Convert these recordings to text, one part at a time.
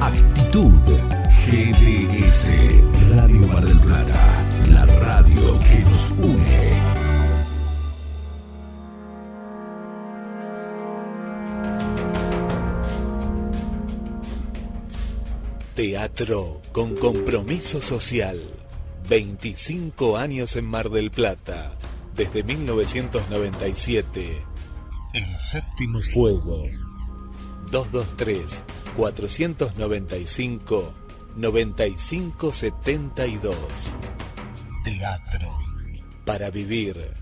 actitud. GDS Radio Mar del Plata, la radio que nos une. Teatro con compromiso social. 25 años en Mar del Plata. Desde 1997. El séptimo fuego. 223 495 9572. Teatro. Para vivir,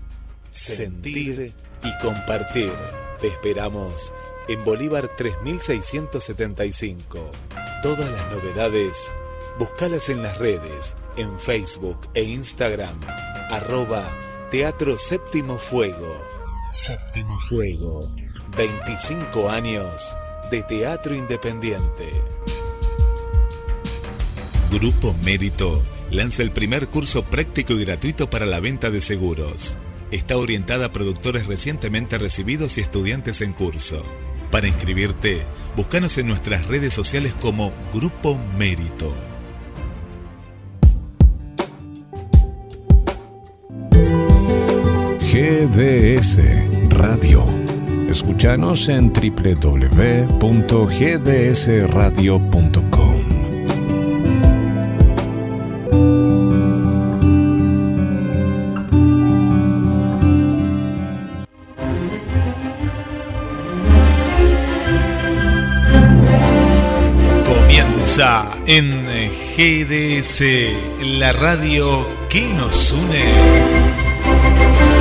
sentir y compartir. Te esperamos en Bolívar 3675. Todas las novedades, búscalas en las redes, en Facebook e Instagram. Arroba Teatro Séptimo Fuego. Séptimo Fuego. 25 años de teatro independiente. Grupo Mérito lanza el primer curso práctico y gratuito para la venta de seguros. Está orientada a productores recientemente recibidos y estudiantes en curso. Para inscribirte, búscanos en nuestras redes sociales como Grupo Mérito. GDS Radio. Escúchanos en www.gdsradio.com. Comienza en GDS, la radio que nos une.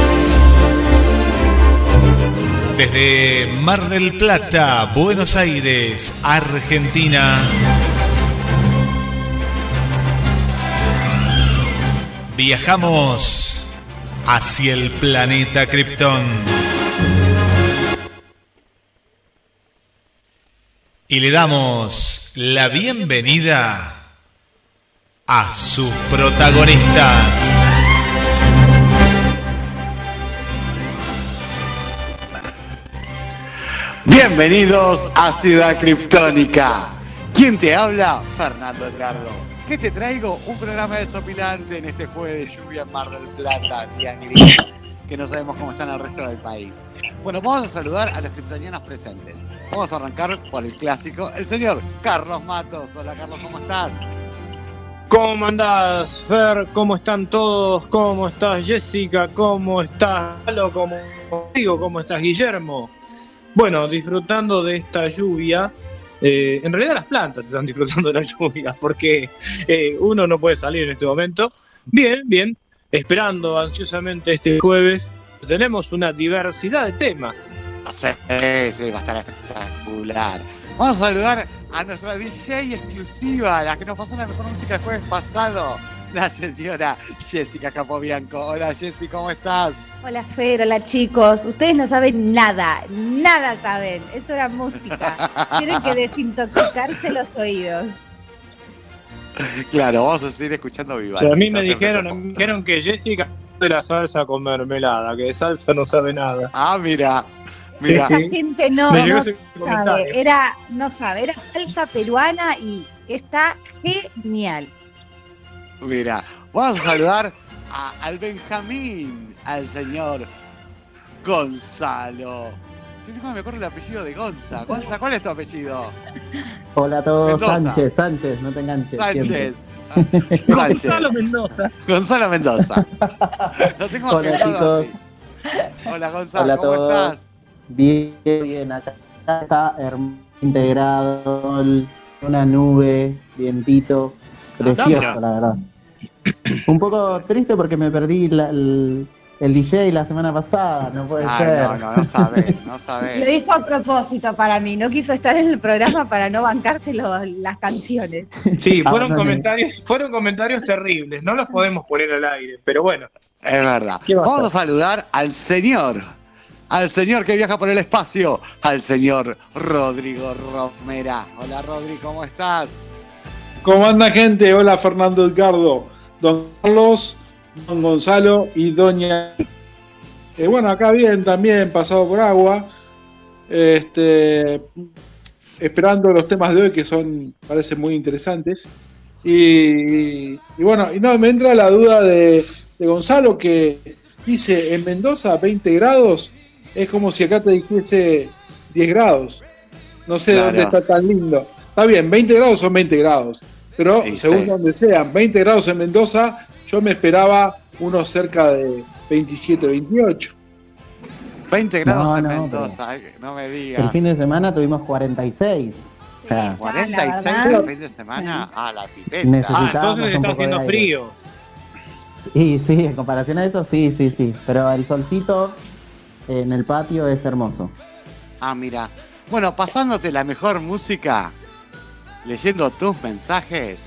Desde Mar del Plata, Buenos Aires, Argentina. Viajamos hacia el planeta Krypton. Y le damos la bienvenida a sus protagonistas. Bienvenidos a Ciudad Criptónica. ¿Quién te habla? Fernando Edgardo. ¿Qué te traigo? Un programa desopilante en este jueves de lluvia en Mar del Plata, día gris, que no sabemos cómo están el resto del país. Bueno, vamos a saludar a los criptonianos presentes. Vamos a arrancar por el clásico, el señor Carlos Matos. Hola Carlos, ¿cómo estás? ¿Cómo andás, Fer? ¿Cómo están todos? ¿Cómo estás, Jessica? ¿Cómo estás, Lalo? ¿Cómo digo? ¿Cómo estás, Guillermo? Bueno, disfrutando de esta lluvia. Eh, en realidad las plantas están disfrutando de la lluvia porque eh, uno no puede salir en este momento. Bien, bien. Esperando ansiosamente este jueves. Tenemos una diversidad de temas. Sí, sí, va a estar espectacular. Vamos a saludar a nuestra DJ exclusiva, la que nos pasó la mejor música el jueves pasado, la señora Jessica Capobianco. Hola Jessy, ¿cómo estás? Hola Fer, hola chicos. Ustedes no saben nada, nada saben. Esto era música. Tienen que desintoxicarse los oídos. Claro, vamos a seguir escuchando O Vivaldi. sea, a mí me dijeron, me dijeron que Jessica de la salsa con mermelada, que de salsa no sabe nada. Ah, mira, Sí, mira. sí. Esa gente no, no sabe. comentario. Era, no sabe, era salsa peruana y está genial. Mira, vamos a saludar a- al Benjamín, al señor Gonzalo. Nunca me acuerdo el apellido de Gonza. Gonza, ¿cuál es tu apellido? Hola a todos, Mendoza. Sánchez, Sánchez, no te enganches. Sánchez. Ah, Sánchez. Gonzalo Mendoza. Gonzalo Mendoza. Lo tengo Hola, chicos. así. Hola Gonzalo, Hola a ¿cómo todos. estás? Bien, bien, acá está hermoso, integrado, una nube, vientito, precioso, mira. la verdad. Un poco triste porque me perdí la- el, el DJ la semana pasada, no puede Ah, ser. no, no, no sabés, no Lo sabés. hizo a propósito para mí, no quiso estar en el programa para no bancarse lo- las canciones. Sí, Ah, fueron no. comentarios, fueron comentarios terribles. No los podemos poner al aire, pero bueno. Es verdad. ¿Qué va a Vamos a hacer? saludar al señor, al señor que viaja por el espacio, al señor Rodrigo Romera. Hola Rodri, ¿cómo estás? ¿Cómo anda gente? Hola Fernando Edgardo, don Carlos, don Gonzalo y doña... Eh, bueno, acá bien también, pasado por agua. Este, esperando los temas de hoy que son, parecen muy interesantes. Y, y bueno, y no, me entra la duda de, de Gonzalo que dice, en Mendoza 20 grados es como si acá te dijese 10 grados. No sé Claro. dónde está tan lindo. Está bien, 20 grados son 20 grados. Pero Sí, según sí. donde sean, 20 grados en Mendoza, yo me esperaba unos cerca de 27, 28. 20 grados No, en no, Mendoza, no me El digas. fin de semana tuvimos 46. O sea, Sí. 46 la el fin de semana sí. a la pipeta. Ah, entonces un está haciendo frío. sí, sí, en comparación a eso, sí, sí, sí. Pero el solcito en el patio es hermoso. Ah, mira. Bueno, pasándote la mejor música, leyendo tus mensajes,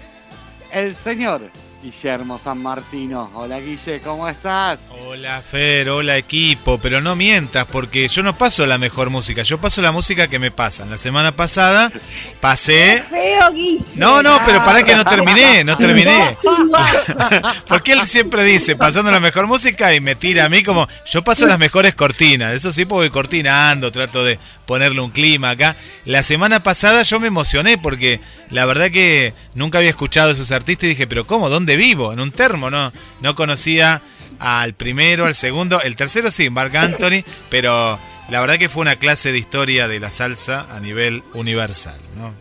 el señor Guillermo San Martino. Hola Guille, ¿cómo estás? Hola Fer, hola equipo, pero no mientas porque yo no paso la mejor música, yo paso la música que me pasan. La semana pasada pasé... Feo, Guille. No, no, pero para que no terminé, no terminé. Porque él siempre dice, pasando la mejor música y me tira a mí como, yo paso las mejores cortinas, eso sí, porque voy cortinando, trato de ponerle un clima acá. La semana pasada yo me emocioné porque la verdad que nunca había escuchado a esos artistas y dije, pero ¿cómo? ¿Dónde vivo? En un termo, ¿no? No conocía al primero, al segundo, el tercero sí, Marc Anthony, pero la verdad que fue una clase de historia de la salsa a nivel universal, ¿no?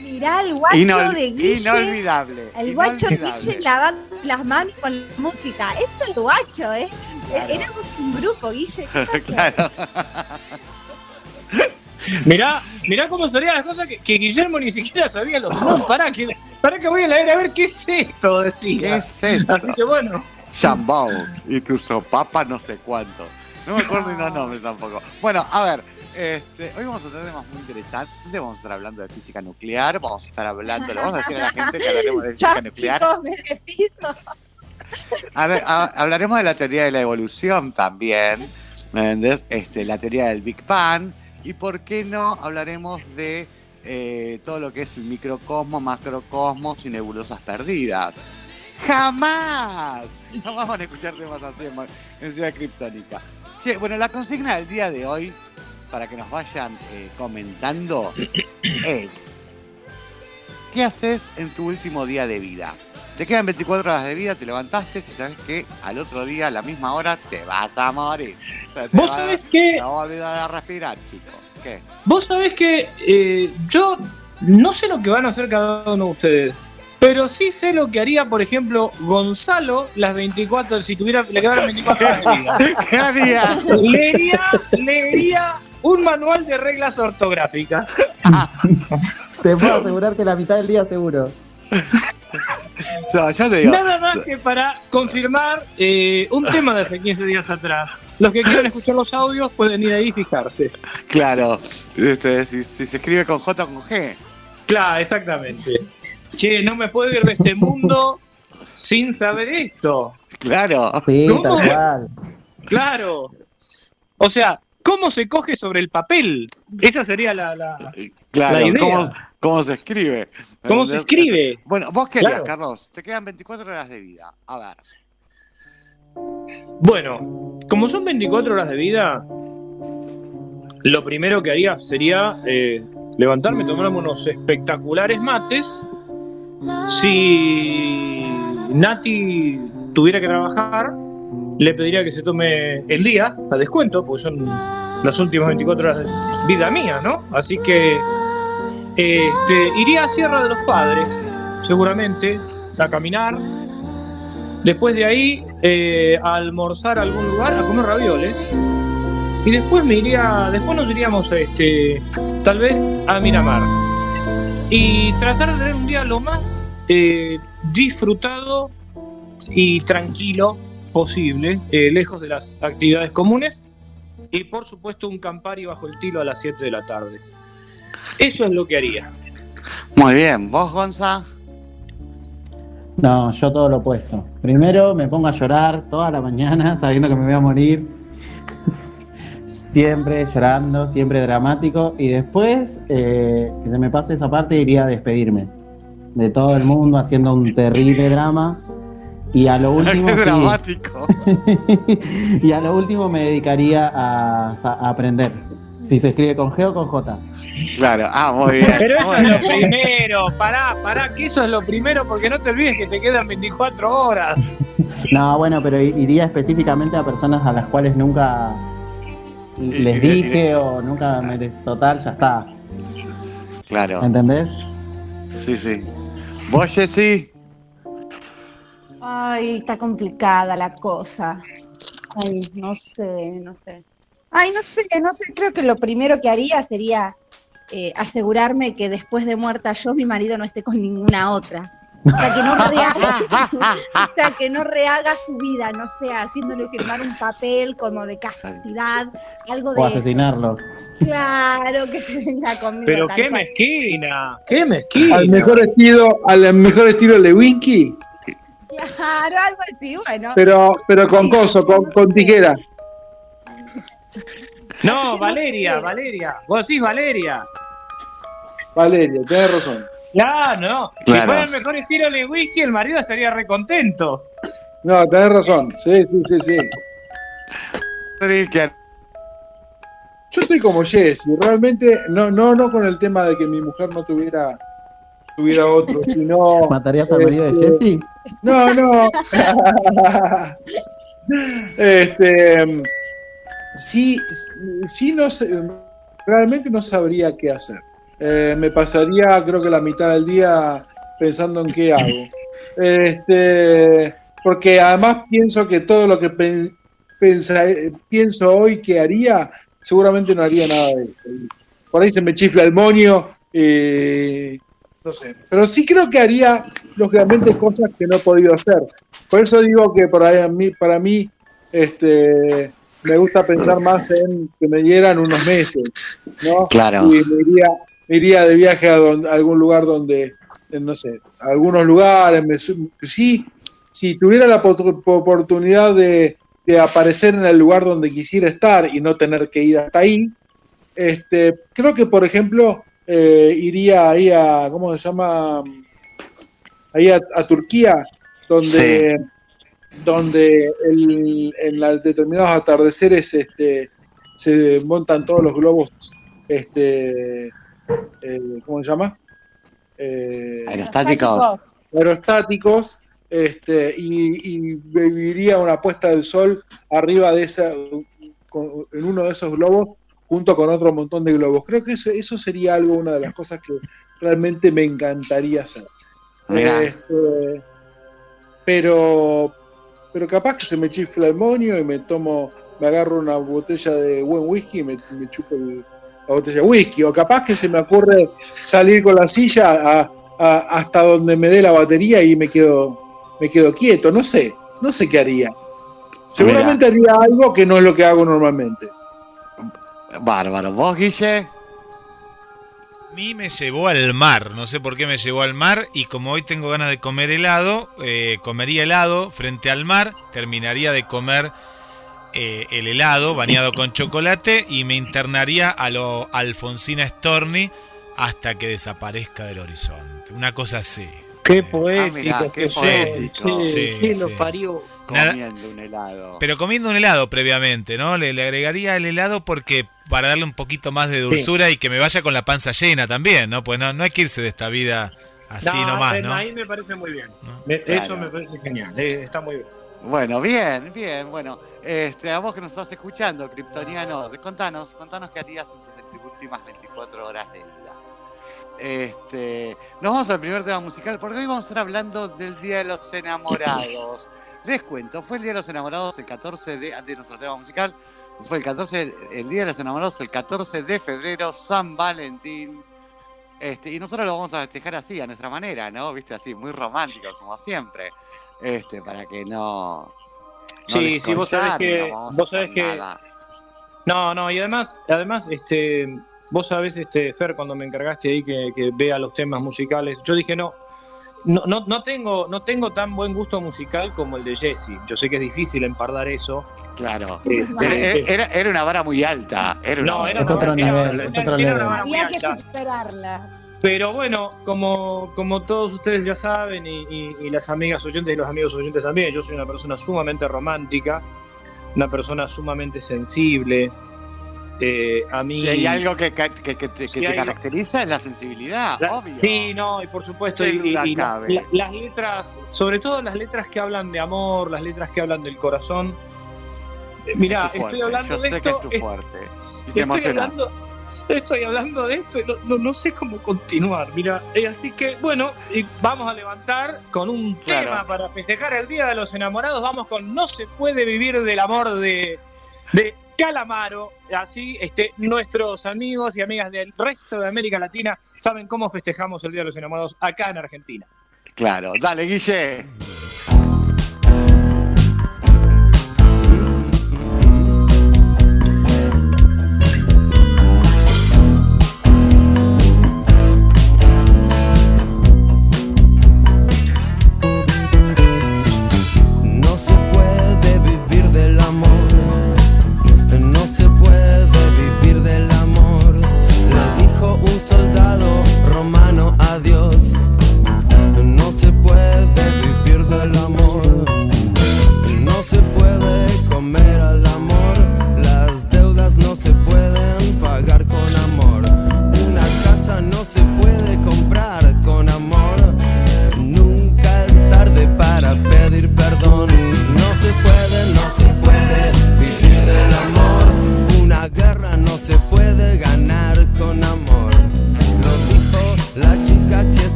Mirá el guacho Inol- de Guille. inolvidable. El guacho inolvidable. Guille lavando las manos con la música. Es el guacho, ¿eh? Claro. Éramos un grupo, Guille. Claro. Mirá, mirá cómo salían las cosas que, que Guillermo ni siquiera sabía los nombres. Pará que, pará que voy a leer a ver qué es esto, ¿Qué decía. es esto? Así que bueno. Chambao y tu sopapa no sé cuánto. No me acuerdo ni los nombres tampoco. Bueno, a ver, este, hoy vamos a tener temas muy interesantes. Vamos a estar hablando de física nuclear, vamos a estar hablando, le vamos a decir a la gente que hablaremos de física Chao, nuclear. A ver, a- hablaremos de la teoría de la evolución también, ¿me entendés? Este, la teoría del Big Bang y por qué no hablaremos de eh, todo lo que es el microcosmos, macrocosmos y nebulosas perdidas. ¡Jamás! Jamás van a escuchar temas así en Ciudad Criptónica. Che, bueno, la consigna del día de hoy, para que nos vayan eh, comentando, es ¿Qué haces en tu último día de vida? Te quedan 24 horas de vida, te levantaste y sabes que al otro día, a la misma hora, te vas a morir. O sea, te Vos sabés que, Te vas a olvidar de respirar, chico. ¿Qué? vos sabés que eh, yo no sé lo que van a hacer cada uno de ustedes. Pero sí sé lo que haría, por ejemplo, Gonzalo las 24, si tuviera, le quedaran 24 horas de vida. ¿Qué haría? Leería, leería un manual de reglas ortográficas. Te puedo asegurar que la mitad del día seguro. No, yo te digo. Nada más que para confirmar eh, un tema de hace 15 días atrás. Los que quieran escuchar los audios pueden ir ahí y fijarse. Claro, este, si, si se escribe con J o con G. Claro, exactamente. Che, no me puedo ir de este mundo sin saber esto. Claro. Sí, ¿Cómo? tal cual. Claro. O sea, ¿cómo se coge sobre el papel? Esa sería la... la- Claro, La idea. ¿cómo, cómo se escribe? ¿Cómo se escribe? Bueno, vos qué harías, Claro. Carlos. Te quedan 24 horas de vida. A ver. Bueno, como son 24 horas de vida, lo primero que haría sería eh, levantarme, tomarme unos espectaculares mates. Si Nati tuviera que trabajar, le pediría que se tome el día a descuento, porque son las últimas 24 horas de vida mía, ¿no? Así que este, iría a Sierra de los Padres, seguramente, a caminar. Después de ahí, eh, a almorzar a algún lugar, a comer ravioles. Y después me iría, después nos iríamos este, tal vez a Miramar. Y tratar de tener un día lo más eh, disfrutado y tranquilo posible, eh, lejos de las actividades comunes. Y por supuesto un campari bajo el tilo a las 7 de la tarde. Eso es lo que haría. Muy bien. ¿Vos, Gonza? No, yo todo lo opuesto. Primero me pongo a llorar toda la mañana sabiendo que me voy a morir. siempre llorando, siempre dramático. Y después, eh, que se me pase esa parte, iría a despedirme de todo el mundo haciendo un terrible drama. Y a lo último, Qué sí, dramático. y a lo último me dedicaría a, aprender. Si se escribe con G o con J. Claro, ah, muy bien. Pero eso muy es lo primero, pará, pará, que eso es lo primero, porque no te olvides que te quedan 24 horas. No, bueno, pero iría específicamente a personas a las cuales nunca les dije o nunca me... Total, ya está. Claro, ¿Entendés? sí, sí. ¿Vos, Jessy? Ay, está complicada la cosa. Ay, no sé, no sé. Ay, no sé, no sé. Creo que lo primero que haría sería eh, asegurarme que después de muerta yo, mi marido no esté con ninguna otra. O sea, que no rehaga, o sea, que no rehaga su vida, no sé, haciéndole firmar un papel como de castidad, algo de O eso. asesinarlo. Claro, que se venga conmigo. Pero qué cual. mezquina, qué mezquina. Al mejor estilo, al mejor estilo Lewinski, Claro, algo así, bueno. pero, pero con coso, con, con tijera. No, Valeria, Valeria. Vos decís Valeria. Valeria, tenés razón. Ya, no. Si Claro. fuera el mejor estilo de whisky, el marido estaría recontento. No, tenés razón. Sí, sí, sí, sí. Yo estoy como Jesse, realmente, no, no, no con el tema de que mi mujer no tuviera, tuviera otro, sino. ¿Matarías al marido de este, Jesse? No, no. este, sí, sí no sé, realmente no sabría qué hacer. Eh, me pasaría, creo que la mitad del día pensando en qué hago. Este, porque además pienso que todo lo que pen- pensa- pienso hoy que haría, seguramente no haría nada de eso. Por ahí se me chifla el moño. eh, no sé. Pero sí creo que haría, lógicamente, cosas que no he podido hacer. Por eso digo que para mí, para mí este, me gusta pensar más en que me dieran unos meses. ¿no? Claro. Y me iría, me iría de viaje a, donde- a algún lugar donde, eh, no sé, a algunos lugares. me sí, si tuviera la oportu- oportunidad de, de aparecer en el lugar donde quisiera estar y no tener que ir hasta ahí, este, creo que, por ejemplo, eh, iría ahí a, ¿cómo se llama? Ahí a, a Turquía, donde, donde el- en los determinados atardeceres este, se montan todos los globos, este, eh, ¿cómo se llama? Eh, Aerostáticos. aerostáticos este, y, y viviría una puesta del sol arriba de esa, en uno de esos globos junto con otro montón de globos. Creo que eso, eso sería algo, una de las cosas que realmente me encantaría hacer. Este, pero, pero capaz que se me chifla el moño y me tomo, me agarro una botella de buen whisky y me, me chupo el- la botella de whisky. O capaz que se me ocurre salir con la silla a- a- hasta donde me dé la batería y me quedo, me quedo quieto. No sé, no sé qué haría. Seguramente haría algo que no es lo que hago normalmente. Bárbaro. ¿Vos, Guille? A mí me llevó al mar, no sé por qué me llevó al mar y como hoy tengo ganas de comer helado, eh, comería helado frente al mar, terminaría de comer eh, el helado bañado con chocolate y me internaría a lo Alfonsina Storni hasta que desaparezca del horizonte. Una cosa así. Qué Eh, poético, mirá, qué que poético. Sí, ¿Quién sí. lo parió? Nada- Comiendo un helado. Pero comiendo un helado previamente, ¿no? Le, le agregaría el helado porque para darle un poquito más de dulzura y que me vaya con la panza llena también, ¿no? Pues no, no hay que irse de esta vida así No, nomás, eh, ¿no? Ahí me parece muy bien. ¿No? Me- Eso me parece genial. eh, está muy bien. Bueno, bien, bien. Bueno, este, a vos que nos estás escuchando, Kryptoniano, contanos, contanos qué harías en tus 20 últimas 24 horas de vida. Este, nos vamos al primer tema musical porque hoy vamos a estar hablando del Día de los Enamorados. Les cuento, fue el Día de los Enamorados el 14 de, antes de nuestro tema musical, fue el 14, el Día de los Enamorados el 14 de febrero, San Valentín. Este, y nosotros lo vamos a festejar así, a nuestra manera, ¿no? Viste, así, muy romántico, como siempre. Este, para que no. no Sí, sí, vos sabés que- no vos sabés que- nada. No, no, y además, además, este, vos sabés, este, Fer, cuando me encargaste ahí que, que vea los temas musicales, yo dije no, no, no, no tengo, no tengo tan buen gusto musical como el de Jesse. Yo sé que es difícil empardar eso. Claro. Eh, Era, eh, era- era una vara muy alta. Era una No, vara era Es una otro vara- nivel, era- es otro era nivel. una vara muy Había que alta. superarla. Pero bueno, como, como todos ustedes ya saben, y, y- y las amigas oyentes y los amigos oyentes también, yo soy una persona sumamente romántica, una persona sumamente sensible, eh, a mí... Si hay algo que, que- que- que te, que Si te hay- caracteriza es la sensibilidad, La- obvio. Sí, no, y por supuesto, Qué y, y- duda y la- cabe. la- las letras, sobre todo las letras que hablan de amor, las letras que hablan del corazón. Es fuerte, estoy hablando Yo de sé esto, que es tu fuerte. Y te estoy hablando, estoy hablando de esto y no, no- no sé cómo continuar. Mira, eh, así que bueno, vamos a levantar con un Claro. tema para festejar el Día de los Enamorados. Vamos con No se puede vivir del amor de, de Calamaro. Así este, nuestros amigos y amigas del resto de América Latina saben cómo festejamos el Día de los Enamorados acá en Argentina. Claro, dale, Guille.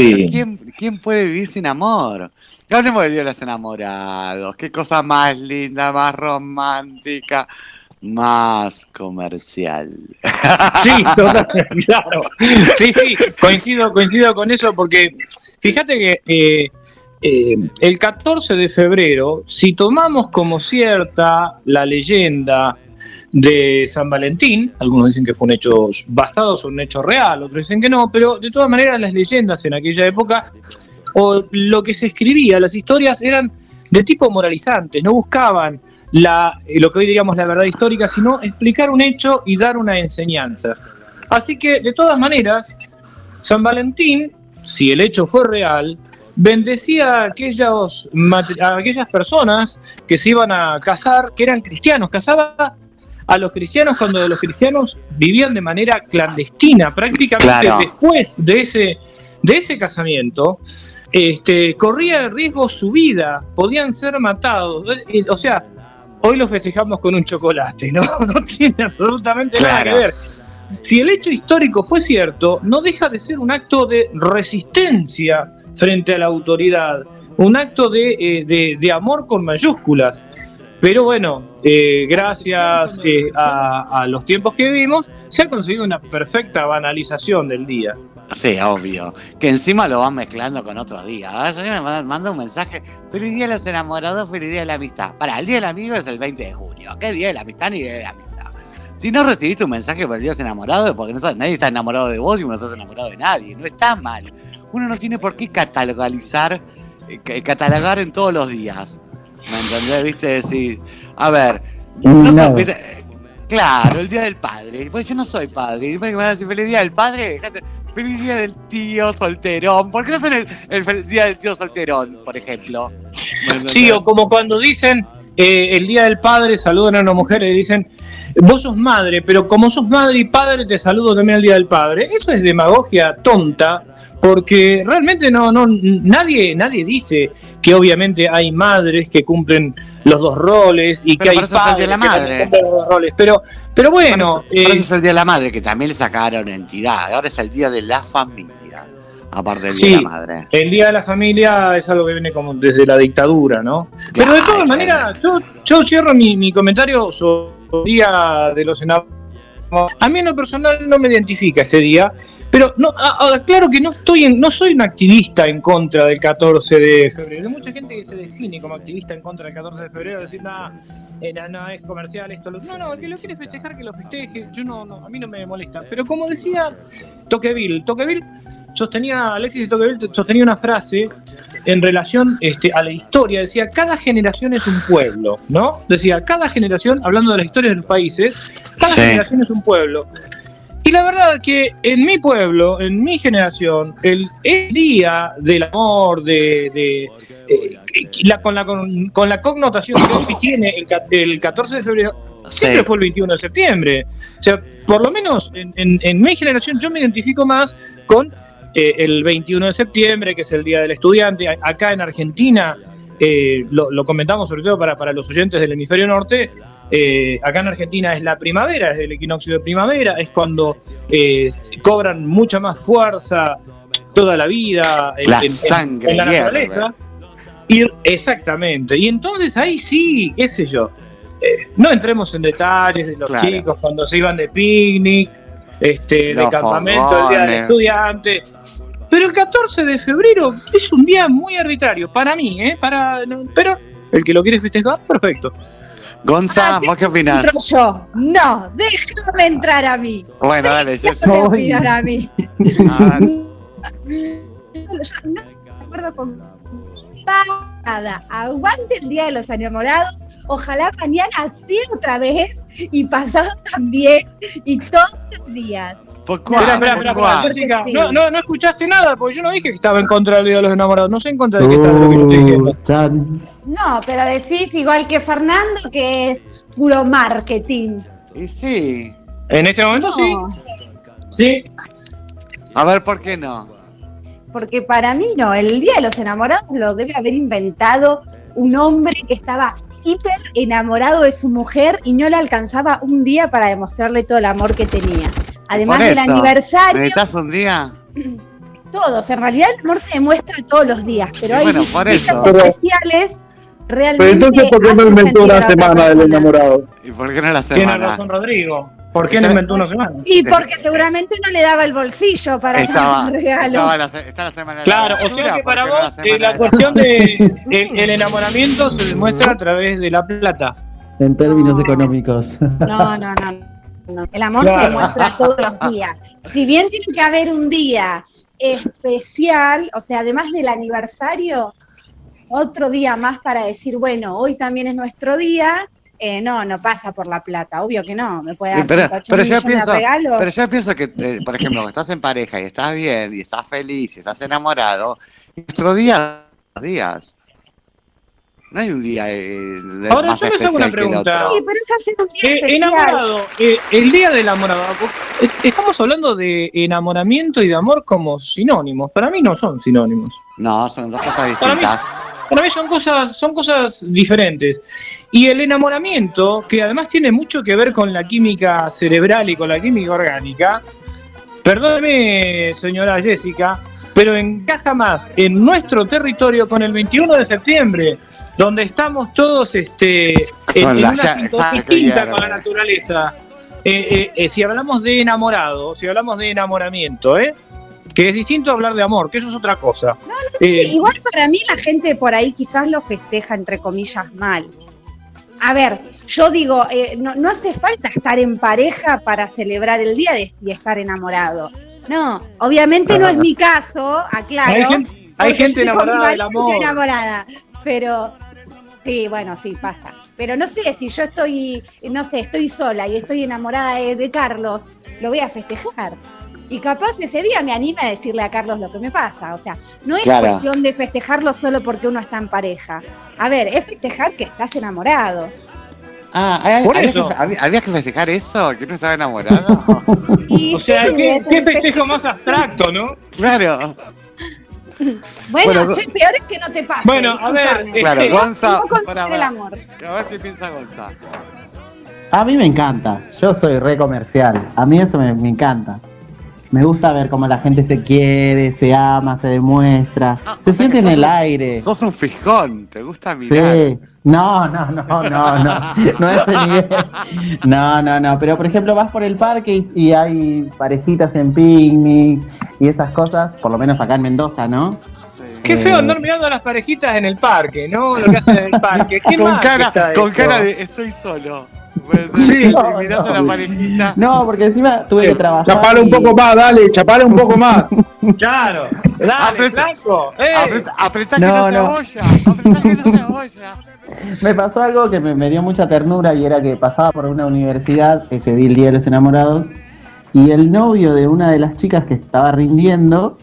Sí. ¿quién, quién puede vivir sin amor? Ya hablemos del Día de los Enamorados. Qué cosa más linda, más romántica, más comercial. Sí, claro. Sí, sí, coincido, coincido con eso porque fíjate que eh, eh, el 14 de febrero, si tomamos como cierta la leyenda de San Valentín, algunos dicen que fue un hecho basado un hecho real, otros dicen que no, pero de todas maneras las leyendas en aquella época o lo que se escribía, las historias eran de tipo moralizantes, no buscaban la, eh, lo que hoy diríamos la verdad histórica, sino explicar un hecho y dar una enseñanza. Así que, de todas maneras, San Valentín, si el hecho fue real, bendecía a, aquellos, a aquellas personas que se iban a casar, que eran cristianos, casaba a los cristianos cuando los cristianos vivían de manera clandestina, prácticamente Claro. después de ese, de ese casamiento, este, corría el riesgo su vida, podían ser matados. O sea, hoy lo festejamos con un chocolate, ¿no? No tiene absolutamente nada que ver. Si el hecho histórico fue cierto, no deja de ser un acto de resistencia frente a la autoridad, un acto de, eh, de- de amor con mayúsculas. Pero bueno, eh, gracias eh, a, los tiempos que vivimos, se ha conseguido una perfecta banalización del día. Sí, obvio. Que encima lo van mezclando con otro día. Ahora yo me manda- un mensaje. Feliz día de los enamorados, feliz día de la amistad. Para, el día del amigo es el 20 de junio. ¿Qué día de la amistad ni día de la amistad? Si no recibiste un mensaje por el día de los enamorados, porque no nadie está enamorado de vos y no estás enamorado de nadie. No está mal. Uno no tiene por qué catalogalizar, eh, catalogar en todos los días. ¿Me entendés? ¿Viste? Decir, a ver, no No. Claro, el día del padre. Pues yo no soy padre. Y me van a decir feliz día del padre. Feliz día del tío solterón. ¿Por qué no son el, el día del tío solterón, por ejemplo? Sí, o como cuando dicen eh, el día del padre, saludan a una mujer y dicen, vos sos madre, pero como sos madre y padre, te saludo también el día del padre. Eso es demagogia tonta, porque realmente no, no, nadie, nadie dice que obviamente hay madres que cumplen los dos roles y Pero que hay por eso es el día de padres la que madre. cumplen los dos roles. Pero, pero bueno, Por eso eh, es el día de la madre, que también le sacaron entidad. Ahora es el día de la familia. Aparte del Sí. día de la madre. el día de la familia es algo que viene como desde la dictadura, ¿no? Pero de todas maneras, yo, yo cierro mi, mi comentario sobre el día de los enamorados. A mí en lo personal no me identifica este día, pero no, claro que no estoy en, no soy un activista en contra del 14 de febrero. Hay mucha gente que se define como activista en contra del 14 de febrero, decir, nada, no, es comercial, esto, lo-". no, no, el que lo quiere festejar, que lo festeje, yo no, no, a mí no me molesta. Pero como decía Toqueville, Toqueville sostenía, Alexis Tocqueville sostenía una frase en relación este, a la historia, decía, cada generación es un pueblo, ¿no? Decía, cada generación, hablando de la historia de los países, cada Sí. generación es un pueblo. Y la verdad que en mi pueblo, en mi generación, el, el día del amor, de, de, eh, la, con, la, con, con la connotación que hoy tiene el, el 14 de febrero, siempre Sí. fue el 21 de septiembre. O sea, por lo menos en, en- en mi generación yo me identifico más con eh, el 21 de septiembre, que es el Día del Estudiante. Acá en Argentina, eh, lo, lo comentamos sobre todo para, para los oyentes del hemisferio norte, eh, acá en Argentina es la primavera, es el equinoccio de primavera, es cuando eh, cobran mucha más fuerza toda la vida en, La en- sangre en la naturaleza. Y, exactamente. Y entonces ahí sí, qué sé yo. eh, no entremos en detalles de los Claro. chicos cuando se iban de picnic, este, de campamento, el día del fogones. estudiante. Pero el 14 de febrero es un día muy arbitrario, para mí, ¿eh? Para, no, pero el que lo quiere festejar, perfecto. Gonza, Ah, ¿vos qué opinás? Yo. No, déjame entrar a mí. Bueno, dale, yo Déjame Uy. opinar a mí. Ah, Yo no estoy de acuerdo con nada. Aguante el Día de los Enamorados. Ojalá mañana sí otra vez y pasado también y todos los días. ¿Por No, cuál? Espera, espera, ¿Por espera, Sí. no, no, no escuchaste nada, porque yo no dije que estaba en contra del Día de los Enamorados. No sé en contra de qué está de lo que yo estoy diciendo. No, pero decís igual que Fernando que es puro marketing. Y sí. En este momento sí. No, Sí. A ver, ¿por qué no? porque para mí no. El Día de los Enamorados lo debe haber inventado un hombre que estaba hiper enamorado de su mujer y no le alcanzaba un día para demostrarle todo el amor que tenía. Además del eso, aniversario, ¿Necesitas un día? todos. En realidad el amor se demuestra todos los días, pero hay bueno, por fechas especiales realmente. Pero entonces, ¿por qué no inventó una semana del enamorado? ¿Y por qué no la Tiene semana? razón Rodrigo. ¿Por qué no inventó una semana? Y porque seguramente no le daba el bolsillo para Estaba, un regalo. estaba la, está la semana de la Claro, o sea que ¿por para qué no vos semana eh, la cuestión de el, el enamoramiento se demuestra a través de la plata. En términos No. económicos. No, no, no. El amor Claro. se demuestra todos los días. Si bien tiene que haber un día especial, o sea, además del aniversario, otro día más para decir, bueno, hoy también es nuestro día. eh, no, no pasa por la plata, obvio que no. Me puede Sí, dar pero, 108 pero yo de pienso, pero yo pienso que, eh, por ejemplo, estás en pareja y estás bien, y estás feliz, y estás enamorado, nuestro día, los días. No hay un día eh, de- Ahora, más yo les hago una pregunta. Sí, pero es hacer un día Eh, enamorado, eh, el día del enamorado. eh, Estamos hablando de enamoramiento y de amor como sinónimos. Para mí no son sinónimos. No, son dos cosas Para mí- distintas. Para mí son cosas, son cosas diferentes. Y el enamoramiento, que además tiene mucho que ver con la química cerebral y con la química orgánica, perdóneme, señora Jessica, pero encaja más en nuestro territorio con el 21 de septiembre, donde estamos todos este, en, una sintonía distinta con la naturaleza. Eh, eh, eh, si hablamos de enamorado, si hablamos de enamoramiento, ¿eh? que es distinto a hablar de amor, que eso es otra cosa. Eh, Sí, igual para mí la gente por ahí quizás lo festeja entre comillas mal. A ver, yo digo, eh, no, no hace falta estar en pareja para celebrar el día de, y estar enamorado. No, obviamente no es mi caso, aclaro. hay gente, hay gente enamorada del amor. enamorada, pero sí, bueno, sí pasa. Pero no sé, si yo estoy, no sé, estoy sola y estoy enamorada de, de Carlos, lo voy a festejar. Y capaz ese día me anime a decirle a Carlos lo que me pasa. O sea, no es Claro. cuestión de festejarlo solo porque uno está en pareja. A ver, es festejar que estás enamorado. Ah, ¿hay- Por había, eso. Que, había, había que festejar eso? ¿Que no estaba enamorado? O sea, ¿qué, festejo más abstracto, ¿no? claro. Bueno, Bueno, che, peor es que no te pase. Bueno, a ver, discúlpame. Claro, Este, Gonza, No para, el amor. A ver qué piensa Gonza. A mí me encanta. Yo soy re comercial. A mí eso me, me encanta. Me gusta ver cómo la gente se quiere, se ama, se demuestra, Ah, se siente en el un- aire. Sos un fijón, te gusta mirar. Sí. No, no, no, no, no. No a ese nivel. No, no, no. Pero por ejemplo vas por el parque y, y hay parejitas en picnic y esas cosas, por lo menos acá en Mendoza, ¿no? Qué Eh, feo andar mirando a las parejitas en el parque, ¿no? Lo que hacen en el parque. ¿Qué Con cara, con cara de estoy solo. Sí. y No, mirás a la no. parejita. No, porque encima tuve que trabajar. Chapale un y- poco más, dale, chapale un poco más. Claro. Dale, Apretá- flaco. ¡Eh! Apretá, apretá que No, no se no. abolla. Apretá que no se abolla. Me pasó algo que me, me dio mucha ternura y era que pasaba por una universidad, ese día el Día de los Enamorados, y el novio de una de las chicas que estaba rindiendo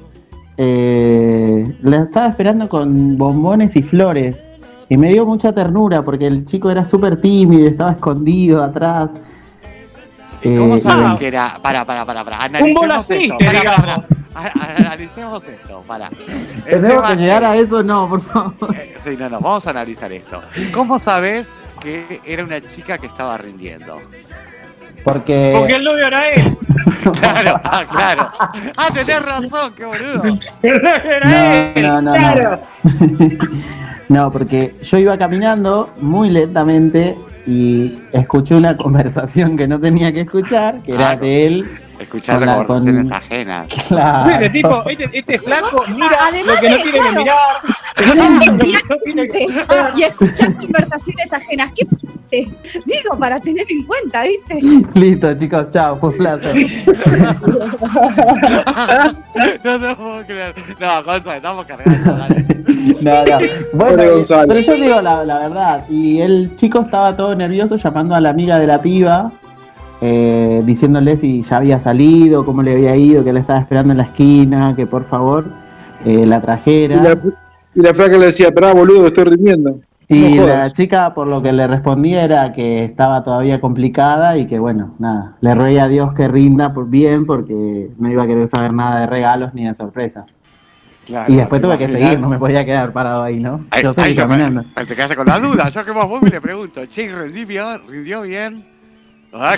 eh, la estaba esperando con bombones y flores. Y me dio mucha ternura porque el chico era súper tímido, estaba escondido atrás. ¿Y cómo Eh, saben que era? Para, para, para, para. Analicemos esto. Para, para, para. Analicemos esto. Para. Tenemos que llegar es- a eso, no, por favor. eh, Sí, no, no, vamos a analizar esto. ¿Cómo sabes que era una chica que estaba rindiendo? Porque, Porque el novio era él. Claro, ah, claro. Ah, tenés razón, qué boludo. El novio era él. No, no, no, claro. no, porque yo iba caminando muy lentamente y escuché una conversación que no tenía que escuchar, que era Ah, de él. La- conversaciones con- ajenas. Claro. Sí, este tipo, este, este flaco mira Además lo que no tiene que mirar. Lo que no tiene que- y escuchar conversaciones ajenas. ¿Qué Digo, para tener en cuenta, ¿viste? Listo, chicos, chao, fue placer. No, no puedo creer. No, Gonza, estamos cargando, dale. No, no. Bueno, Gonzalo. pero yo digo la, la verdad. Y el chico estaba todo nervioso llamando a la amiga de la piba, eh, diciéndole si ya había salido, cómo le había ido, que la estaba esperando en la esquina, que por favor eh, la Y trajera. la, y la flaca le decía, pará, boludo, estoy rindiendo. Y No la chica, por lo que le respondía, era que estaba todavía complicada y que, bueno, nada, le ruega a Dios que rinda por bien porque no iba a querer saber nada de regalos ni de sorpresas. Claro, Y después tuve que seguir, no me podía quedar parado ahí, ¿no? Ay, Yo seguí ay, caminando. Te quedaste con la duda. Yo que vos, vos me le pregunto, che, ¿rindió? ¿Rindió bien?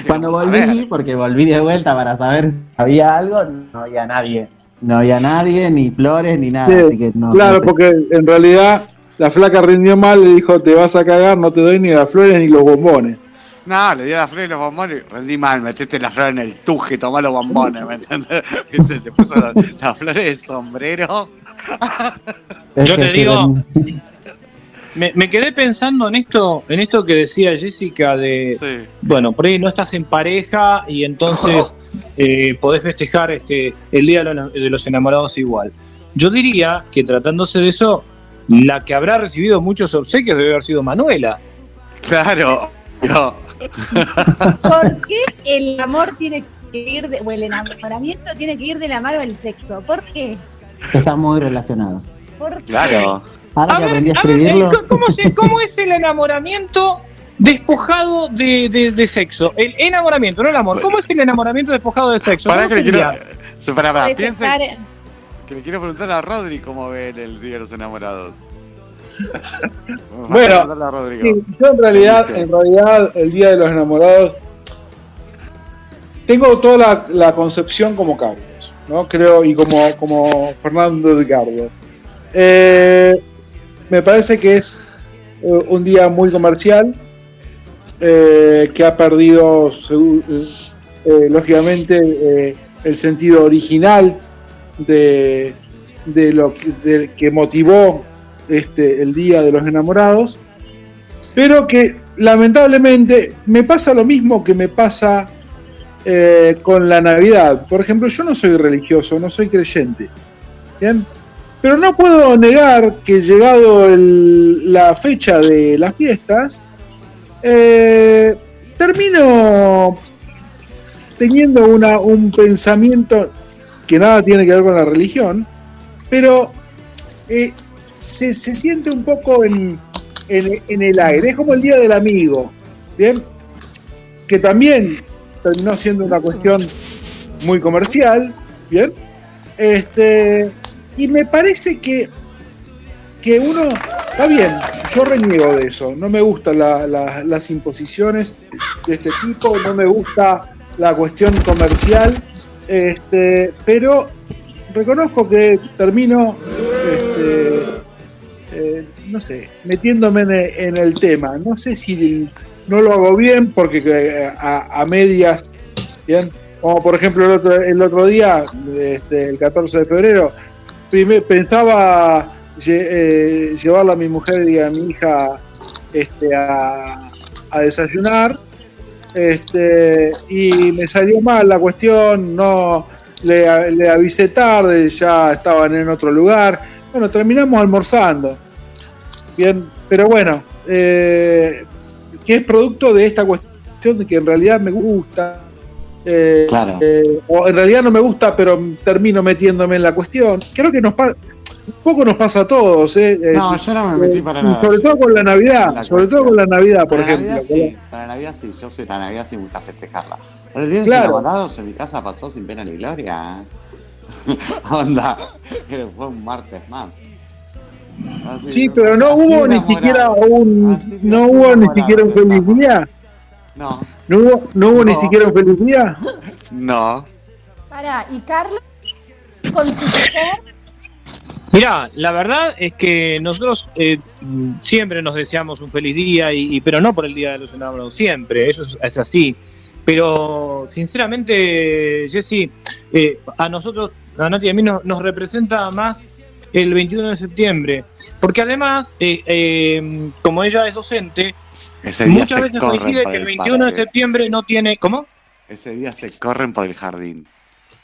Cuando volví, porque volví de vuelta para saber si había algo, no había nadie. No había nadie, ni flores, ni nada. Sí, así que no, claro, no sé. porque en realidad la flaca rindió mal, le dijo, te vas a cagar, no te doy ni las flores ni los bombones. No, le di las flores y los bombones. Rendí mal, metiste las flores en el tuje, tomá los bombones, ¿me entendés? Te puso la- las flores de sombrero. Yo te digo- Me, me quedé pensando en esto, en esto que decía Jessica de, Sí. bueno, por ahí no estás en pareja y entonces eh, podés festejar este el día de los, enamorados igual. Yo diría que tratándose de eso, la que habrá recibido muchos obsequios debe haber sido Manuela. Claro. Yo. ¿Por qué el amor tiene que ir de, o el enamoramiento tiene que ir de la mano del sexo? ¿Por qué? Está muy relacionado. ¿Por qué? Claro. Ahora A que ver, aprendí a a ver, escribirlo, eh, ¿cómo, se- cómo es el enamoramiento despojado de, de- de sexo? El enamoramiento, no el amor. ¿Cómo es el enamoramiento despojado de sexo? ¿Cómo que le quiero. que le preguntar a Rodri cómo ve el Día de los Enamorados. Bueno, a. Sí, yo en realidad, en realidad, el Día de los Enamorados, tengo toda la, la concepción como Carlos, ¿no? Creo, y como, como Fernando Edgardo. Eh, me parece que es eh, un día muy comercial, eh, que ha perdido, eh, lógicamente, el sentido original de, lo que, motivó este, el Día de los Enamorados, pero que lamentablemente me pasa lo mismo que me pasa con la Navidad. Por ejemplo, yo no soy religioso, no soy creyente, ¿bien? Pero no puedo negar que llegado la fecha de las fiestas, eh, termino teniendo una- un pensamiento que nada tiene que ver con la religión, pero eh, se, se siente un poco en, en- en el aire. Es como el Día del Amigo, ¿bien? Que también terminó siendo una cuestión muy comercial, ¿bien? Este, y me parece que, que uno, está bien, yo reniego de eso, no me gustan la- la- las imposiciones de este tipo, no me gusta la cuestión comercial, este, pero reconozco que termino, este, eh, no sé, metiéndome en, en el tema. No sé si no lo hago bien porque eh, a, a medias, bien, como por ejemplo el otro, el otro día, este, el 14 de febrero, pensaba lle- eh, llevarla a mi mujer y a mi hija este, a, a desayunar este, y me salió mal la cuestión, no le, le avisé tarde, ya estaban en otro lugar. Bueno, terminamos almorzando. Bien, pero bueno, eh, que es producto de esta cuestión de que en realidad me gusta. Eh, Claro. eh, o en realidad no me gusta, pero termino metiéndome en la cuestión. Creo que nos pasa, un poco nos pasa a todos. eh, eh, No, yo no me metí para nada. Sobre todo con la Navidad, La sobre todo con la Navidad, por Para ejemplo. Navidad sí, para Navidad sí, yo soy la Navidad sí me gusta festejarla. Pero el día de los Claro. enamorados en mi casa pasó sin pena ni gloria. Onda, fue un martes más. Así, Sí, pero no hubo ni siquiera un, de no hubo ni siquiera un feliz día. No, No hubo, no hubo ni siquiera un feliz día. no. Pará, ¿y Carlos? Con su mujer, Mirá, la verdad es que nosotros eh, siempre nos deseamos un feliz día, y, y- pero no por el Día de los Enamorados, siempre, eso es, es así. Pero sinceramente, Jesse, eh, a nosotros, a Nati y a mí nos, nos representa más el 21 de septiembre, porque además, eh, eh, como ella es docente, Ese día muchas se veces coincide que el el 21 de septiembre no tiene... ¿Cómo? Ese día se corren por el jardín.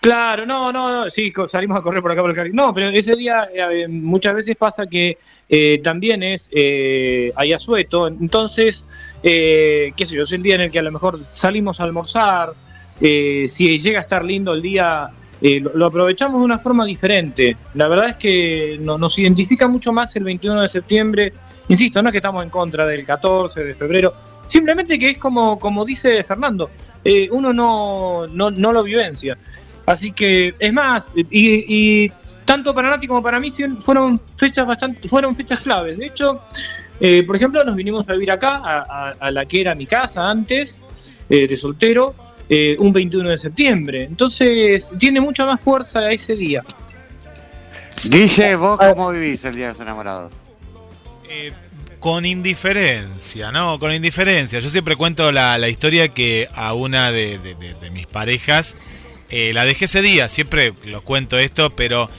Claro, no, no, no, sí, salimos a correr por acá por el jardín. No, pero ese día eh, muchas veces pasa que eh, también es eh, hay asueto, entonces, qué sé yo, es el día en el que a lo mejor salimos a almorzar, si llega a estar lindo el día, eh, lo, aprovechamos de una forma diferente. La verdad es que no- nos identifica mucho más el 21 de septiembre, insisto, no es que estamos en contra del 14 de febrero, simplemente que es como, como dice Fernando, eh, uno no, no, no lo vivencia. Así que, es más, y, y tanto para Nati como para mí fueron fechas bastante, fueron fechas claves. De hecho, eh, por ejemplo, nos vinimos a vivir acá, a, a- a la que era mi casa antes, eh, de soltero eh, un 21 de septiembre. Entonces tiene mucha más fuerza ese día. Guille, ¿vos cómo vivís el Día de los Enamorados? Eh, con indiferencia, ¿no? Con indiferencia. Yo siempre cuento la, la historia que a una de, de- de- de mis parejas eh, la dejé ese día. Siempre lo cuento esto, pero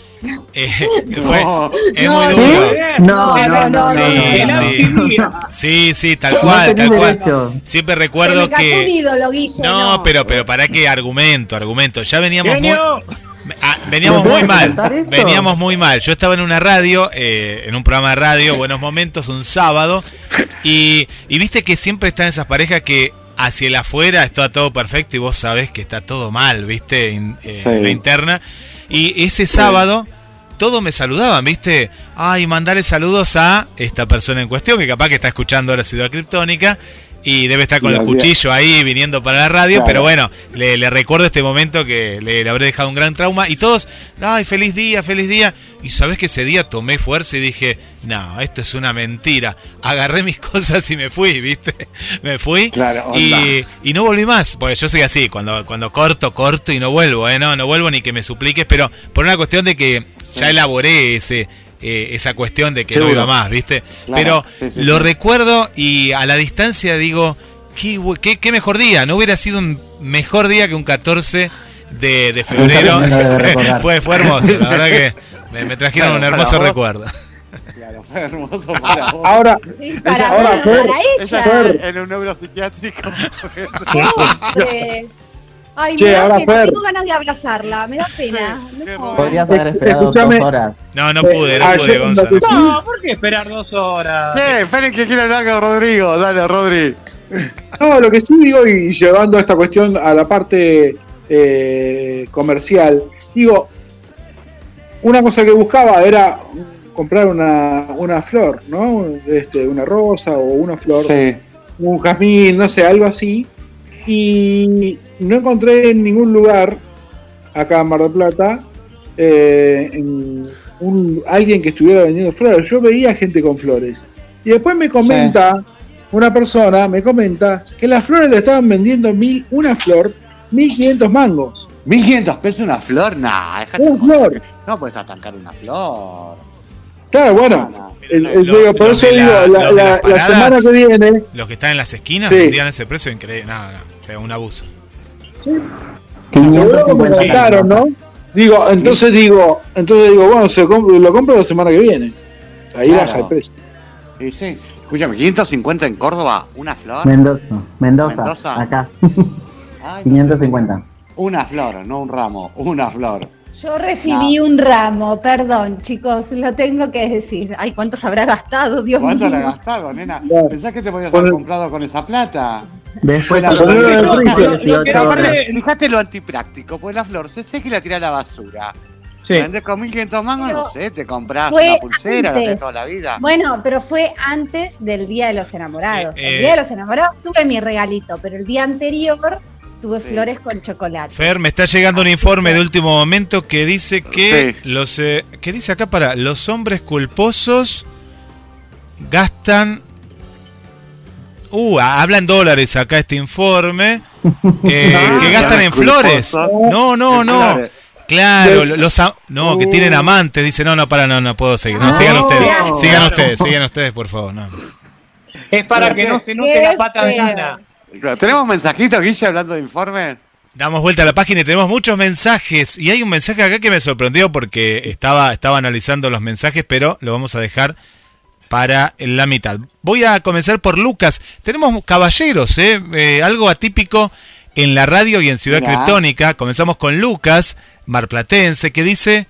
eh, fue, No. es No, muy no, duro. No, no, no, Sí, no, no. sí. Sí, sí, tal No cual, tal cual. Siempre recuerdo un que. ídolo, Guille. No, pero, pero para qué argumento, argumento. Ya veníamos muy. Ah, veníamos ¿Me muy mal. Veníamos muy mal. Yo estaba en una radio, eh, en un programa de radio, Buenos Momentos, un sábado. Y, y viste que siempre están esas parejas que hacia el afuera está todo perfecto y vos sabés que está todo mal, viste, In- eh, Sí. en la interna. Y ese sábado. Todos me saludaban, ¿viste? Ay, mandale saludos a esta persona en cuestión, que capaz que está escuchando ahora Ciudad Criptónica y debe estar con el cuchillo ahí viniendo para la radio, Claro. pero bueno, le, le recuerdo este momento que le, le habré dejado un gran trauma y todos, ay, feliz día, feliz día. Y sabes que ese día tomé fuerza y dije, no, esto es una mentira. Agarré mis cosas y me fui, ¿viste? Me fui Claro, y, y no volví más, porque yo soy así, cuando, cuando corto, corto y no vuelvo, ¿eh? No, no vuelvo ni que me supliques, pero por una cuestión de que ya elaboré ese... eh, esa cuestión de que no iba más, ¿viste? Claro, Pero sí, sí, lo sí. recuerdo y a la distancia digo, qué, qué, qué mejor día, no hubiera sido un mejor día que un 14 de, de febrero. Fue, fue hermoso, la verdad que me, me trajeron Claro, un hermoso recuerdo. Claro, fue hermoso para vos. Ahora, Sí, para, Esa- ahora, para, Fer, para Ella ella. está en un neuropsiquiátrico. Ay, Che, me da ahora, pena, Fer. tengo ganas de abrazarla, me da pena. No. Podrías haber esperado dos horas. No, no pude, no pude, Gonzalo. No, ¿por qué esperar dos horas? che, esperen que quiero hablar con Rodrigo. Dale, Rodri. No, lo que sí digo, y llevando esta cuestión a la parte eh, comercial, digo, una cosa que buscaba era comprar una, una flor, ¿no? Este, una rosa o una flor, Sí. un jazmín, no sé, algo así. Y no encontré en ningún lugar, acá en Mar del Plata, eh, en un- alguien que estuviera vendiendo flores. Yo veía gente con flores. Y después me comenta, una persona me comenta que las flores le estaban vendiendo mil, una flor, 1500 mangos. 1500 pesos una flor, nah, dejate Una flor. No puedes atancar una flor. Claro, bueno, No, no. el- Lo- el- lo- digo, por los eso digo, la- semana que viene, Los que están en las esquinas Sí. vendían ese precio increíble. No, no, o sea, un abuso. Seguro que me 550 sacaron, ¿no? Digo, entonces digo, entonces digo, bueno, se lo compro, lo compro la semana que viene. Ahí Claro. baja el precio. Sí, sí. Escúchame, 550 en Córdoba, una flor. Mendoza, Mendoza, Mendoza. acá. Ay, 550. Una flor, no un ramo, una flor. Yo recibí un ramo, perdón, chicos, lo tengo que decir. Ay, ¿cuántos habrá gastado, Dios ¿Cuánto mío? le has gastado, nena? ¿Pensás que te podías haber comprado con esa plata? Después La flor los del 18, Rico. Lo que Pero no aparte, sé- fíjate lo antipráctico, pues la flor se seca y la tira a la basura. Sí. Vendés con 1500 mangos, Pero no sé, te compras una pulsera, la de antes. toda la vida. Bueno, pero fue antes del Día de los Enamorados. Eh, eh. El Día de los Enamorados tuve mi regalito, pero el día anterior tuve Sí. flores con chocolate. Fer, me está llegando un informe de último momento que dice que Sí. los eh, que dice acá para los hombres culposos gastan Uh, a- habla en dólares acá este informe. eh, Ah, que gastan en flores. No, no, no. Claro, los no, que tienen amantes, dice, no, no, para, no, no puedo seguir. No, No, sigan ustedes. claro. Sigan ustedes, sigan ustedes, por favor, no. Es para que no se note la pata de feo. ¿Tenemos mensajitos, Guille, hablando de informes? Damos vuelta a la página y tenemos muchos mensajes. Y hay un mensaje acá que me sorprendió porque estaba, estaba analizando los mensajes, pero lo vamos a dejar para la mitad. Voy a comenzar por Lucas. Tenemos caballeros, ¿eh? Eh, algo atípico en la radio y en Ciudad. Criptónica. Comenzamos con Lucas, marplatense, que dice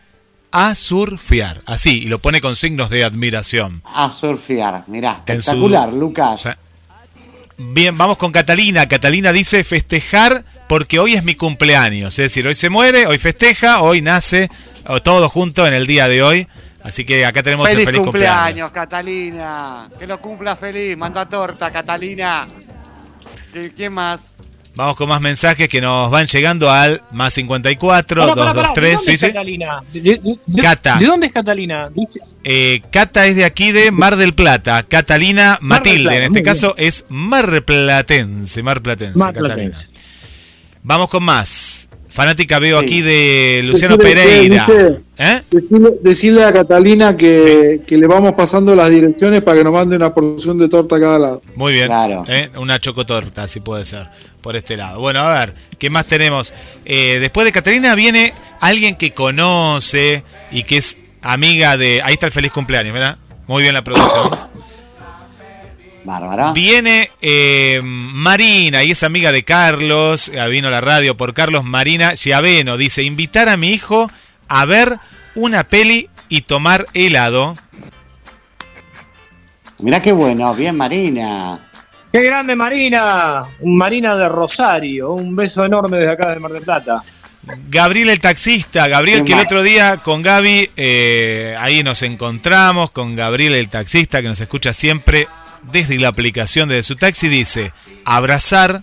a surfear. Así, y lo pone con signos de admiración. A surfear, mirá, En su- espectacular, Lucas. Bien, vamos con Catalina. Catalina dice festejar porque hoy es mi cumpleaños. Es decir, hoy se muere, hoy festeja, hoy nace, todo junto en el día de hoy. Así que acá tenemos feliz, el feliz cumpleaños, cumpleaños. Catalina. Que lo cumpla feliz. Manda torta, Catalina. ¿Qué- ¿Quién más? Vamos con más mensajes que nos van llegando al más 54 Pará, pará, pará, 223. ¿De dónde ¿sí, es? Catalina? ¿De, Cata. ¿De dónde es Catalina? Dice- Eh, Cata es de aquí de Mar del Plata. Catalina Mar Matilde, Plata, en este muy caso es marplatense. Marplatense, Mar Catalina. Platense. Vamos con más. Fanática veo Sí. aquí de Luciano Decirle que, Pereira. dice- ¿Eh? Decirle, decirle a Catalina que, que le vamos pasando las direcciones para que nos mande una porción de torta a cada lado. Muy bien. Claro. ¿eh? Una chocotorta, si puede ser, por este lado. Bueno, a ver, ¿qué más tenemos? Eh, después de Catalina viene alguien que conoce y que es amiga de... Ahí está el feliz cumpleaños, ¿verdad? Muy bien la producción. Bárbara. Viene eh, Marina y es amiga de Carlos, eh, vino a la radio por Carlos Marina Giaveno, dice, invitar a mi hijo a ver una peli y tomar helado. Mirá qué bueno, bien Marina. ¡Qué grande Marina! Marina de Rosario. Un beso enorme desde acá de Mar del Plata. Gabriel el taxista, Gabriel que el otro día con Gaby, eh, ahí nos encontramos con Gabriel el taxista que nos escucha siempre desde la aplicación de su taxi, dice, abrazar,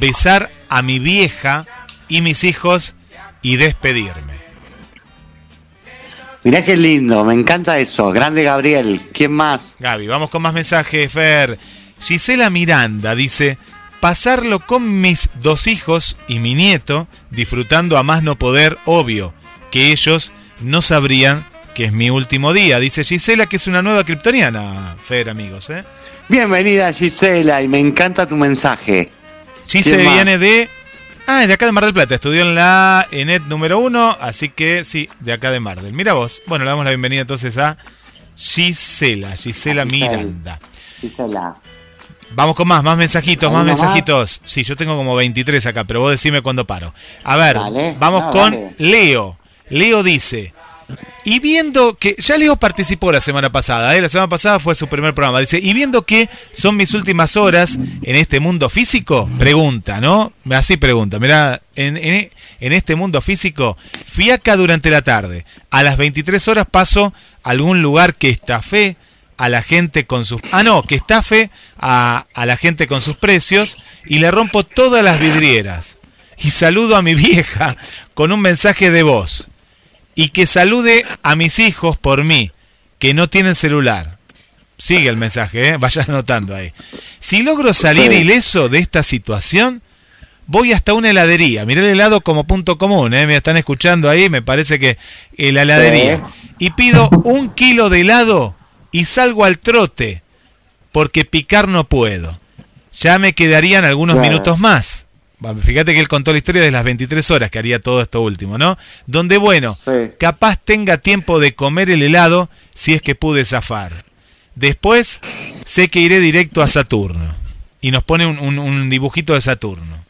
besar a mi vieja y mis hijos y despedirme. Mirá qué lindo, me encanta eso. Grande Gabriel. ¿Quién más? Gaby, vamos con más mensajes, Fer. Gisela Miranda dice, pasarlo con mis dos hijos y mi nieto, disfrutando a más no poder, obvio, que ellos no sabrían que es mi último día. Dice Gisela que es una nueva kriptoniana, Fer, amigos. ¿eh? Bienvenida Gisela y me encanta tu mensaje. Gise ¿Quién más? viene de... Ah, es de acá de Mar del Plata, estudió en la ENET número uno, así que sí, de acá de Mar del. Mira vos. Bueno, le damos la bienvenida entonces a Gisela, Gisela Gisela. Miranda. Gisela. Vamos con más, más mensajitos, más mensajitos. Sí, yo tengo como 23 acá, pero vos decime cuándo paro. A ver, Dale, vamos no, con dale. Leo. Leo dice, y viendo que, ya Leo participó la semana pasada, ¿eh? la semana pasada fue su primer programa, dice, y viendo que son mis últimas horas en este mundo físico, pregunta, ¿no? Así pregunta, mira, en, en, en este mundo físico, fiaca durante la tarde, a las 23 horas paso a algún lugar que estafé a la gente con sus... Ah, no, que estafe a, a la gente con sus precios y le rompo todas las vidrieras. Y saludo a mi vieja con un mensaje de voz. Y que salude a mis hijos por mí, que no tienen celular. Sigue el mensaje, ¿eh? vaya anotando ahí. Si logro salir Sí. ileso de esta situación, voy hasta una heladería. Mirá el helado como punto común, ¿eh? me están escuchando ahí, me parece que eh, la heladería. Y pido un kilo de helado y salgo al trote, porque picar no puedo. Ya me quedarían algunos Claro. minutos más. Fíjate que él contó la historia de las 23 horas que haría todo esto último, ¿no? Donde, bueno, Sí. capaz tenga tiempo de comer el helado si es que pude zafar. Después sé que iré directo a Saturno. Y nos pone un, un- un dibujito de Saturno.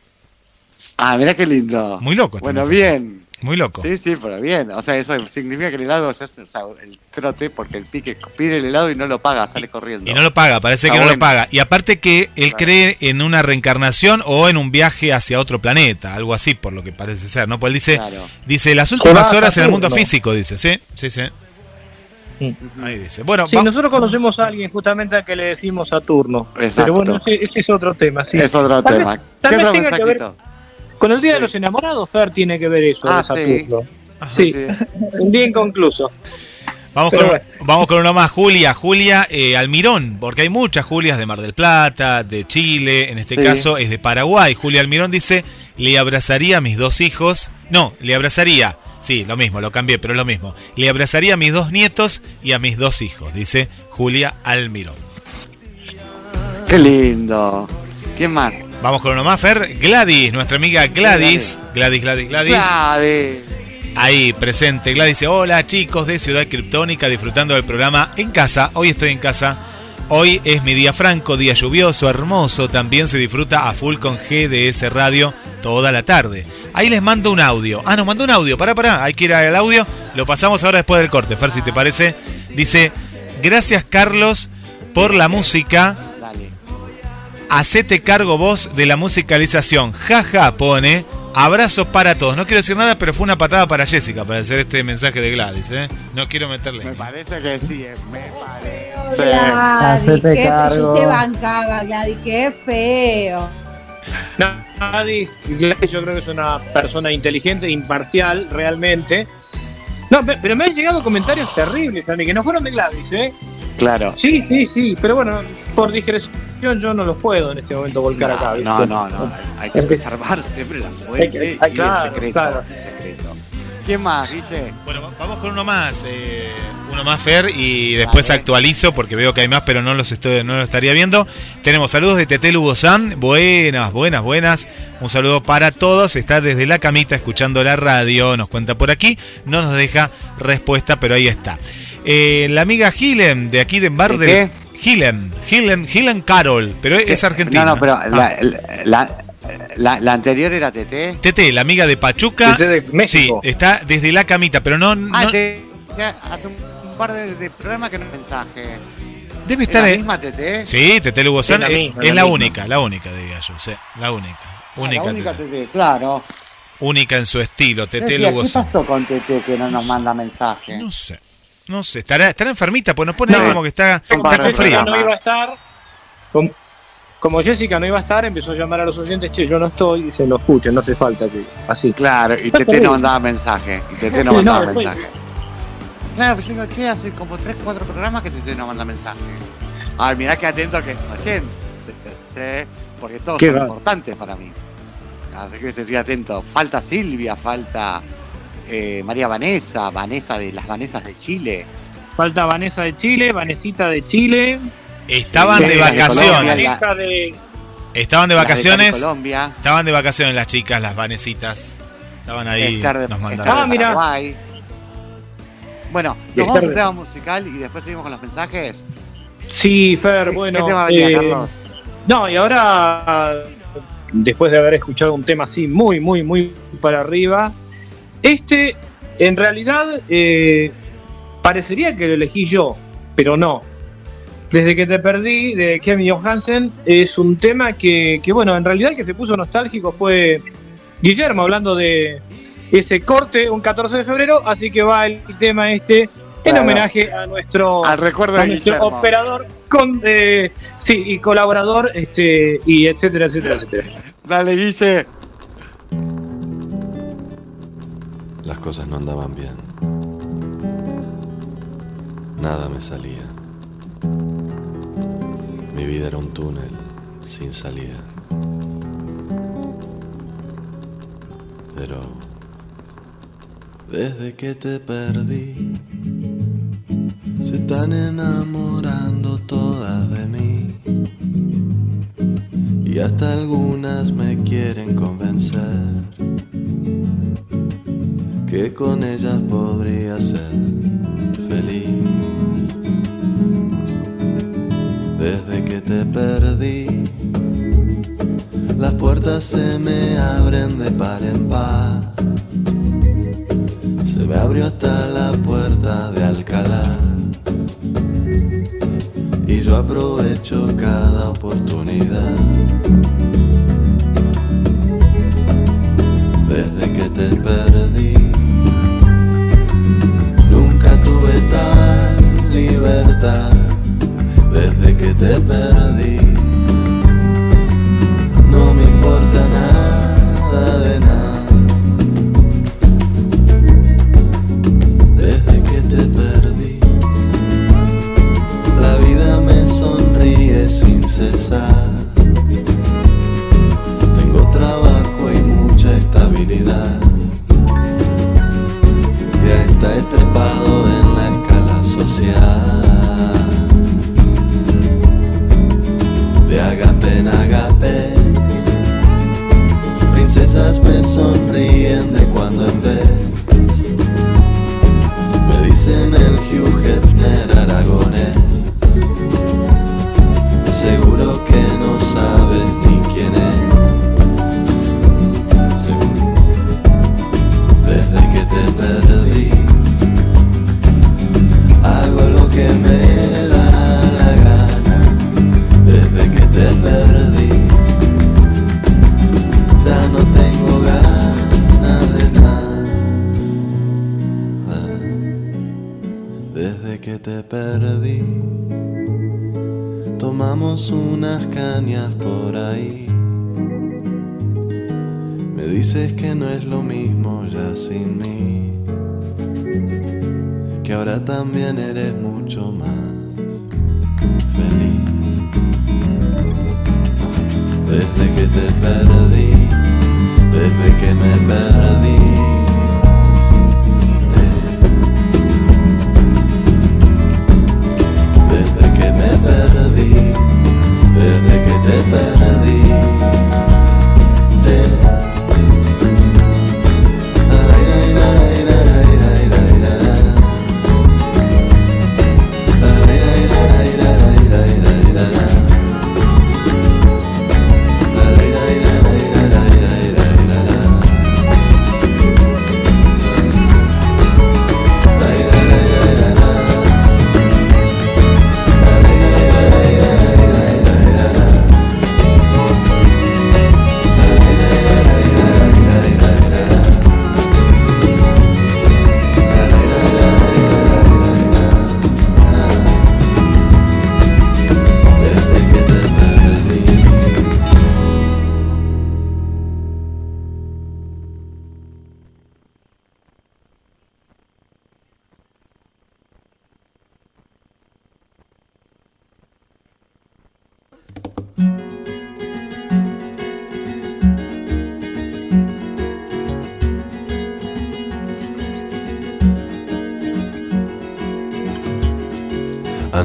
Ah, mirá qué lindo. Muy loco este Bueno, bien. Muy loco. Sí, sí, pero bien. O sea, eso significa que el helado se hace, o sea, el trote, porque el pique pide el helado y no lo paga, sale corriendo. Y no lo paga, parece Está que no lo paga. Y aparte que él Claro. cree en una reencarnación o en un viaje hacia otro planeta, algo así por lo que parece ser, ¿no? Pues él dice, Claro. dice las últimas horas en el mundo físico, dice, sí, sí, sí. Ahí dice. Bueno, Sí, nosotros conocemos a alguien justamente al que le decimos Saturno. Exacto. Pero bueno, ese, ese es otro tema, sí. Es otro Tal tema. vez- tal ¿Qué vez tenga que ver-? Con el Día de Sí. los Enamorados, Fer tiene que ver eso Ah, sí. Saturno. Sí, bien concluso. Vamos Pero con, bueno. vamos con una más, Julia, Julia eh, Almirón, porque hay muchas Julias de Mar del Plata, de Chile, en este Sí. caso es de Paraguay. Julia Almirón dice, le abrazaría a mis dos hijos, no, le abrazaría, sí, lo mismo, lo cambié, pero es lo mismo, le abrazaría a mis dos nietos y a mis dos hijos, dice Julia Almirón. Qué lindo. ¿Quién más? Vamos con uno más, Fer, Gladys, nuestra amiga Gladys, Gladys, Gladys, Gladys. Gladys. Ahí presente, Gladys dice, hola chicos de Ciudad Criptónica, disfrutando del programa en casa, hoy estoy en casa, hoy es mi día franco, día lluvioso, hermoso, también se disfruta a full con GDS Radio toda la tarde. Ahí les mando un audio, ah, nos mandó un audio, pará, pará, hay que ir al audio, lo pasamos ahora después del corte, Fer, si te parece, dice, gracias Carlos por la música. Hacete cargo vos de la musicalización. Jaja pone. Abrazo para todos. No quiero decir nada, pero fue una patada para Jessica para hacer este mensaje de Gladys. ¿eh? No quiero meterle. Me parece que sí, eh, me parece. Gladys, Hacete qué- cargo. Yo te bancaba, Gladys, qué feo. No, Gladys, Gladys yo creo que es una persona inteligente, imparcial, realmente. No, pe- pero me han llegado comentarios terribles también, que no fueron de Gladys, ¿eh? Claro. Sí, sí, sí, pero bueno, por discreción yo no los puedo en este momento volcar No, acá. no, ¿viste? no, no, hay que preservar siempre la fuente Hay que- y claro, el secreto. claro. el secreto. ¿Quién más, Guille? Bueno, va- vamos con uno más. eh, uno más, Fer, y después actualizo porque veo que hay más, pero no los estoy, no los estaría viendo. Tenemos saludos de Tete Lugosán. Buenas, buenas, buenas. Un saludo para todos. Está desde la camita escuchando la radio. Nos cuenta por aquí. No nos deja respuesta, pero ahí está. Eh, la amiga Gilem, de aquí de Bar ¿De del. Gilem, Gilem, Gilem Carol, pero es argentina. No, no, pero Ah. la, la, la- la anterior era TT. Tete, la amiga de Pachuca. Tete de México. Sí, está desde la camita, pero no. Ah, no- te- ya hace un par de, de programas que no mensaje. debe ¿Es estar la en- misma TT? Sí, Tete Lugosán Es la es, misma, es la la misma. única, la única, diría yo, sí, la única. Ah, Única, la única Tete. TT, claro. única en su estilo, Tete decía, ¿Qué Lugosán. pasó con TT que no nos manda mensaje? No sé, no sé, estará, estará enfermita, pues nos pone No. como que está, está con frío. programa. no iba a estar. com- Como Jessica no iba a estar, empezó a llamar a los oyentes, che, yo no estoy, y se lo escuchen, no hace falta que. Así. Claro, y TT no mandaba mensaje. Y TT no mandaba no, después- mensaje. Claro, pues yo digo, che, hace como 3, 4 programas que TT no manda mensaje. Ay, mirá qué atento que está oyente. Sí, porque todos Qué son va. importantes para mí. Así que estoy atento. Falta Silvia, falta eh, María Vanessa, Vanessa de las Vanesas de Chile. Falta Vanessa de Chile, Vanesita de Chile, Estaban Sí, de de Colombia, vacaciones, Vanessa de. estaban de vacaciones, Colombia. estaban de vacaciones las chicas, las vanecitas. Estaban ahí, de, nos mandaron. de Ah. Bueno, nos vamos a un de- tema musical y después seguimos con los mensajes. Sí, Fer, ¿Qué- bueno. ¿Qué tema venía, eh, Carlos? No, y ahora, después de haber escuchado un tema así muy, muy, muy para arriba, este, en realidad, eh, parecería que lo elegí yo, pero no. Desde que te perdí, de Kevin Johansen, es un tema que, que, bueno, en realidad el que se puso nostálgico fue Guillermo, hablando de ese corte un 14 de febrero, así que va el tema este en homenaje a nuestro Al recuerdo a de nuestro operador con eh, sí y colaborador este y etcétera etcétera etcétera Dale, Guille. Las cosas no andaban bien. Nada me salía. Mi vida era un túnel sin salida. Pero desde que te perdí, se están enamorando todas de mí. Y hasta algunas me quieren convencer que con ellas podría ser feliz. Desde que te perdí, las puertas se me abren de par en par. Se me abrió hasta la puerta de Alcalá. Y yo aprovecho cada oportunidad. Desde que te perdí, libertad. Desde que te perdí, no me importa nada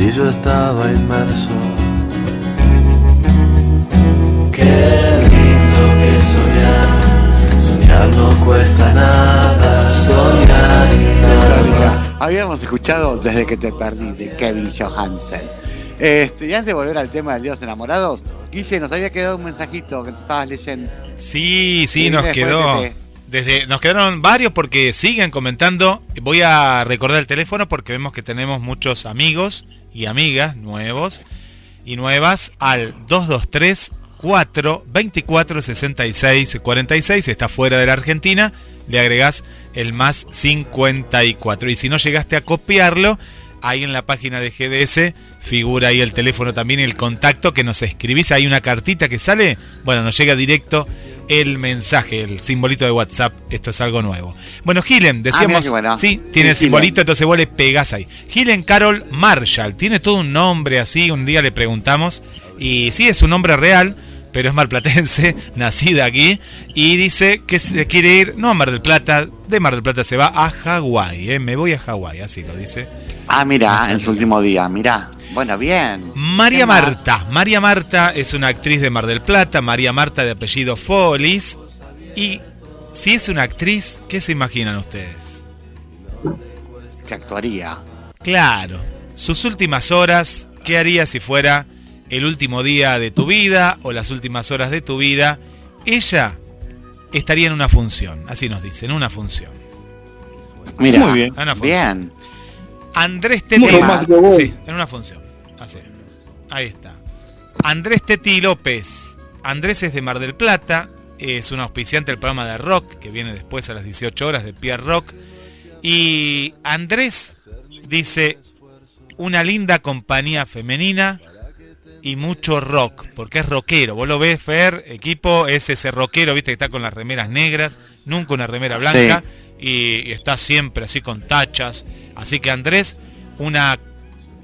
Ti yo estaba inmerso. Qué lindo que soñar, soñar no cuesta nada, soñar y nada. Habíamos escuchado Desde que te perdí de Kevin Johansen. Este, y antes de volver al tema de los enamorados, Guille, nos había quedado un mensajito que tú estabas leyendo. Sí, sí, nos quedó. de- Desde, nos quedaron varios porque siguen comentando. Voy a recordar el teléfono porque vemos que tenemos muchos amigos y amigas nuevos y nuevas al 223 4 24 66 46. Si está fuera de la Argentina, le agregás el más 54. Y si no llegaste a copiarlo, ahí en la página de GDS figura ahí el teléfono también el contacto que nos escribís. Hay una cartita que sale. Bueno, nos llega directo el mensaje, el simbolito de WhatsApp. Esto es algo nuevo. Bueno, Gilen, decíamos. Ah, qué bueno. Sí, tiene el simbolito, entonces vos le pegás ahí. Gilen Carol Marshall. Tiene todo un nombre así. Un día le preguntamos. Y sí, es un nombre real. Pero es marplatense, nacida aquí, y dice que se quiere ir, no a Mar del Plata, de Mar del Plata se va a Hawái, ¿eh? me voy a Hawái, así lo dice. Ah, mira, en su último día, mira. Bueno, bien. María. Marta. María Marta es una actriz de Mar del Plata. María Marta de apellido Follis. Y si es una actriz, ¿qué se imaginan ustedes? Que actuaría. Claro, sus últimas horas, ¿qué haría si fuera el último día de tu vida o las últimas horas de tu vida? Ella estaría en una función, así nos dicen, una función. Mira, Muy bien. Una función. bien. Andrés vos. Sí, en una función. Así. Ahí está. Andrés Teti López. Andrés es de Mar del Plata. Es un auspiciante del programa de rock que viene después a las 18 horas de Pierre Rock. Y Andrés dice una linda compañía femenina y mucho rock, porque es rockero. Vos lo ves, Fer, equipo, es ese rockero, viste, que está con las remeras negras, nunca una remera blanca, y, y está siempre así con tachas. Así que Andrés, una,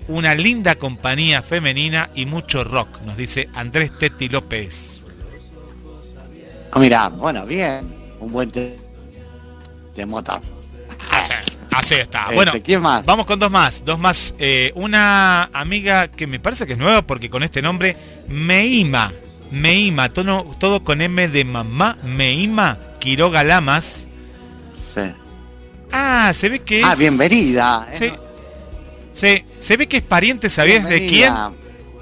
una linda compañía femenina y mucho rock, nos dice Andrés Teti López. Ah, mira, bueno, bien. Un buen te- de motor. Así, así está. Este, Bueno, ¿quién más? Vamos con dos más, dos más. Eh, una amiga que me parece que es nueva porque con este nombre, Meima. Meima, todo, todo con M de mamá. Meima Quiroga Lamas. Sí. Ah, se ve que es. Ah, bienvenida. Sí. Sí, se ve que es pariente, ¿sabías de quién?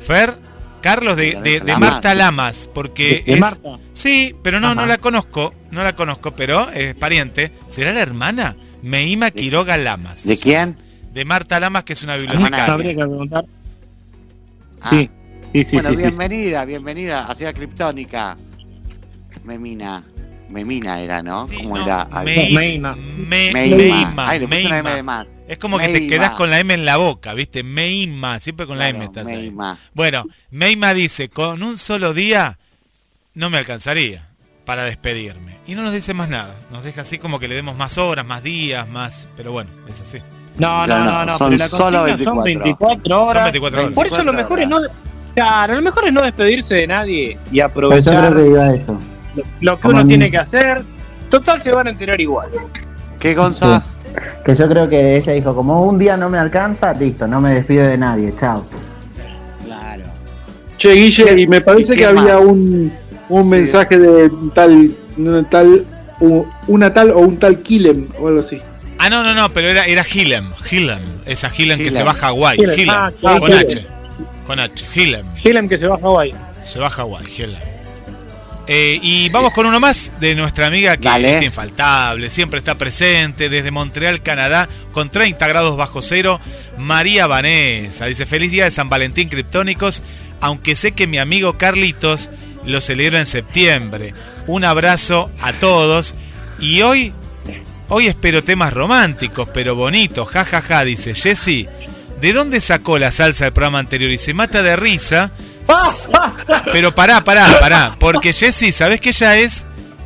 Fer, Carlos, de, de- de. Marta Lamas, porque De es- Marta. Sí, pero no, Ajá. no la conozco, no la conozco, pero es pariente. ¿Será la hermana? Meima Quiroga Lamas. ¿De quién? De Marta Lamas, que es una bibliotecaria. Habría que preguntar. Ah, Sí, sí, sí, bueno, sí, sí, sí. bienvenida, bienvenida a Ciudad Criptónica. Memina. Memina era, ¿no? Sí, ¿Cómo no, era? Mei- Meima. Me- Meima. Meima, Ay, le puse una M Meima. de más. Es como que te quedas con la M en la boca, ¿viste? Meima, siempre con la M estás ahí. Meima. Bueno, Meima dice, con un solo día no me alcanzaría para despedirme. Y no nos dice más nada. Nos deja así como que le demos más horas, más días, más... Pero bueno, es así. No, no, no, no, no, son pero la solo consigna son 24. 24 horas. Son 24 horas. Por eso lo mejor es no. Claro, lo mejor es no despedirse de nadie y Pero yo aprovechar creo que iba a eso. Lo, que uno en- tiene que hacer. Total, se van a enterar igual. ¿Qué, Gonza? Que yo creo que ella dijo, como un día no me alcanza, listo, no me despido de nadie, chao. Claro. Che, Guille, y me parece ¿Y que había un, un Sí. mensaje de un tal, una tal, una tal o un tal Kilem o algo así. Ah, no, no, no, pero era, era Hillem. Hillem. Esa Hillem que se va a Hawái. Hillem, Hillem. ah, claro, con Hillem. H. Con H. Hillem. Hillem que se va a Hawái. Se va a Hawái. Hillem. Eh, y vamos con uno más de nuestra amiga que Dale. es infaltable, siempre está presente desde Montreal, Canadá, con 30 grados bajo cero. María Vanessa dice: Feliz día de San Valentín, Criptónicos. Aunque sé que mi amigo Carlitos lo celebra en septiembre. Un abrazo a todos. Y hoy, hoy espero temas románticos, pero bonitos. Ja, ja, ja, dice Jessy. ¿De dónde sacó la salsa del programa anterior? Y se mata de risa. Pero pará, pará, pará. Porque Jessie, ¿sabés que ella es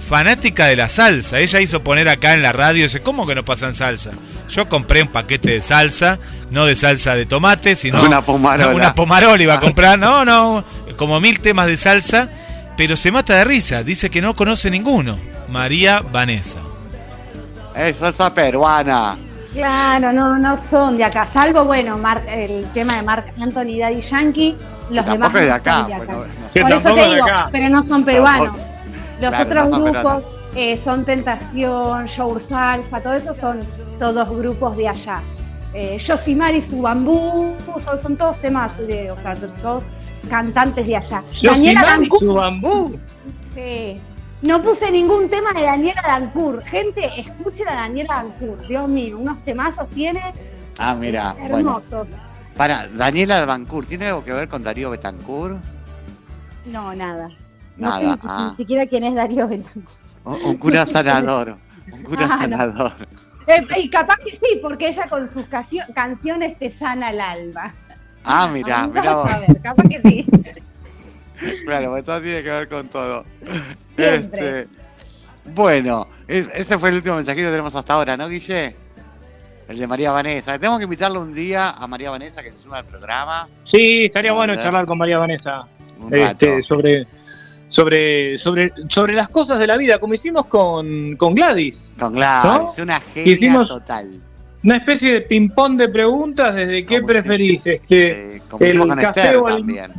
fanática de la salsa? Ella hizo poner acá en la radio, dice, ¿cómo que no pasan salsa? Yo compré un paquete de salsa, no de salsa de tomate, sino Una pomarola. una pomarola iba a comprar, no, no, como mil temas de salsa, pero se mata de risa, dice que no conoce ninguno. María Vanessa. Es salsa peruana. Claro, no, no son de acá, salvo, bueno, Mar- el tema de Marc Anthony y Daddy Yankee, los Que demás tampoco es de no acá. son de acá. bueno, no Que Por eso te digo, pero no son peruanos. Los Claro, otros no son grupos eh, son Tentación, Show Salsa, todo eso son todos grupos de allá. Eh, Yosimari, su bambú, son, son todos temas, de, o sea, todos cantantes de allá. Daniela Yosimar y Dancourt, su bambú. sí. No puse ningún tema de Daniela Dancourt. Gente, escuchen a Daniela Dancourt. Dios mío, unos temazos tiene Ah, mira. Bueno, hermosos. Para, Daniela Bancourt, ¿tiene algo que ver con Darío Betancourt? No, nada. No Nada, sé ni, ah. ni siquiera quién es Darío Betancourt. Un, un cura sanador. Un cura Ah, no. sanador. Eh, y capaz que sí, porque ella con sus canciones te sana el alma. Ah, mira, mira a vos. saber, capaz que sí. Claro, pues todo tiene que ver con todo. Siempre. Este, bueno, es- ese fue el último mensajito que tenemos hasta ahora, ¿no, Guille? El de María Vanessa. Tenemos que invitarle un día a María Vanessa que se suma al programa. Sí, estaría bueno charlar con María Vanessa este, sobre, sobre, sobre, sobre las cosas de la vida, como hicimos con, con Gladys. Con Gladys, ¿no? una genia Hicimos- total. Una especie de ping-pong de preguntas desde qué preferís, este, Eh, hicimos el café Esther o el- también.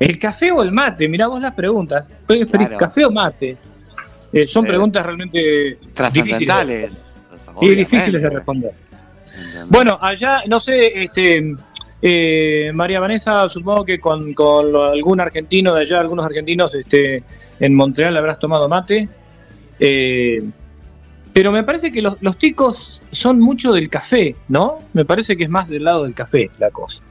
el café o el mate. Mirá vos las preguntas. ¿Preferís Claro. café o mate? Eh, son preguntas realmente difíciles, Trascendentales. y difíciles de Obviamente. responder. Bueno, allá, no sé, este, eh, María Vanessa, supongo que con, algún argentino de allá, algunos argentinos este, en Montreal habrás tomado mate. Eh, pero me parece que los, los ticos son mucho del café, ¿no? Me parece que es más del lado del café la cosa.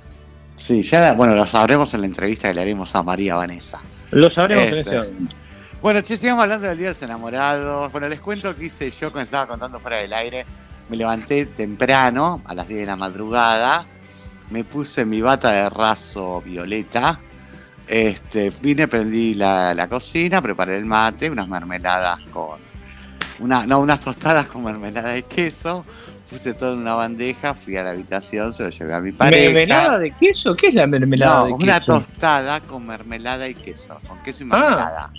Sí, ya, bueno, lo sabremos en la entrevista que le haremos a María Vanessa. Lo sabremos en Este. ese momento. Bueno, che, sigamos hablando del Día de los Enamorados. Bueno, les cuento que hice yo cuando estaba contando fuera del aire. Me levanté temprano, a las 10 de la madrugada. Me puse mi bata de raso violeta. Este, vine, prendí la, la cocina, preparé el mate, unas mermeladas con. Una, no, unas tostadas con mermelada de queso. Puse todo en una bandeja, fui a la habitación, se lo llevé a mi pareja. ¿Mermelada de queso? ¿Qué es la mermelada No, de una queso? tostada con mermelada y queso, con queso y Ah.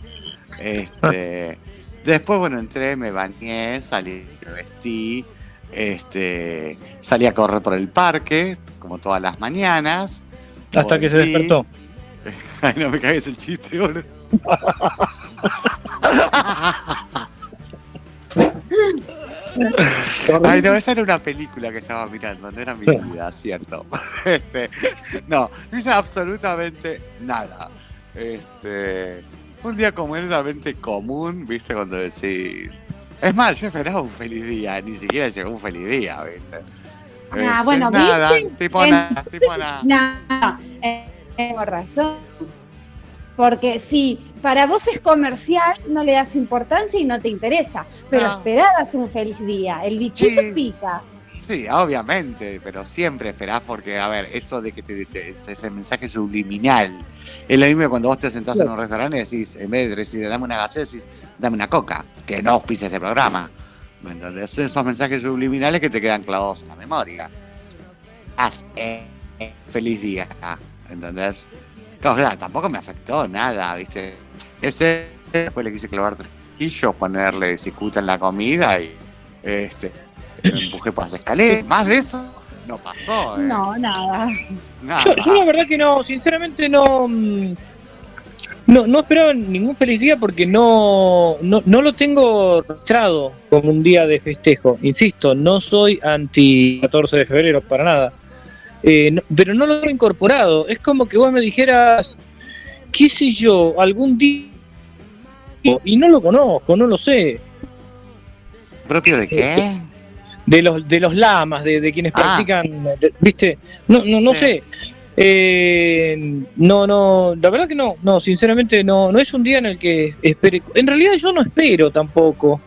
Este, después, bueno, entré, me bañé, salí, me vestí, este, salí a correr por el parque, como todas las mañanas. Hasta que se despertó. Ay, no me cagues el chiste, boludo. Ay, no, esa era una película que estaba mirando, no era mi vida, cierto. Este, no, no hice absolutamente nada. Este, un día completamente común, viste, cuando decís. Es más, yo esperaba un feliz día, ni siquiera llegó un feliz día, viste. Ah, Este, bueno, nada, ¿viste? tipo nada, tipo nada. No, eh, tengo razón. Porque si para vos es comercial, no le das importancia y no te interesa. Pero No. esperabas un feliz día. El bichito Sí. pica. Sí, obviamente, pero siempre esperás porque, a ver, eso de que te, te- ese mensaje subliminal. Es lo mismo que cuando vos te sentás en un restaurante y decís, en vez de decir, dame una gaseosa, decís, dame una coca, que no auspicia ese programa. ¿Me entendés? Son esos mensajes subliminales que te quedan clavados en la memoria. Haz eh, eh, feliz día, ¿entendés? Claro, claro, tampoco me afectó nada, ¿viste? Ese, después le quise clavar tres ponerle cicuta en la comida y este, me empujé por las escaleras. Más de eso no pasó. ¿eh? No, nada. Nada. Yo, yo la verdad que no, sinceramente no, mm, no, no esperaba ningún feliz día porque no, no, no lo tengo registrado como un día de festejo. Insisto, no soy anti 14 de febrero para nada. Eh, no- pero no lo he incorporado. Es como que vos me dijeras, qué sé yo, algún día y no lo conozco, no lo sé. ¿Propio de qué? De los de los lamas, de, de quienes Ah. practican, ¿viste? No, no, no Sí. sé. Eh, no, no, la verdad que no, no, sinceramente no, no es un día en el que espere. En realidad yo no espero tampoco.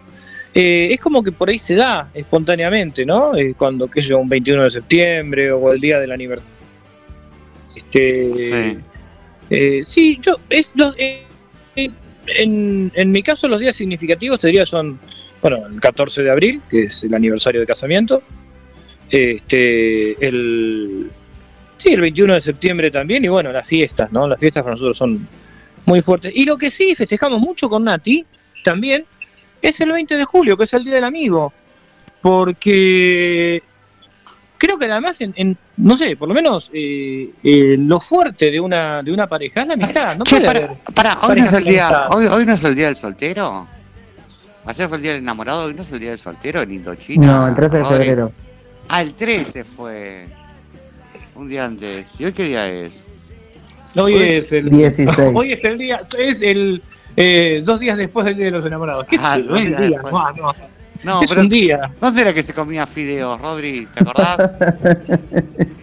Eh, es como que por ahí se da espontáneamente, ¿no? Eh, cuando, qué sé yo, un 21 de septiembre o el día del aniversario. Este, Sí. eh, sí, yo, es, eh, en, en mi caso los días significativos te diría son, bueno, el 14 de abril, que es el aniversario de casamiento, este, el, sí, el 21 de septiembre también, y bueno, las fiestas, ¿no? Las fiestas para nosotros son muy fuertes. Y lo que sí festejamos mucho con Nati, también, es el 20 de julio, que es el Día del Amigo, porque creo que además, en, en- no sé, por lo menos eh, eh, lo fuerte de una, de una pareja es la amistad. No Che, para, hoy no es el día, hoy, hoy no es el día del soltero. Ayer fue el día del enamorado, hoy no es el día del soltero en Indochina. No, el 13 de febrero. Ah, el 13 fue. Un día antes. ¿Y hoy qué día es? Hoy Hoy- es el 16. hoy es el día, es el eh, dos días después del Día de los Enamorados. ¿Qué Ah, es el día? No, no, No, es pero un día. ¿dónde era que se comía fideos, Rodri? ¿Te acordás?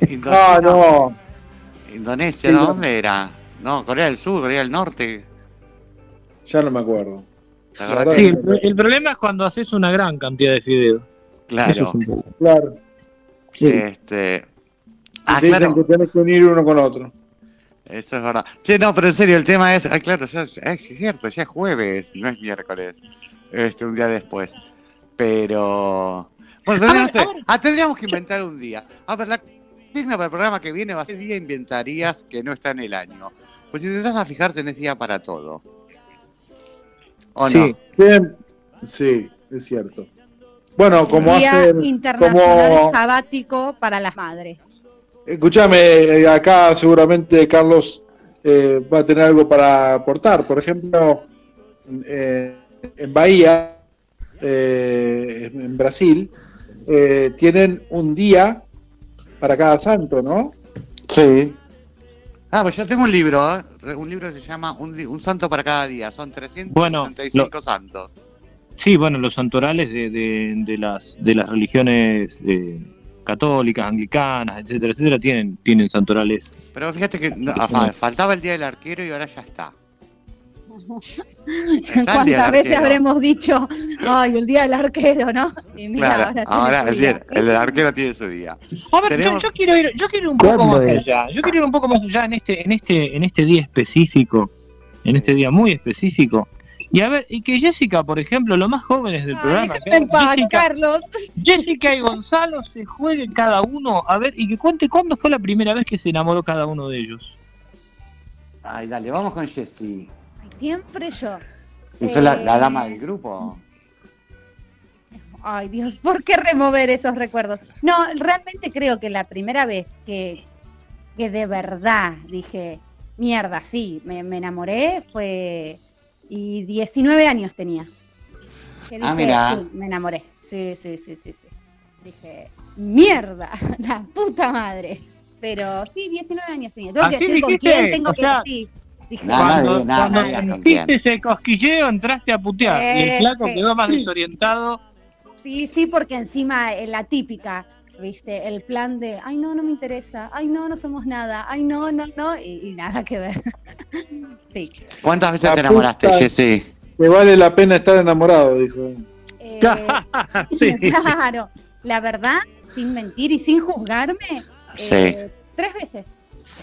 Indochina, Ah, no. Indonesia, ¿no? no. ¿dónde era? No, Corea del Sur, Corea del Norte. Ya no me acuerdo. Sí, que- el, el problema es cuando haces una gran cantidad de fideos. Claro. Eso es un poco. Claro. Sí. Este. Ah, te dicen claro. que tenés que unir uno con otro. Eso es verdad. Che, no, pero en serio, el tema es. Ah, claro, ya es, es cierto, ya es jueves, no es miércoles. Este, un día después. Pero. Bueno, A tendríamos, ver, a ver. ah, tendríamos que inventar un día. A ver, la digna para el programa que viene va a ser día inventarías que no está en el año. Pues si te vas a fijar, tenés día para todo. ¿O Sí. no? Bien. Sí, es cierto. Bueno, como Día hacen. internacional como- sabático para las madres. Escúchame, eh, acá seguramente Carlos eh, va a tener algo para aportar. Por ejemplo, eh, en Bahía, eh, en Brasil, eh, tienen un día para cada santo, ¿no? Sí. Ah, pues yo tengo un libro, ¿eh? Un libro se llama Un, un santo para cada día. Son 365 santos. Sí, bueno, los santorales de, de- de las de las religiones eh, católicas, anglicanas, etcétera, etcétera, tienen tienen santorales. Pero fíjate que no, ah, fa- faltaba el día del arquero y ahora ya está. día ¿Cuántas veces habremos dicho, ay, el día del arquero, ¿no? Y mira, Claro, ahora, ahora es su bien, día. el arquero tiene su día. A ver, yo, Tenemos- yo quiero ir, yo quiero ir un poco ¿Cuándo más es? allá. Yo quiero ir un poco más allá en este, en este, en este día específico, en este día muy específico. Y a ver, y que Jessica, por ejemplo, los más jóvenes del Ay, programa, paz, Jessica, Carlos. Jessica y Gonzalo se jueguen cada uno, a ver, y que cuente cuándo fue la primera vez que se enamoró cada uno de ellos. Ay, dale, vamos con Jessie. Siempre yo. ¿Y sos la, Eh. la dama del grupo? Ay, Dios, ¿por qué remover esos recuerdos? No, realmente creo que la primera vez que, que de verdad dije, mierda, sí, me, me enamoré fue. Y 19 años tenía. Que Ah, dije, mirá. sí, me enamoré. Sí, sí, sí, sí, sí. Dije, mierda, la puta madre. Pero sí, 19 años tenía. Tengo que ¿Así decir con quién tengo O que sea, sí. Dije, Cuando, ese cosquilleo, entraste a putear. y el Sí, flaco sí. quedó más desorientado. Sí, sí, porque encima eh, la típica, ¿viste? El plan de, ay, no, no me interesa, ay, no, no somos nada, ay, no, no, no, y, y nada que ver. sí. ¿Cuántas veces La te enamoraste, Jessy? Que vale la pena estar enamorado, dijo. Eh, Sí. Claro, la verdad, sin mentir y sin juzgarme, eh, tres veces.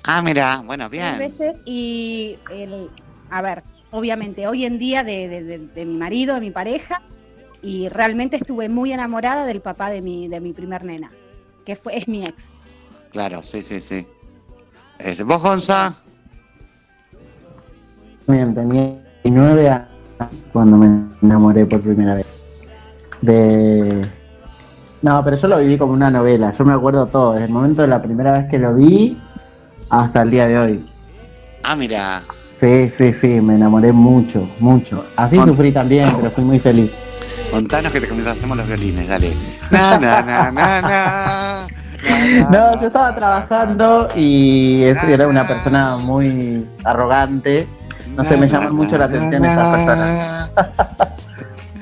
Ah, mira, bueno, bien. veces y, el, a ver, obviamente, hoy en día de, de- de- de mi marido, de mi pareja, y realmente estuve muy enamorada del papá de mi, de mi primer nena, que fue, es mi ex. Claro, sí, sí, sí. Es- ¿Vos, Gonza? Bien, tenía 19 años cuando me enamoré por primera vez. De. No, pero yo lo viví como una novela. Yo me acuerdo todo, desde el momento de la primera vez que lo vi hasta el día de hoy. Ah, mira. Sí, sí, sí, me enamoré mucho, mucho. Así Con- sufrí también, pero fui muy feliz. Contanos que te hacemos los violines, dale. Na, na, na, na, na. No, yo estaba trabajando y era una persona muy arrogante. No sé, me llaman mucho la atención esas personas.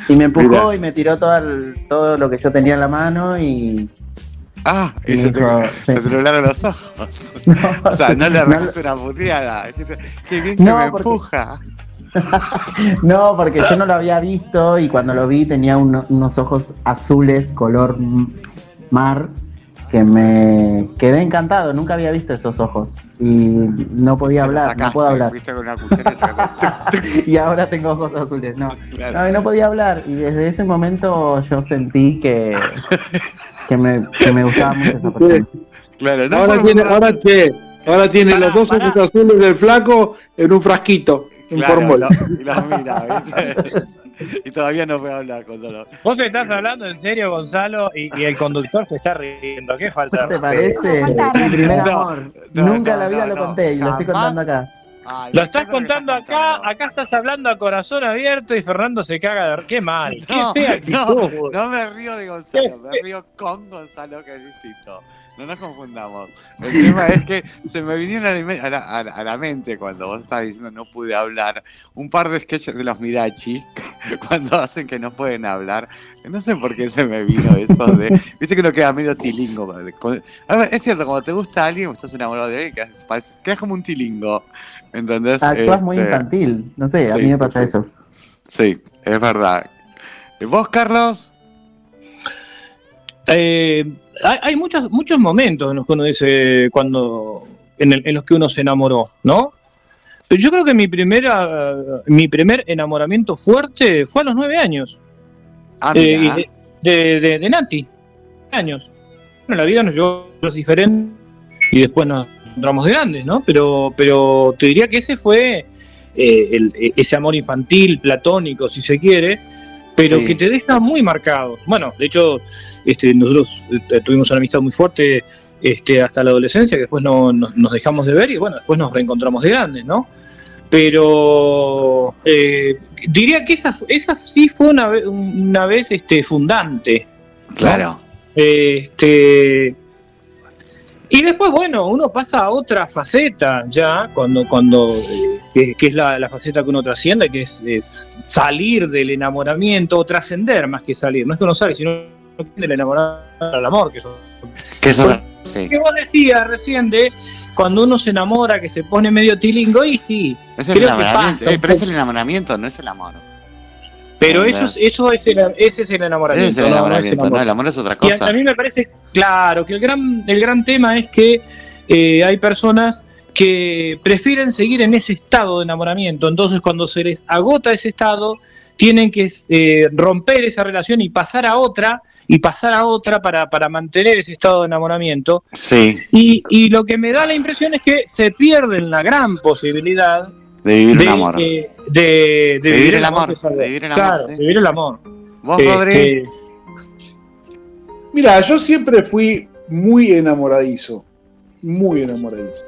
Y me empujó Mira. y me tiró todo, el- todo lo que yo tenía en la mano y... Ah, y se te, nublaron los ojos. O sea, no le arrancaste una puteada. Qué bien que No, me porque- empuja. No, porque yo no lo había visto y cuando lo vi tenía uno- unos ojos azules color mar que me quedé encantado, nunca había visto esos ojos y no podía hablar, no puedo hablar. Y ahora tengo ojos azules, no. Claro. No, y no podía hablar y desde ese momento yo sentí que, que, me, que me gustaba mucho esa persona. Claro, no ahora tiene, ahora che, ahora tiene Pará, los dos ojos azules del flaco en un frasquito, en Claro. Y todavía no puedo hablar con dolor. Vos estás hablando en serio, Gonzalo, y, y el conductor se está riendo. ¿Qué falta? ¿Te parece? Mi primer amor. no, Nunca en no, la vida no, lo no, conté y lo estoy contando acá. Ay, Lo estás contando estás acá, contando. acá estás hablando a corazón abierto y Fernando se caga de... ¡Qué mal! ¡Qué No, fea no, no me río de Gonzalo, me río con Gonzalo, que es distinto. No nos confundamos. El tema es que se me vinieron a la, me- a la- a la- a la mente cuando vos estabas diciendo no pude hablar un par de sketches de los Mirachi cuando hacen que no pueden hablar. No sé por qué se me vino eso de. Viste que uno queda medio tilingo. A ver, es cierto, cuando te gusta alguien o estás enamorado de alguien, quedas, parece- quedas como un tilingo. ¿Entendés? Actúas muy Este, infantil. No sé, a mí me pasa sí. eso. Sí, es verdad. ¿Y ¿Vos, Carlos? Eh, hay, hay muchos, muchos momentos en los que uno dice cuando en, el- en los que uno se enamoró, ¿no? Pero yo creo que mi primera mi primer enamoramiento fuerte fue a los nueve años. Ah, Eh, de, de- de Nati. años. Bueno, la vida nos llevó a los diferentes y después nos encontramos de grandes, ¿no? Pero, pero te diría que ese fue eh, el- ese amor infantil, platónico, si se quiere, pero Sí. que te deja muy marcado. Bueno, de hecho, este, nosotros eh, tuvimos una amistad muy fuerte este, hasta la adolescencia, que después no, no- nos dejamos de ver y bueno, después nos reencontramos de grandes, ¿no? Pero eh, diría que esa, esa sí fue una, una vez este, fundante. Claro. Este, y después, bueno, uno pasa a otra faceta ya, cuando, cuando eh, que, que es la, la faceta que uno trasciende, que es, es salir del enamoramiento o trascender más que salir. No es que uno sale, sino que del enamoramiento al amor, que eso Que eso, sí. que vos decías recién de cuando uno se enamora, que se pone medio tilingo, y sí, Es el creo que enamoramiento. pasa Eh, pero es el enamoramiento, no es el amor. Pero eso, es- eso es el, ese es el Ese enamoramiento. es el no- no es el enamoramiento, amor. no, el amor es otra Y a, cosa. a mí me parece, claro, que el gran, el gran tema es que eh, hay personas que prefieren seguir en ese estado de enamoramiento. Entonces, cuando se les agota ese estado, tienen que eh, romper esa relación y pasar a otra, y pasar a otra para, para mantener ese estado de enamoramiento. Sí, Y, y lo que me da la impresión es que se pierden la gran posibilidad de vivir de, el amor. de, de De vivir el amor, algo- de vivir el amor, Claro, sí. de vivir el amor. ¿Vos, Este, Rodri? Mira, yo siempre fui muy enamoradizo. Muy enamoradizo.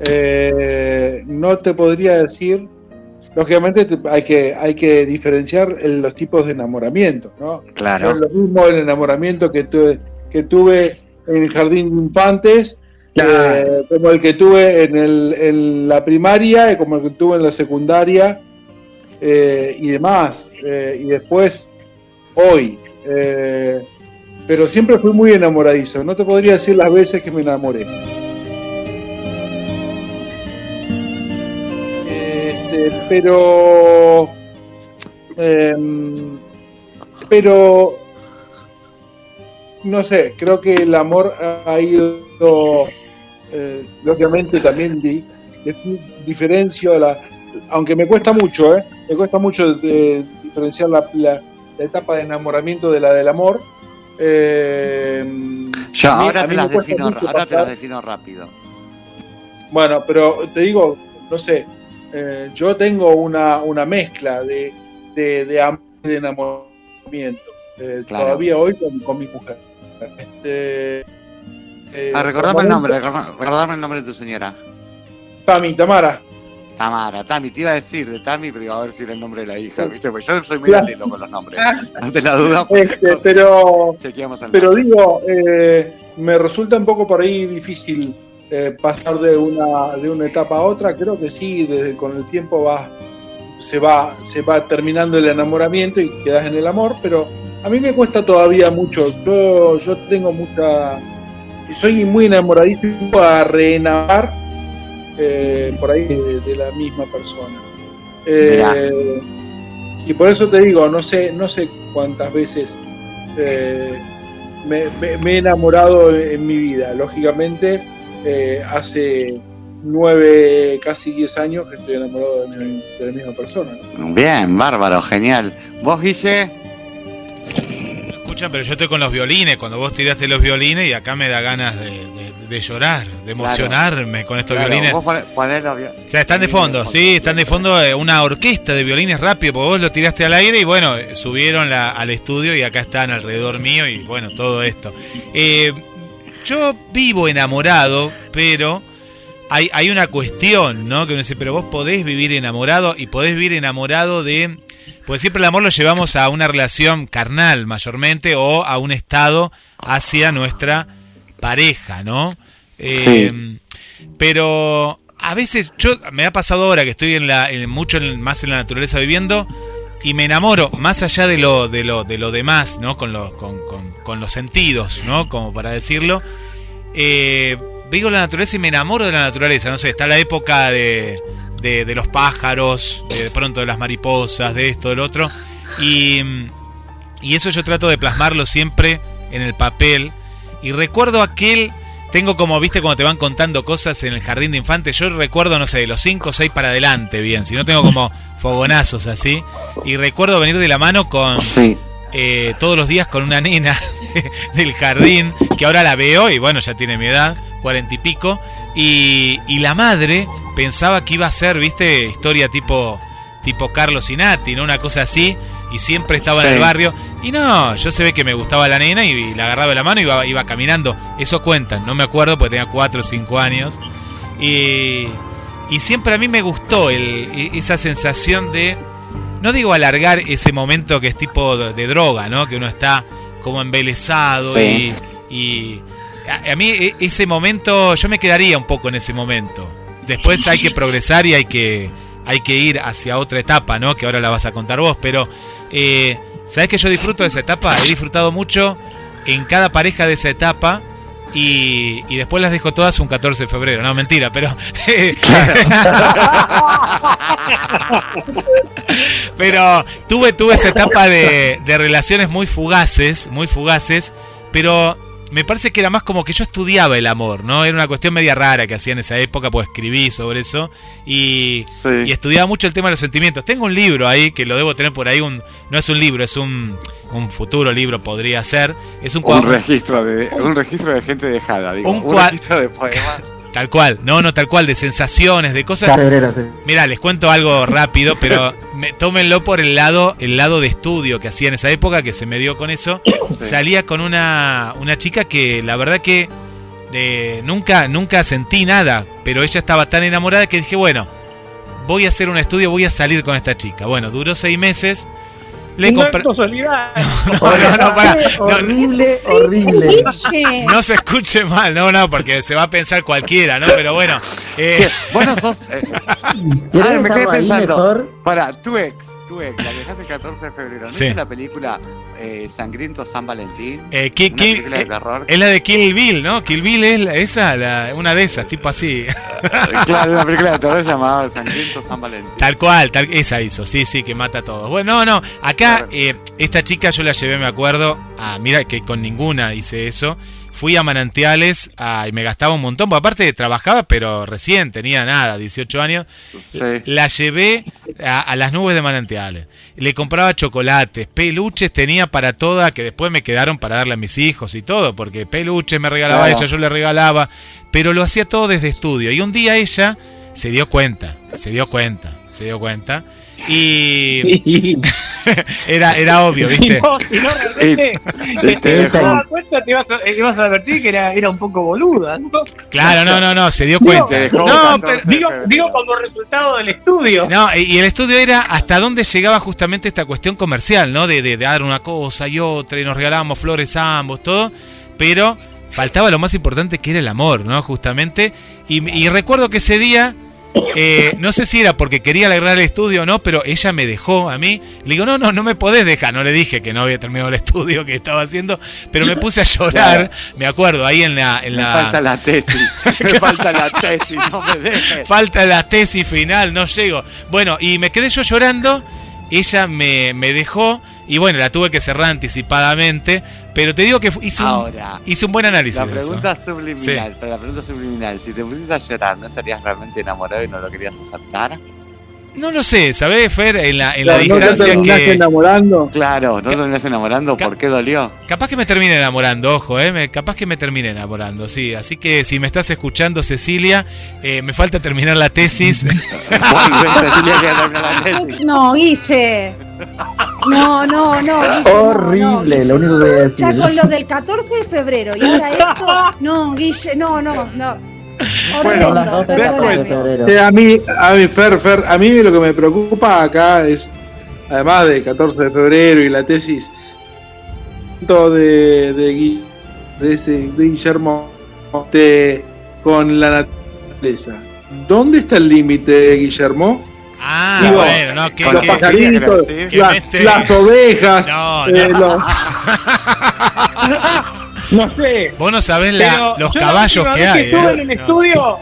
Eh, no te podría decir lógicamente te- hay que, hay que diferenciar el- los tipos de enamoramiento, ¿no? No Claro. es lo mismo el enamoramiento que tuve, que tuve en el jardín de infantes, eh, como el que tuve en, el- en la primaria, y como el que tuve en la secundaria eh, y demás. Eh, y después, hoy. Eh, pero siempre fui muy enamoradizo. No te podría decir las veces que me enamoré. Este, pero. em, pero. No sé, creo que el amor ha ido. Eh, lógicamente también di- di- diferencio la. Aunque me cuesta mucho, ¿eh? Me cuesta mucho de- diferenciar la, la- la etapa de enamoramiento de la del amor. Eh, Yo a mí- ahora te las defino, mucho ahora te pasar- las defino rápido. Bueno, pero te digo, no sé, eh, yo tengo una, una mezcla de, de, de amor y de enamoramiento. eh, Claro. Todavía hoy con, con mi mujer. Este, eh, Ah, recordame el nombre, recordame el nombre de tu señora. Tami, Tamara. Tamara, Tami, te iba a decir de Tami, pero iba a ver si era el nombre de la hija, ¿viste? Porque yo soy muy Claro. con los nombres. No te la duda, Este, pero chequeamos el pero nombre. digo, eh, me resulta un poco por ahí difícil eh, pasar de una, de una etapa a otra. Creo que sí, desde, con el tiempo va, se, va, se va terminando el enamoramiento y quedas en el amor, pero a mí me cuesta todavía mucho. Yo, yo tengo mucha. Soy muy vengo a reenamorar eh, por ahí de, de la misma persona. Eh, y por eso te digo, no sé, no sé cuántas veces eh, me, me- me he enamorado en mi vida. Lógicamente, hace nueve, casi diez años que estoy enamorado de, mi- de la misma persona. ¿no? Bien, bárbaro, genial. ¿Vos, Guille? Escuchan, pero yo estoy con los violines. Cuando vos tiraste los violines y acá me da ganas de, de- de llorar, de emocionarme con estos Claro, violines. Vos poné- ponés los vi- O sea, están de fondo, sí, están de fondo eh, una orquesta de violines rápido, porque vos lo tiraste al aire y bueno, subieron la- al estudio y acá están alrededor mío y bueno, todo esto. Eh, yo vivo enamorado, pero hay, hay una cuestión, ¿no? Que uno dice, pero vos podés vivir enamorado y podés vivir enamorado de... Pues siempre el amor lo llevamos a una relación carnal mayormente o a un estado hacia nuestra pareja, ¿no? Eh, pero a veces yo me ha pasado ahora que estoy en la en- mucho en- más en la naturaleza viviendo y me enamoro más allá de lo de lo de lo demás no con los con, con- con los sentidos no como para decirlo. Eh, digo la naturaleza y me enamoro de la naturaleza no sé está la época de de, de los pájaros de, de pronto de las mariposas de esto del otro y y eso yo trato de plasmarlo siempre en el papel y recuerdo aquel tengo como, viste, cuando te van contando cosas en el jardín de infantes, yo recuerdo, no sé, de los 5 o 6 para adelante, bien, si no tengo como fogonazos así. Y recuerdo venir de la mano con Sí. eh, todos los días con una nena del jardín, que ahora la veo y bueno, ya tiene mi edad, cuarenta y pico. Y, y la madre pensaba que iba a ser, viste, historia tipo, tipo Carlos Inati, ¿no? Una cosa así. Y siempre estaba en el barrio. Y no, yo se ve que me gustaba la nena y, la agarraba de la mano y iba, iba caminando. Eso cuentan, no me acuerdo porque tenía 4 o 5 años. Y, y siempre a mí me gustó el- e- esa sensación de, no digo alargar ese momento que es tipo de, de droga, ¿no? Que uno está como embelesado Sí. y, y a, a mí e- ese momento, yo me quedaría un poco en ese momento. Después hay que progresar y hay que, hay que ir hacia otra etapa, ¿no? Que ahora la vas a contar vos, pero eh, ¿sabés que yo disfruto de esa etapa? He disfrutado mucho en cada pareja de esa etapa y, y después las dejo todas un 14 de febrero. No, mentira, pero... pero tuve, tuve esa etapa de, de relaciones muy fugaces, muy fugaces, pero me parece que era más como que yo estudiaba el amor, ¿no? Era una cuestión media rara que hacía en esa época, pues escribí sobre eso y, y estudiaba mucho el tema de los sentimientos. Tengo un libro ahí que lo debo tener por ahí, un, no es un libro, es un, un futuro libro, podría ser. Es un Un registro de un registro de gente dejada, digo. Un Un, registro de poemas. Tal cual, no, no, tal cual, de sensaciones, de cosas. Febrero, sí. Mira, les cuento algo rápido, pero me- tómenlo por el lado, el lado de estudio que hacía en esa época, que se me dio con eso. Salía con una, una chica que la verdad que eh, nunca, nunca sentí nada, pero ella estaba tan enamorada que dije, bueno, voy a hacer un estudio, voy a salir con esta chica. Bueno, duró seis meses. Le compré. No, no, no, no, horrible, horrible. No se escuche mal, no, no, porque se va a pensar cualquiera, ¿no? Pero bueno. eh. Vos no sos. eh, ¿Querés Ah, me quedé pensando. para, tu ex, tu ex, la que dejaste el 14 de febrero. ¿No Sí. es la película eh, Sangriento San Valentín? eh, Ki- Una Ki- película de eh, terror. es la de Kill Bill, ¿no? Kill Bill es la- esa, la- una de esas, tipo así. claro, una película de terror llamada Sangriento San Valentín. Tal cual, tal, esa hizo, sí, sí, que mata a todos. Bueno, no, no, acá eh, esta chica yo la llevé, me acuerdo, a, mira que con ninguna hice eso. Fui a Manantiales a- y me gastaba un montón, porque aparte trabajaba, pero recién, tenía nada, 18 años. Sí. La llevé a, a las nubes de Manantiales. Le compraba chocolates, peluches tenía para toda, que después me quedaron para darle a mis hijos y todo, porque peluches me regalaba Claro. ella, yo le regalaba, pero lo hacía todo desde estudio. Y un día ella se dio cuenta, se dio cuenta, se dio cuenta. Y era, era obvio, Si ¿viste? no, si no, realmente, te te dejo. dabas cuenta, te ibas a, ibas a advertir que era, era un poco boluda. ¿no? Claro, no, no, no, se dio Digo, cuenta. Te dejó No, pero, 14 de Digo, digo como resultado del estudio. No, y y el estudio era hasta dónde llegaba justamente esta cuestión comercial, ¿no? De, de, de dar una cosa y otra, y nos regalábamos flores a ambos, todo, pero faltaba lo más importante que era el amor, ¿no? Justamente. Y, y recuerdo que ese día, eh, no sé si era porque quería alegrar el estudio o no, pero ella me dejó a mí. Le digo, no, no, no me podés dejar. No le dije que no había terminado el estudio que estaba haciendo, pero me puse a llorar, me acuerdo, ahí en la... En Me la falta la tesis. Me falta la tesis, no me dejes. Falta la tesis final, no llego. Bueno, y me quedé yo llorando, ella me, me dejó y bueno, la tuve que cerrar anticipadamente, pero te digo que un, Ahora, un buen análisis la de eso. pregunta subliminal, pero la pregunta subliminal, si te pusieras a llorar, ¿no estarías realmente enamorado y no lo querías aceptar? No lo sé, ¿sabés, Fer? En la, en la Claro, ¿no te distancia terminaste que... enamorando? Claro, no te terminas enamorando, ¿por qué dolió? Capaz que me termine enamorando, ojo, ¿eh? Me- capaz que me termine enamorando, sí. Así que si me estás escuchando, Cecilia, eh, me falta terminar la tesis. Volvé, Cecilia, que ya terminó la tesis. No, Guille. No, no, no, Guille. no, Horrible, no, lo único que voy a Ya con lo del 14 de febrero y ahora esto. No, Guille, no, no, no. Bueno, Son las Horrendo, 12 de perdóname. febrero. Sí, a mí, a mí, Fer, Fer, a mí lo que me preocupa acá es, además de 14 de febrero y la tesis, de, de, este- de Guillermo de- con la naturaleza. ¿Dónde está el límite, Guillermo? ah, Digo, bueno, no, que, con los que- pajaritos, que- que las, ovejas, No, eh, no. los- No sé. vos no sabés la- los la caballos última que hay. estuve ¿eh? en el No. estudio.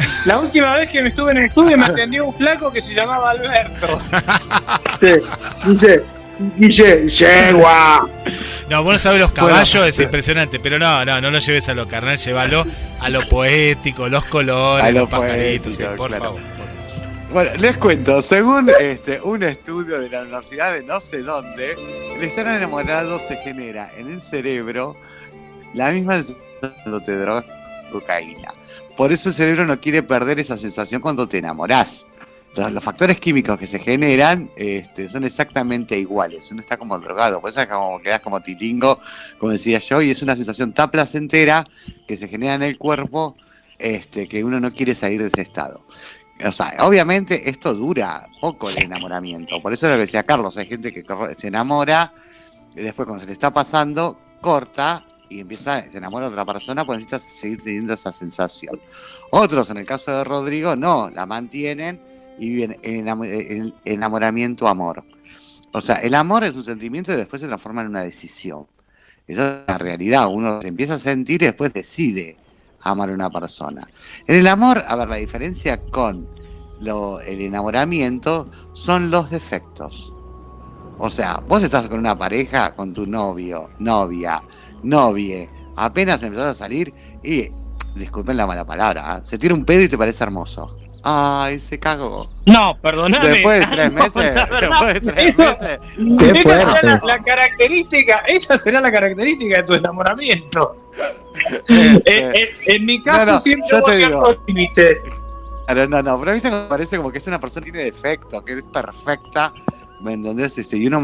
La última vez que me estuve en el estudio me atendió un flaco que se llamaba Alberto. Guille, Guille, yegua. No, vos no sabés los caballos, Bueno, es sí. impresionante, pero no, no, no lo lleves a lo carnal, llévalo a lo poético, los colores, A lo los pajaritos, poético, sí, por claro. favor. por favor. Bueno, les cuento, según este, un estudio de la Universidad de no sé dónde, el estar enamorado se genera en el cerebro la misma cuando te drogas cocaína. Por eso el cerebro no quiere perder esa sensación cuando te enamorás. Los, factores químicos que se generan este, son exactamente iguales. Uno está como drogado, por eso es como quedas como tilingo, como decía yo, y es una sensación tan placentera que se genera en el cuerpo este, que uno no quiere salir de ese estado. O sea, obviamente esto dura poco el enamoramiento. Por eso es lo que decía Carlos, hay gente que se enamora y después cuando se le está pasando, corta y empieza, se enamora de otra persona porque necesita seguir teniendo esa sensación. Otros, en el caso de Rodrigo, no, la mantienen y viven en enamo- en enamoramiento amor. O sea, el amor es un sentimiento y después se transforma en una decisión. Esa es la realidad. Uno se empieza a sentir y después decide amar a una persona. En el amor, a ver, la diferencia con el enamoramiento son los defectos. O sea, vos estás con una pareja, con tu novio, novia, novie, apenas empezás a salir y, disculpen la mala palabra, ¿ah? se tira un pedo y te parece hermoso. Ay, se cagó. No, perdóname. Después de tres meses, después de tres eso- meses, Qué esa será la, la característica, esa será la característica de tu enamoramiento. eh, En, en- en mi caso No, no, siempre hubo te ciertos límites. No, no, pero a mí se me parece como que es una persona que tiene defecto, que es perfecta, ¿me entendés? Este, y uno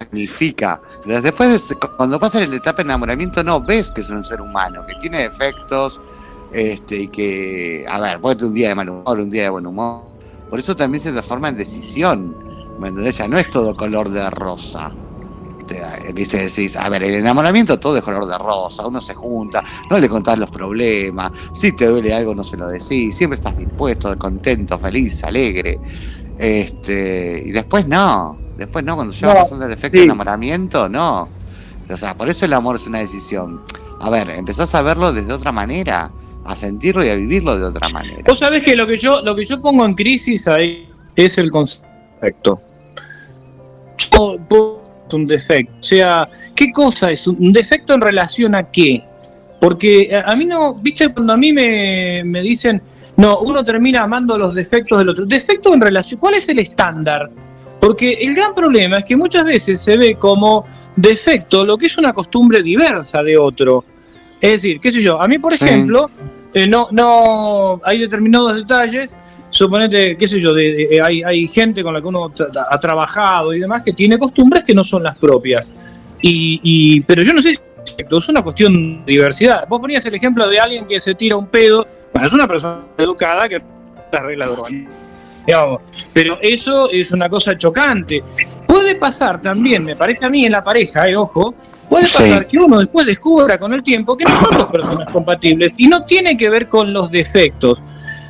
magnifica. Después, este, cuando pasa la etapa de enamoramiento, no ves que es un ser humano, que tiene defectos, este, y que, a ver, puede un día de mal humor, un día de buen humor, Por eso también se transforma en decisión. ¿Me entendés? Ya no es todo color de rosa. Te- Viste, decís, a ver, el enamoramiento todo es color de rosa, uno se junta, no le contás los problemas, si te duele algo no se lo decís, siempre estás dispuesto, contento, feliz, alegre. Este, y después no, después no, cuando llega No, pasando el efecto sí. de enamoramiento, no. O sea, por eso el amor es una decisión. A ver, empezás a verlo desde otra manera, a sentirlo y a vivirlo de otra manera. Vos sabés que lo que yo, lo que yo pongo en crisis ahí es el concepto. Yo pongo un defecto. O sea, ¿qué cosa es un defecto en relación a qué? Porque a a mí no, viste, cuando a mí me, me dicen, no, uno termina amando los defectos del otro. Defecto en relación, ¿cuál es el estándar? Porque el gran problema es que muchas veces se ve como defecto lo que es una costumbre diversa de otro. Es decir, qué sé yo, a mí por Sí. ejemplo, eh, no, no, hay determinados detalles, suponete, qué sé yo, de, de- eh, hay, hay gente con la que uno tra- ha trabajado y demás que tiene costumbres que no son las propias. Y, y- pero yo no sé, es una cuestión de diversidad. Vos ponías el ejemplo de alguien que se tira un pedo, bueno, es una persona educada que las reglas de urbanismo, digamos, pero eso es una cosa chocante. Puede pasar también, me parece a mí en la pareja, eh, ojo, puede Sí. pasar que uno después descubra con el tiempo que no son dos personas compatibles y no tiene que ver con los defectos.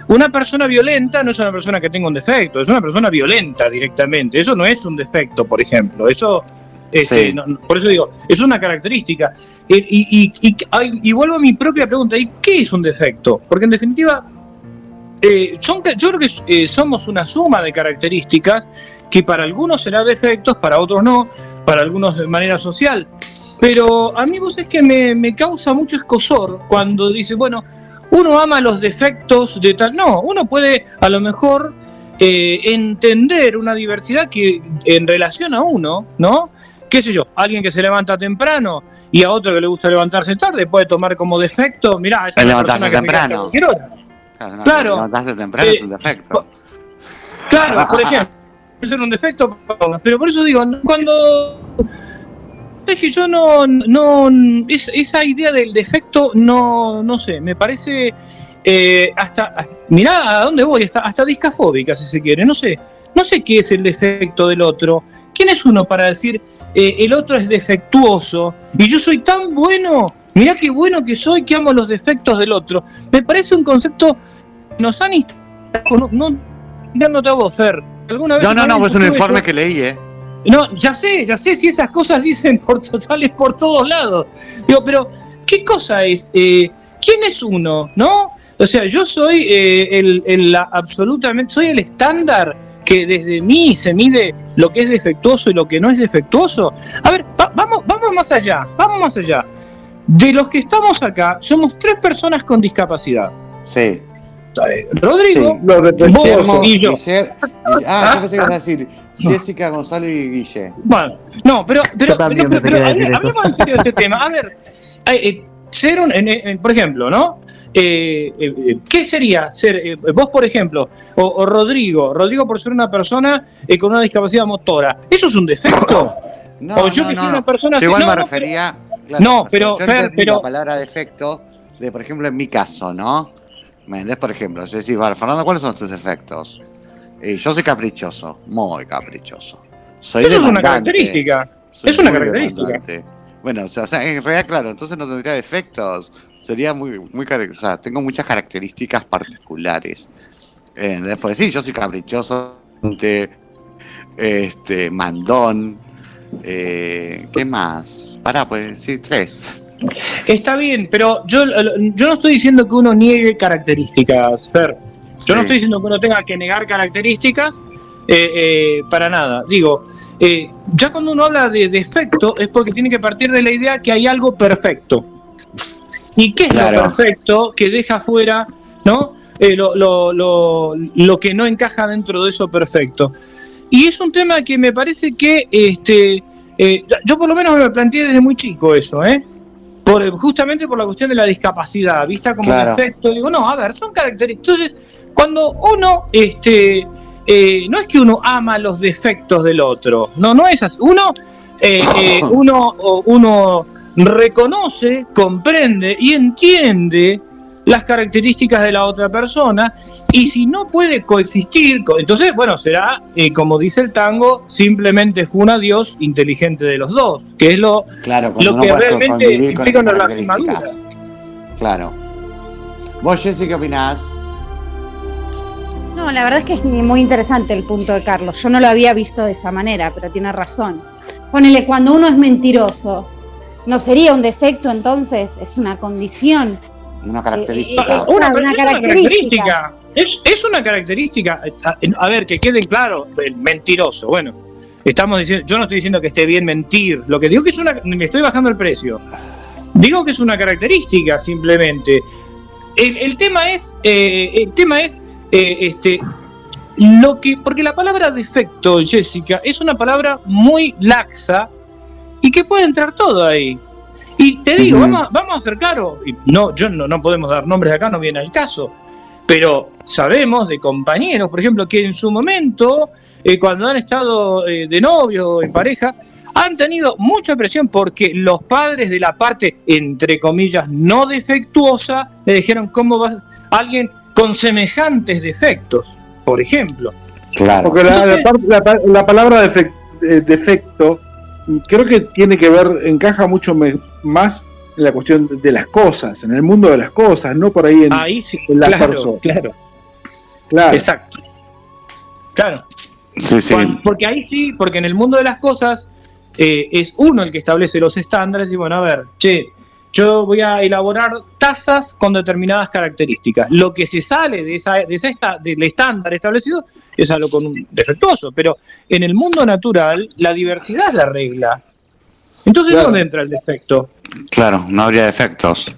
Una persona violenta no es una persona que tenga un defecto, es una persona violenta directamente. Eso no es un defecto, por ejemplo. Eso, este, Sí. no- no- por eso digo, es una característica. Eh, Y, y, y, ay, y vuelvo a mi propia pregunta, ¿y qué es un defecto? Porque en definitiva, eh, son, yo creo que eh, somos una suma de características que para algunos serán defectos, para otros no, para algunos de manera social. Pero a mí vos es que me, me causa mucho escosor cuando dice, bueno, uno ama los defectos de tal. No, uno puede a lo mejor eh, entender una diversidad que en relación a uno, ¿no? qué sé yo, alguien que se levanta temprano y a otro que le gusta levantarse tarde puede tomar como defecto, mirá, es El una levantarse persona que temprano. levanta Claro, no, Claro. levantarse temprano Eh, es un defecto. Claro, por ejemplo, puede ser un defecto, pero por eso digo, cuando es que yo no, no es- esa idea del defecto no, no sé, me parece eh, hasta, mirá a dónde voy, hasta, hasta discafóbica si se quiere, no sé, no sé qué es el defecto del otro, quién es uno para decir eh, el otro es defectuoso y yo soy tan bueno, mirá qué bueno que soy que amo los defectos del otro, me parece un concepto que nos han instalado, no, no mirándote a vos, Fer. ¿Alguna vez No, no, no, es un informe yo- que leí, ¿eh? No, ya sé, ya sé si esas cosas dicen por salen por todos lados. Digo, pero ¿qué cosa es? Eh, ¿Quién es uno? ¿No? O sea, yo soy eh, el, el- la- absolutamente, soy el estándar que desde mí se mide lo que es defectuoso y lo que no es defectuoso. A ver, va- vamos, vamos más allá, vamos más allá. De los que estamos acá, somos tres personas con discapacidad. Sí. Eh, Rodrigo, Sí. vos y yo. Guille- Ah, yo pensé que ibas a decir Jessica, Gonzalo y Guille. Bueno, no, pero, pero, Yo también pero- pero iba a hablemos en serio de este tema. A ver, eh, eh, ser un, por ejemplo, ¿no? Eh, eh, eh, ¿Qué sería ser, eh, vos por ejemplo, o, o Rodrigo, Rodrigo por ser una persona eh, con una discapacidad motora, ¿eso es un defecto? No, O yo no, que no, soy una persona Yo igual no, me no, No, pero, yo Fer, entendí pero- la palabra defecto de, por ejemplo, en mi caso, ¿no? ¿Me entendés? Por ejemplo, yo decís, vale, Fernando, ¿cuáles son tus defectos? Yo soy caprichoso, muy caprichoso. Soy Eso es una característica. soy es una característica. demandante. Bueno, o sea, en realidad, claro, entonces no tendría defectos. Sería muy, muy, o sea, tengo muchas características particulares. Eh, después, sí, yo soy caprichoso, este, mandón, eh, ¿qué más? Pará, pues, sí, tres. Está bien, pero yo, yo no estoy diciendo que uno niegue características, Fer. Yo no estoy diciendo que uno tenga que negar características eh, eh, para nada. Digo, eh, ya cuando uno habla de defecto es porque tiene que partir de la idea que hay algo perfecto. ¿Y qué es Claro. lo perfecto que deja fuera ¿no? Eh, lo, lo- lo- lo que no encaja dentro de eso perfecto? Y es un tema que me parece que este, eh, yo por lo menos me planteé desde muy chico eso, ¿eh? Por, justamente por la cuestión de la discapacidad, vista como Claro. defecto. Digo, no, a ver, son características. Entonces, cuando uno, este, eh, no es que uno ama los defectos del otro, no, no es así. Uno, eh, eh, uno reconoce, comprende y entiende las características de la otra persona y si no puede coexistir, co- entonces, bueno, será, eh, como dice el tango, simplemente fue un adiós inteligente de los dos, que es lo, Claro, lo no que realmente implica una lastimadura. Claro. ¿Vos, Jessy, qué opinás? No, la verdad es que es muy interesante el punto de Carlos. Yo no lo había visto de esa manera, pero tiene razón. Ponele, cuando uno es mentiroso, ¿no sería un defecto entonces? Es una condición. Una Eh, característica. eh, Una, una es característica. Es, es una característica. A, ver, que queden claros, el mentiroso. Bueno, estamos diciendo, yo no estoy diciendo que esté bien mentir. Lo que digo que es una, me estoy bajando el precio. Digo que es una característica simplemente. El, el tema es, eh, el tema es, eh, este, lo que, porque la palabra defecto, Jessica, es una palabra muy laxa y que puede entrar todo ahí. Y te digo, vamos, a- vamos a ser claros, y no, yo no, no podemos dar nombres acá, no viene al caso, pero sabemos de compañeros, por ejemplo, que en su momento, eh, cuando han estado eh, de novio, en pareja, han tenido mucha presión porque los padres de la parte, entre comillas, no defectuosa, le dijeron cómo va alguien con semejantes defectos, por ejemplo. Claro. Porque la, Entonces- palabra eh, defecto creo que tiene que ver, encaja mucho me- más en la cuestión de- las cosas, en el mundo de las cosas, no por ahí en. Ahí sí, en las claro, personas. claro, claro. exacto. Claro. Sí, sí. Cuan- Porque ahí sí, porque en el mundo de las cosas eh, es uno el que establece los estándares y bueno, a ver, che, yo voy a elaborar tazas con determinadas características. Lo que se sale de esa, de esa esta- del estándar establecido es algo con un defectuoso, pero en el mundo natural la diversidad es la regla. Entonces, Claro. ¿dónde entra el defecto? Claro, no habría defectos.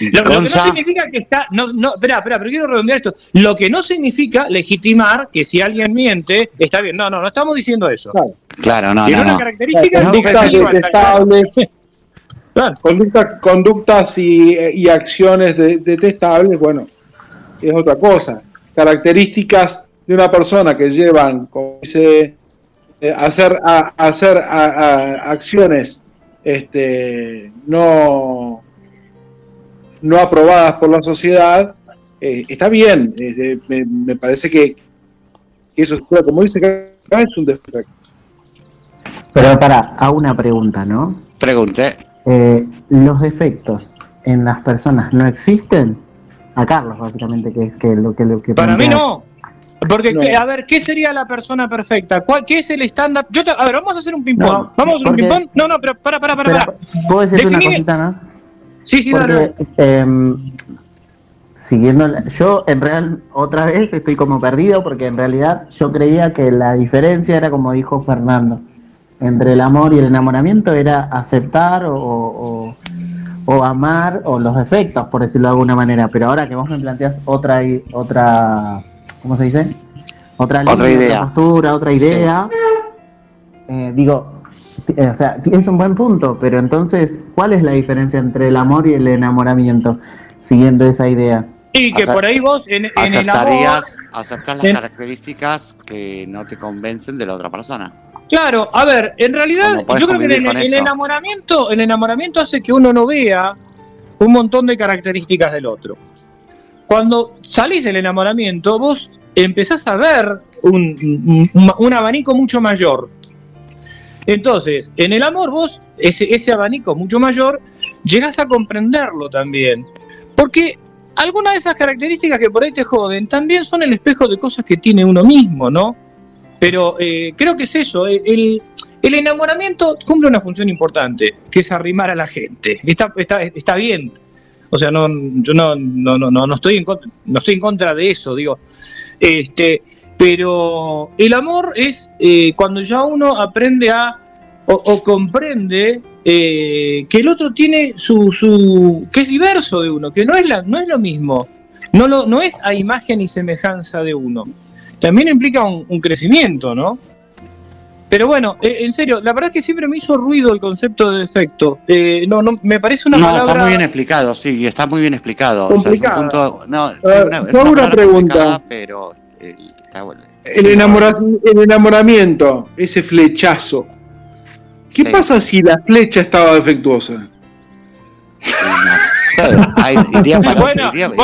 Lo, lo que no significa que está. No, no, espera, espera, pero quiero redondear esto. Lo que no significa legitimar que si alguien miente, está bien. No, no, no estamos diciendo eso. claro, no, Tiene no, una no. característica No, Claro. conducta- conductas y, y acciones de- detestables, bueno, es otra cosa. Características de una persona que llevan, como dice, eh, hacer, a, hacer a- a- acciones este, no, no aprobadas por la sociedad, eh, está bien. eh, me, me parece que que eso, como dice acá, es un defecto. Pero para, hago una pregunta, ¿no? Pregunté. Eh, ¿Los defectos en las personas no existen? A Carlos, básicamente, que es que lo que, lo que Para mí no. Porque, No. ¿qué- a ver, ¿qué sería la persona perfecta? ¿Cuál, ¿Qué es el estándar? Yo te- a ver, vamos a hacer un ping-pong. No, ¿Vamos a hacer un ping-pong? No, no, pero para, para, para. Para. ¿Puedo decirte una Definime- cosita más? Sí, sí, dale. Porque em, siguiendo, la- yo en real otra vez estoy como perdido porque en realidad yo creía que la diferencia era como dijo Fernando, entre el amor y el enamoramiento era aceptar o, o- o amar o los defectos, por decirlo de alguna manera. Pero ahora que vos me planteas otra otra, ¿cómo se dice? Otra, Otra línea, idea. otra postura, otra idea. eh, digo, eh, o sea, es un buen punto, pero entonces, ¿cuál es la diferencia entre el amor y el enamoramiento? Siguiendo esa idea. Y que Acept- por ahí vos, en, en el amor. ¿Aceptarías, aceptas las en- características que no te convencen de la otra persona? Claro, a ver, en realidad ¿Cómo podés yo creo que el, enamoramiento, el enamoramiento hace que uno no vea un montón de características del otro. Cuando salís del enamoramiento, vos empezás a ver un, un- un abanico mucho mayor. Entonces, en el amor vos, ese, ese abanico mucho mayor, llegás a comprenderlo también. Porque algunas de esas características que por ahí te joden también son el espejo de cosas que tiene uno mismo, ¿no? Pero eh, creo que es eso, el, el- enamoramiento cumple una función importante, que es arrimar a la gente. Está, está, está bien. O sea, no, yo no, estoy en contra, no estoy en contra de eso, digo. Este, pero el amor es eh, cuando ya uno aprende a o, o comprende eh, que el otro tiene su, su que es diverso de uno, que no es la, no es lo mismo, no lo, no es a imagen y semejanza de uno. También implica un, un crecimiento, ¿no? Pero bueno, eh, en serio, la verdad es que siempre me hizo ruido el concepto de defecto. Eh, no, no, me parece una no, palabra. está muy bien explicado, sí, está muy bien explicado. O sea, es un punto, no, Eh, una, es una palabra pregunta. Pero eh, está bueno. El, el enamoramiento, ese flechazo. ¿Qué Sí. pasa si la flecha estaba defectuosa? Bueno, iría,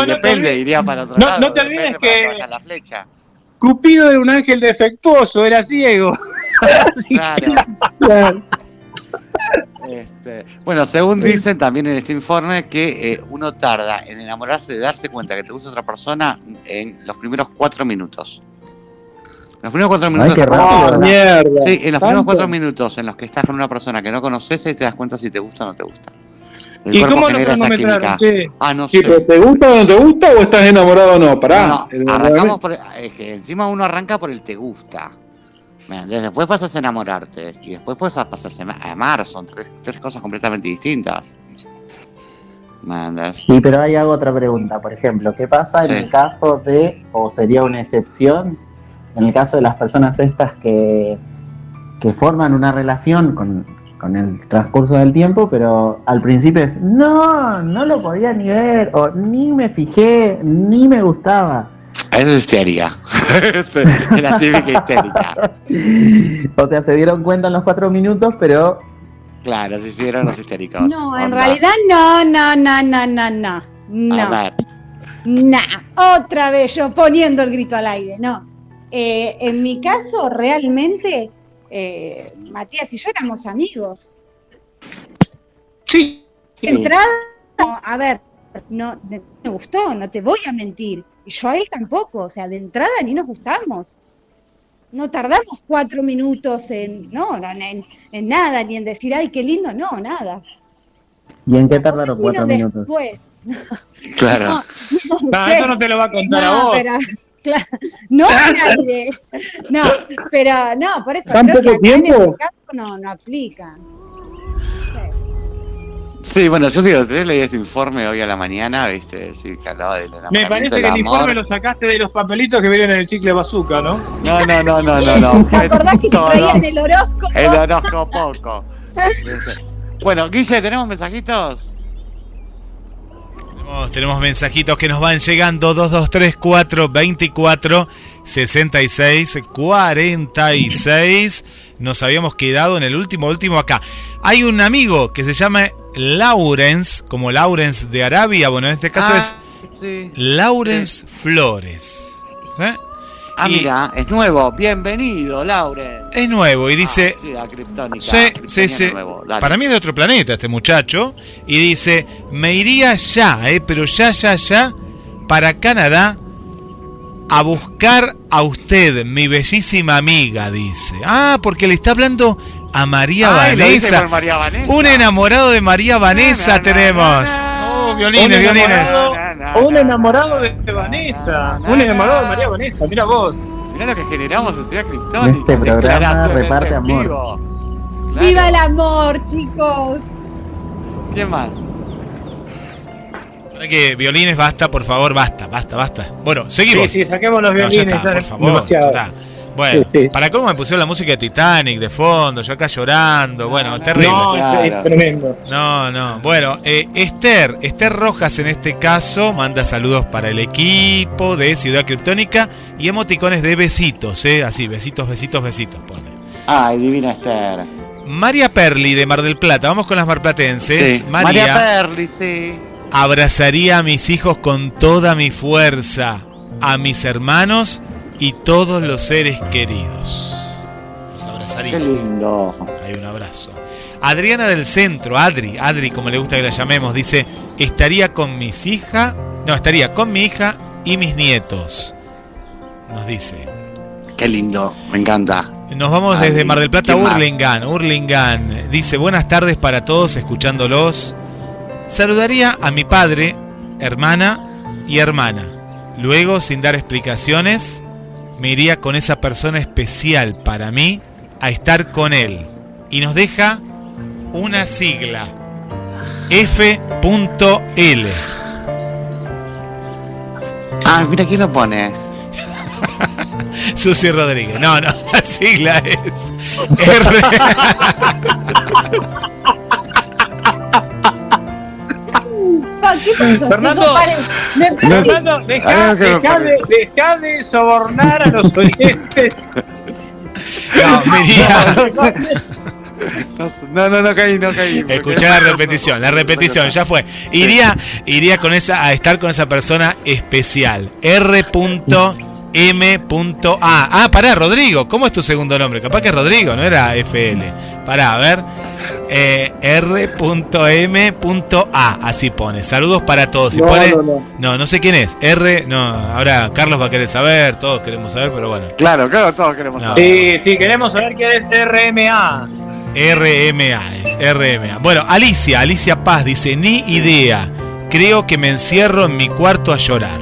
depende, para otro no- lado. no te olvides que- la flecha. Cupido era un ángel defectuoso, era ciego. Claro. Este, bueno, según dicen también en este informe, que eh, uno tarda en enamorarse de darse cuenta que te gusta otra persona en los primeros cuatro minutos. Los primeros cuatro minutos. qué rápido. Mierda. Sí, en los primeros cuatro minutos en los que estás con una persona que no conoces y te das cuenta si te gusta o no te gusta. El ¿Y cuerpo cómo lo genera esa cronometraron? Ah, no Sí, sé. pero ¿te gusta o no te gusta o estás enamorado o no? Pará. No, no, arrancamos por. Es que encima uno arranca por el te gusta. Después pasas a enamorarte. Y después pasas, pasas a ama- a amar. Son tres, tres cosas completamente distintas. Sí, pero ahí hago otra pregunta. Por ejemplo, ¿qué pasa Sí. en el caso de, o sería una excepción, en el caso de las personas estas que, que forman una relación con, con el transcurso del tiempo, pero al principio es, no, no lo podía ni ver, o ni me fijé, ni me gustaba. Eso es histeria. es la típica histérica. O sea, se dieron cuenta en los cuatro minutos, pero Claro, se hicieron los histéricos. No, en Onda. realidad no, no, no, no, no, no. No, no. Otra vez yo poniendo el grito al aire, no. Eh, en mi caso, realmente, eh, Matías y yo éramos amigos. Sí. De entrada, no, a ver, no me gustó, no te voy a mentir. Y yo a él tampoco, o sea, de entrada ni nos gustamos. No tardamos cuatro minutos en, no, no, en, en nada, ni en decir, ay, qué lindo, no, nada. ¿y en qué tardaron cuatro minutos? Después. claro. No, No, sé. eso no te lo va a contar a No, vos. pero, claro, no aire. No, pero no, por eso ¿Tan creo que poco acá en tiempo? este caso no, no aplica. Sí, bueno, yo digo, te leí este informe hoy a la mañana, viste, sí, que hablaba del Me parece del que el amor. informe lo sacaste de los papelitos que vienen en el chicle bazooka, ¿no? No, no, no, no, no, no. ¿Te acordás que te traían el horóscopo? El horóscopo. Bueno, Guille, ¿tenemos mensajitos? Tenemos, tenemos mensajitos que nos van llegando 2234 24 66 46. Nos habíamos quedado en el último, último acá. Hay un amigo que se llama Lawrence, como Lawrence de Arabia. Bueno, en este caso Ah, es Sí. Lawrence Flores. ¿Sí? Ah, Y- mira, es nuevo. Bienvenido, Lauren. Es nuevo y dice, Ah, sí, a Kryptónica. Sí, sí, sí. nuevo. Para mí es de otro planeta este muchacho. Y dice, me iría ya, eh, pero ya, ya, ya, para Canadá a buscar a usted, mi bellísima amiga, dice. Ah, porque le está hablando a María Ay, dice Vanessa. María Vanessa. Un enamorado de María Vanessa Na, na, tenemos. na. Oh, violines, violines. Un na, enamorado na, de Vanessa. Un enamorado de. María Vanessa. Mira vos. Mirá lo que generamos en Ciudad Kryptónica. Este programa reparte amor. ¡Viva el amor, chicos! ¿Quién más? Para que violines, basta, por favor, basta, basta, basta. Bueno, Sí, seguimos. sí, saquemos los No, ya violines. está, por favor. demasiado. ya está. Bueno, Sí, sí. para cómo me pusieron la música de Titanic de fondo, yo acá llorando, bueno, terrible. No, es- Claro. es tremendo. No, no. Bueno, eh, Esther, Esther Rojas en este caso manda saludos para el equipo de Ciudad Criptónica y emoticones de besitos, ¿eh? Así, besitos, besitos, besitos. Pone. Ay, divina Esther. María Perli de Mar del Plata, vamos con las marplatenses. Sí. María, María Perli, sí. abrazaría a mis hijos con toda mi fuerza, a mis hermanos y todos los seres queridos. Los. Qué lindo. Hay un abrazo. Adriana del Centro, Adri, Adri, como le gusta que la llamemos, dice, estaría con mis hijas, no, estaría con mi hija y mis nietos. Nos dice. Qué lindo. Me encanta. Nos vamos Adri, desde Mar del Plata a. Hurlingham, Hurlingham. Dice, buenas tardes para todos escuchándolos. Saludaría a mi padre, hermana y hermana. Luego, sin dar explicaciones, me iría con esa persona especial para mí a estar con él. Y nos deja una sigla. F.L. Ah, mira quién lo pone. Susi Rodríguez. No, no, la sigla es R. Pa, ¿Qué pasó, Fernando. chicos? Deja, deja de, deja de sobornar a los oyentes. No, No, no, no caí, no caí. Escuchá la repetición, la repetición, ya fue. Iría, iría con esa, a estar con esa persona especial. R.M.A. Ah, pará, Rodrigo. ¿Cómo es tu segundo nombre? Capaz que es Rodrigo, no era FL. Pará, a ver. Eh, R.M.A. Así pone. Saludos para todos. Si No, pone, no, no. no, no sé quién es. R. No, ahora Carlos va a querer saber, todos queremos saber, pero bueno. Claro, claro, todos queremos No. saber. Sí, sí, queremos saber qué es RMA. RMA es RMA. Bueno, Alicia, Alicia Paz dice, ni idea. Creo que me encierro en mi cuarto a llorar,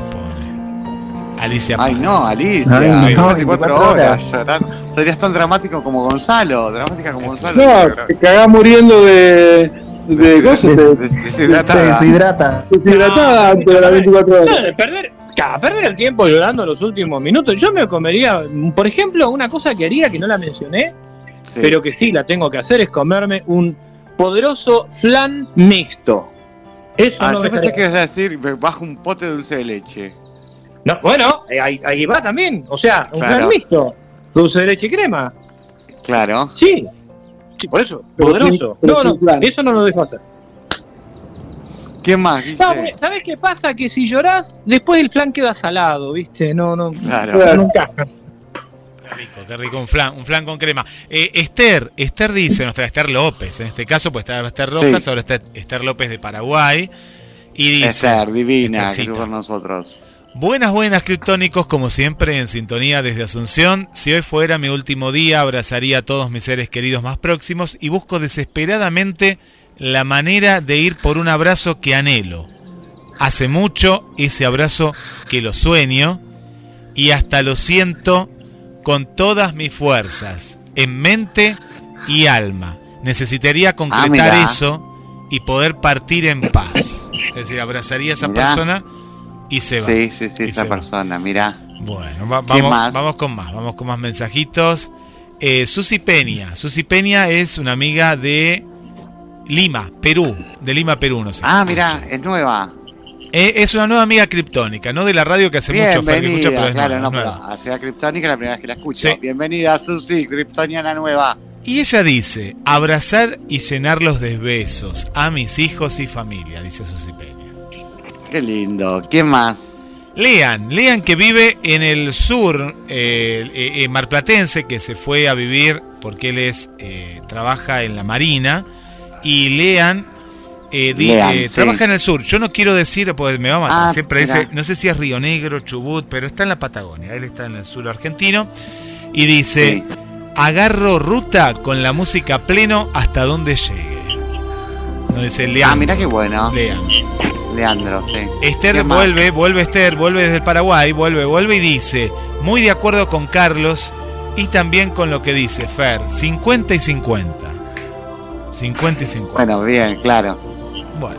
Alicia Paz. Ay, no, Alicia. Ay, no, 24 24 horas. horas. llorando. Serías tan dramático como Gonzalo. Dramática como Gonzalo. No, te cagás muriendo de. de cosas, de- Des- Se Deshidratada. deshidrata. deshidratada antes de las 24 horas. No, de perder, perder el tiempo llorando los últimos minutos. Yo me comería, por ejemplo, una cosa que haría que no la mencioné, Sí. pero que sí la tengo que hacer, es comerme un poderoso flan mixto. Eso Ah, no yo pensé que ibas a decir bajo un pote de dulce de leche. No, bueno, eh, ahí, ahí va también. O sea, un Claro. flan mixto. Dulce de leche y crema. Claro. Sí. Sí, por eso. Pero Poderoso. pero No, no, flan. eso no lo dejo hacer. ¿Qué más? No, porque, ¿sabes qué pasa? Que si llorás, después el flan queda salado, ¿viste? No, no. Claro. No encaja. Qué rico, qué rico, un flan, un flan con crema. Eh, Esther, Esther dice, nuestra Esther López, en este caso pues estaba Esther Rojas, Sí. ahora está Esther López de Paraguay. Y dice, Esther, divina, que con nosotros. Buenas, buenas, criptónicos, como siempre, en sintonía desde Asunción. Si hoy fuera mi último día, abrazaría a todos mis seres queridos más próximos y busco desesperadamente la manera de ir por un abrazo que anhelo. Hace mucho ese abrazo que lo sueño y hasta lo siento con todas mis fuerzas, en mente y alma. Necesitaría concretar mira. eso y poder partir en paz. Es decir, abrazaría a esa Mirá. persona y se va. Sí, sí, sí, esa se va. persona, mirá. Bueno, va- ¿Qué vamos, más? vamos con más, vamos con más mensajitos. Eh, Susi Peña. Susi Peña es una amiga de Lima, Perú. De Lima, Perú, no sé. Ah, mirá, es nueva. Eh, es una nueva amiga criptónica, no de la radio que hace mucho Fer, que escucha, pero Bienvenida, es claro, nueva, no, pero nueva. a Ciudad Criptónica la primera vez que la escucho. Sí. Bienvenida, Susi, Kryptoniana nueva. Y ella dice, abrazar y llenarlos de besos a mis hijos y familia, dice Susi Peña. Qué lindo. ¿Quién más? Lean, Lean que vive en el sur eh, eh, eh, marplatense, que se fue a vivir porque él es eh, trabaja en la marina y Lean, Lean, sí. trabaja en el sur. Yo no quiero decir, pues me va a matar. Ah, Siempre dice, no sé si es Río Negro, Chubut, pero está en la Patagonia. Él está en el sur argentino y dice, Sí. agarro ruta con la música pleno hasta donde llegue. No dice Lean. Ah, mirá qué bueno. Lean. Leandro, sí. Esther vuelve, vuelve Esther, vuelve desde el Paraguay, vuelve, vuelve y dice, muy de acuerdo con Carlos y también con lo que dice Fer, 50 y 50. 50 y 50. Bueno, bien, claro. Bueno.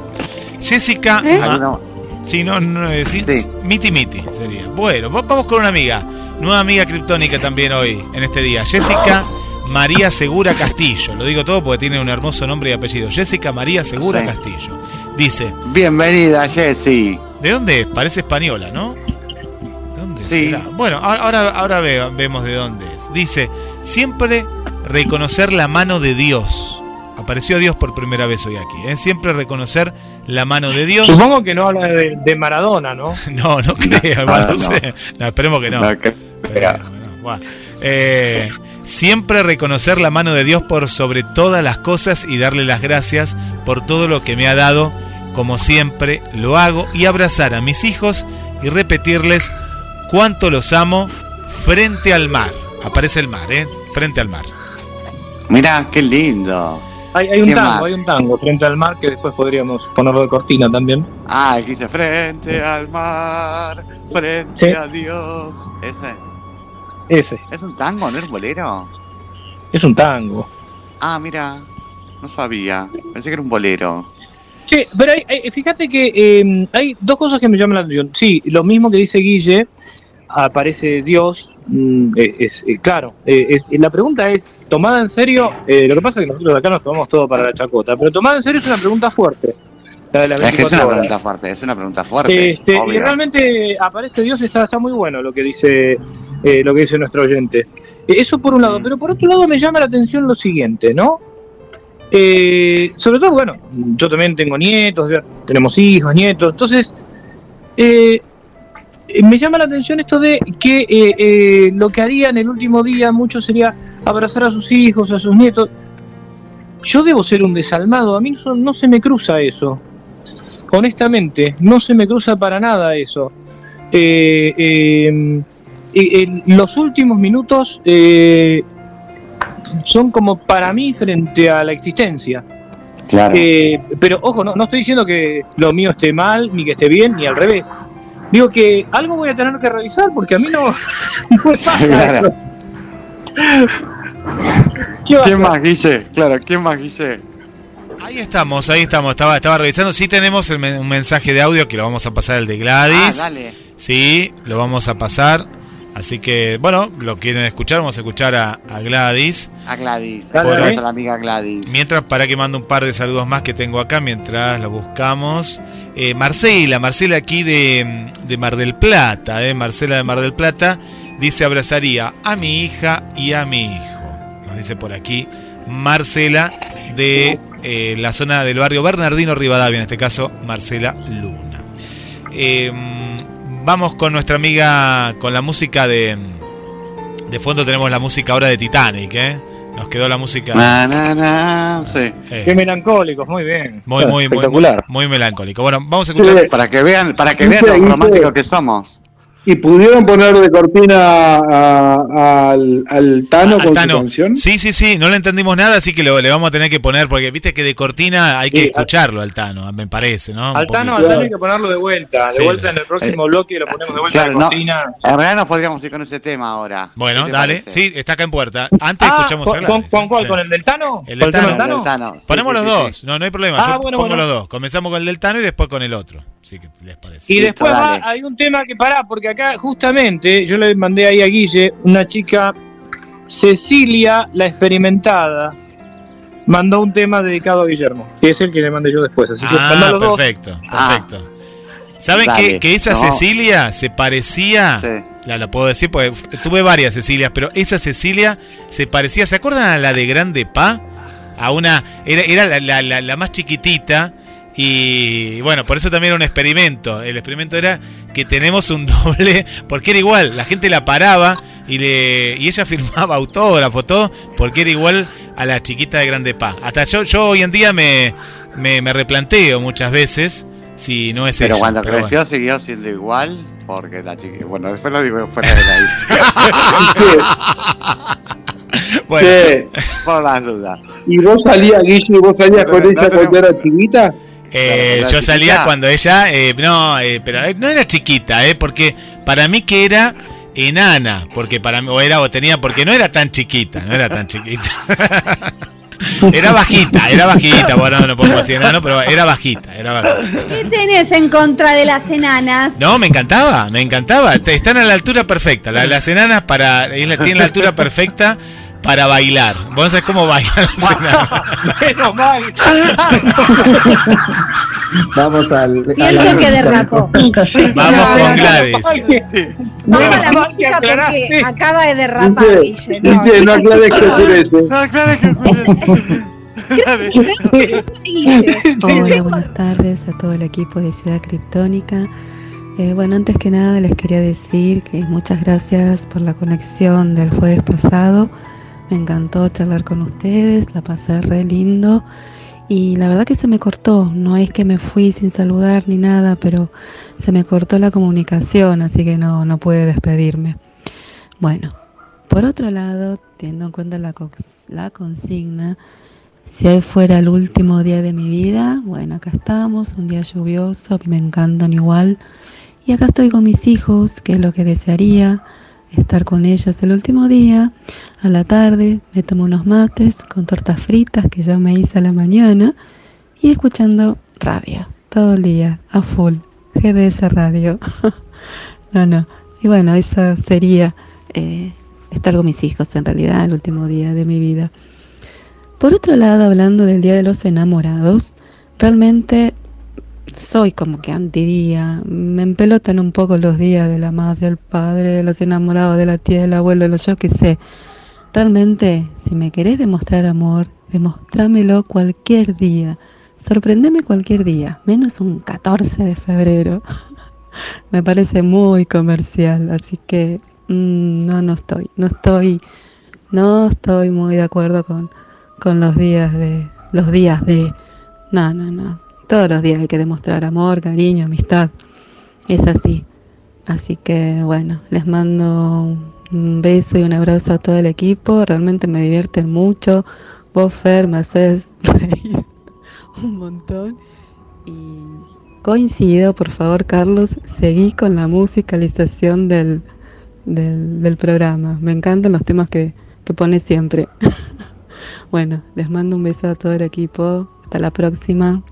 Jessica, ¿Eh? ah, ¿Alguno? sí, no, no, eh, sí, Sí. miti miti sería. Bueno, va- vamos con una amiga, nueva amiga criptónica también hoy, en este día. Jessica María Segura Castillo, lo digo todo porque tiene un hermoso nombre y apellido. Jessica María Segura Sí. Castillo. Dice, Bienvenida, Jessy. ¿De dónde es? Parece española, ¿no? ¿De dónde Sí. será? Bueno, ahora, ahora, ahora ve- vemos de dónde es. Dice, siempre reconocer la mano de Dios. Apareció Dios por primera vez hoy aquí. ¿eh? Siempre reconocer la mano de Dios. Supongo que no habla de, de Maradona, ¿no? No, no creo, No, no, no. sé. No, esperemos que no. No, que- Esperemos que no. Bueno, eh, siempre reconocer la mano de Dios por sobre todas las cosas y darle las gracias por todo lo que me ha dado, como siempre lo hago, y abrazar a mis hijos y repetirles cuánto los amo frente al mar. Aparece el mar, ¿eh? Frente al mar. Mirá, qué lindo. Hay, hay un ¿Qué tango, más? hay un tango frente al mar que después podríamos ponerlo de cortina también. Ah, el que dice frente al mar, frente Sí. a Dios. Ese. Ese, ¿Es un tango, no es un bolero? es un tango. Ah, mira. No sabía. Pensé que era un bolero. Che, pero hay- hay- fíjate que eh, hay dos cosas que me llaman la atención. Sí, lo mismo que dice Guille, aparece Dios, mm, eh, es, eh, claro. eh, es- la pregunta es, tomada en serio, eh, lo que pasa es que nosotros acá nos tomamos todo para la chacota, pero tomada en serio es una pregunta fuerte. La de las Es que es 24 una horas. pregunta fuerte, es una pregunta fuerte. Este, y realmente aparece Dios, está, está muy bueno lo que dice eh, lo que dice nuestro oyente. Eso por un lado, Mm. pero por otro lado me llama la atención lo siguiente, ¿no? Eh, sobre todo, bueno, yo también tengo nietos, tenemos hijos, nietos, entonces eh, me llama la atención esto de que eh, lo que harían el último día mucho sería abrazar a sus hijos, a sus nietos. Yo debo ser un desalmado, a mí no, no se me cruza eso. Honestamente, no se me cruza para nada eso. En los últimos minutos son como para mí frente a la existencia. Claro. Eh, pero ojo, no, no estoy diciendo que lo mío esté mal, ni que esté bien, ni al revés. Digo que algo voy a tener que revisar porque a mí no, no me pasa Claro. ¿Qué ¿Quién más, Guille? Claro, ¿quién más, Guille? Ahí estamos, ahí estamos. Estaba, estaba revisando. Sí tenemos el men- un mensaje de audio que lo vamos a pasar el de Ah, Gladys. dale. Sí, lo vamos a pasar. Así que, bueno, lo quieren escuchar, vamos a escuchar a, a Gladys. A Gladys. A nuestra amiga Gladys. Mientras, para que mande un par de saludos más que tengo acá, mientras lo buscamos. Eh, Marcela, Marcela aquí de, de Mar del Plata, eh, Marcela de Mar del Plata, dice abrazaría a mi hija y a mi hijo. Nos dice por aquí Marcela de eh, la zona del barrio Bernardino Rivadavia, en este caso Marcela Luna. Eh, vamos con nuestra amiga, con la música de... De fondo tenemos la música ahora de Titanic, ¿eh? Nos quedó la música... Na, na, na, sí. eh, Qué melancólicos, muy bien. muy, muy, muy, muy, Espectacular. muy melancólico. Bueno, vamos a escuchar. Sí. Para que vean, para que vean lo románticos que somos. ¿Y pudieron poner de cortina a- al, al Tano al con Tano. su canción? Sí, sí, sí, no le entendimos nada, así que lo, le vamos a tener que poner, porque viste que de cortina hay que escucharlo al Tano, me parece, ¿no? Un Altano, poquito. Altano hay que ponerlo de vuelta. De Sí. vuelta en el próximo bloque lo ponemos de vuelta Claro, de no. cortina. En realidad no podríamos ir con ese tema ahora. Bueno, ¿Qué te dale, parece? sí, está acá en puerta. Antes Ah, escuchamos a ¿con, con, cuál? Sí. ¿Con el del Tano? El ¿Con del Tano. del Del Tano? Tano. Sí, Ponemos sí, los sí, dos, sí. no, no hay problema. Ah, Yo bueno, pongo bueno. los dos. Comenzamos con el del Tano y después con el otro. Sí, que les parece. Y después hay un tema que pará, porque acá justamente yo le mandé ahí a Guille, una chica, Cecilia, la experimentada, mandó un tema dedicado a Guillermo, que es el que le mandé yo después. Así que Ah, dos. perfecto, Ah. perfecto. ¿Saben Dale, que, que esa no. Cecilia se parecía? Sí. La, la puedo decir porque tuve varias Cecilias, pero esa Cecilia se parecía, ¿se acuerdan a la de Grande Pa? A una, era, era la, la- la- la más chiquitita y bueno, por eso también era un experimento. El experimento era que tenemos un doble, porque era igual, la gente la paraba y, le, y ella firmaba autógrafo, todo, porque era igual a la chiquita de Grande Pa. Hasta yo, yo hoy en día me, me, me replanteo muchas veces si no es Pero ella, cuando pero bueno. creció siguió siendo igual. Porque la chica. Bueno, después lo digo fuera de la Bueno, Che, Por las dudas. ¿Y vos salías, Guille, vos salías con No, ella cuando era chiquita? Eh, Claro, yo salía chiquita. cuando ella, eh, no, eh, pero eh, no era chiquita, eh, porque para mí que era enana, porque para mí o era o tenía, porque no era tan chiquita, no era tan chiquita. era bajita, era bajita, bueno, no podemos decir enano, pero era bajita, era bajita. ¿Qué tenés en contra de las enanas? No, me encantaba, me encantaba. Te- Están a la altura perfecta. La- las enanas para tienen la altura perfecta para bailar. Vos sabés cómo bailan. Menos mal. Vamos al. Siento que derrapó. Vamos No, con no, no, Gladys. Baja la música porque acaba de derrapar, Guille. Guille, no aclares que oscurece. No, claro que Guille. Hola, buenas tardes a todo el equipo de Ciudad Criptónica. Eh, bueno, antes que nada les quería decir que muchas gracias por la conexión del jueves pasado. Me encantó charlar con ustedes, la pasé re lindo. Y la verdad que se me cortó, no es que me fui sin saludar ni nada, pero se me cortó la comunicación, así que no, no pude despedirme. Bueno, por otro lado, teniendo en cuenta la, la consigna, si hoy fuera el último día de mi vida, bueno, acá estamos, un día lluvioso, me encantan igual. Y acá estoy con mis hijos, que es lo que desearía, estar con ellos el último día. A la tarde me tomo unos mates con tortas fritas que ya me hice a la mañana y escuchando radio todo el día, a full, GDS Radio. no, no. Y bueno, eso sería eh, estar con mis hijos en realidad el último día de mi vida. Por otro lado, hablando del Día de los Enamorados, realmente soy como que antidía. Me empelotan un poco los días de la madre, el padre, de los enamorados, de la tía, del abuelo, de los yo que sé. Realmente, si me querés demostrar amor, Demostrámelo cualquier día. Sorprendeme cualquier día, menos un 14 de febrero. Me parece muy comercial, así que mm, no, no estoy, no estoy, no estoy muy de acuerdo con, con los días de, los días de, no, no, no. Todos los días hay que demostrar amor, cariño, amistad. Es así. Así que bueno, les mando un beso y un abrazo a todo el equipo. Realmente me divierten mucho. Vos, Fer, me haces reír un montón. Y coincido, por favor, Carlos, seguí con la musicalización del, del, del programa. Me encantan los temas que, que pones siempre. bueno, les mando un beso a todo el equipo. Hasta la próxima.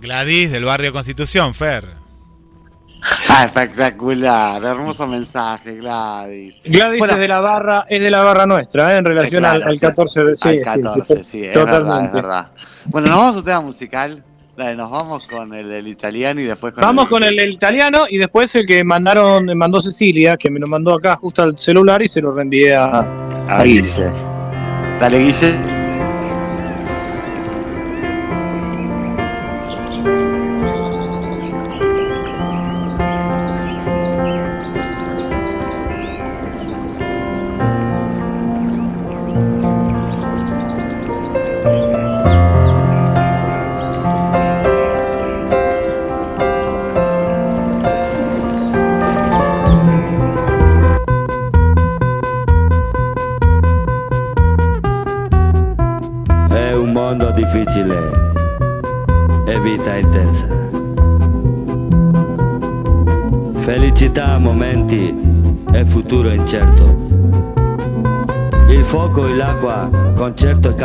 Gladys del barrio Constitución, Fer. Ah, espectacular, hermoso mensaje, Gladys. Gladys Bueno. es de la barra, es de la barra nuestra, ¿eh? en relación claro, al, al sí. 14 de sí, Al sí, 14, sí, es verdad, es verdad. Bueno, nos vamos a un tema musical. Dale, nos vamos con el, italiano y después con Vamos el... con el, el italiano y después el que mandaron, mandó Cecilia, que me lo mandó acá justo al celular y se lo reenvié a, A a Guille. Guille. Dale, Guille.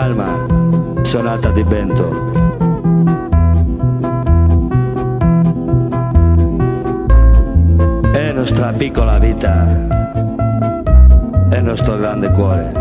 Calma, sonata di vento. È nostra piccola vita, è nostro grande cuore.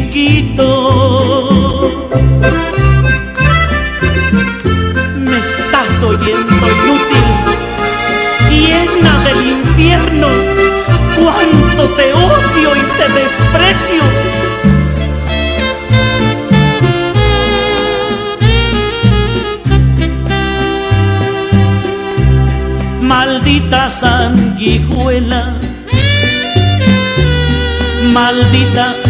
chiquito. Me estás oyendo inútil, llena del infierno, cuánto te odio y te desprecio. Maldita sanguijuela, maldita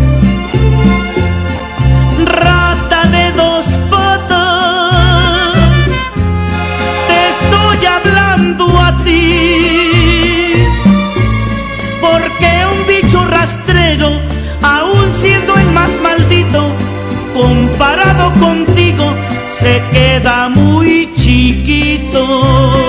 Hablando a ti. Porque un bicho rastrero, aún siendo el más maldito, comparado contigo, se queda muy chiquito.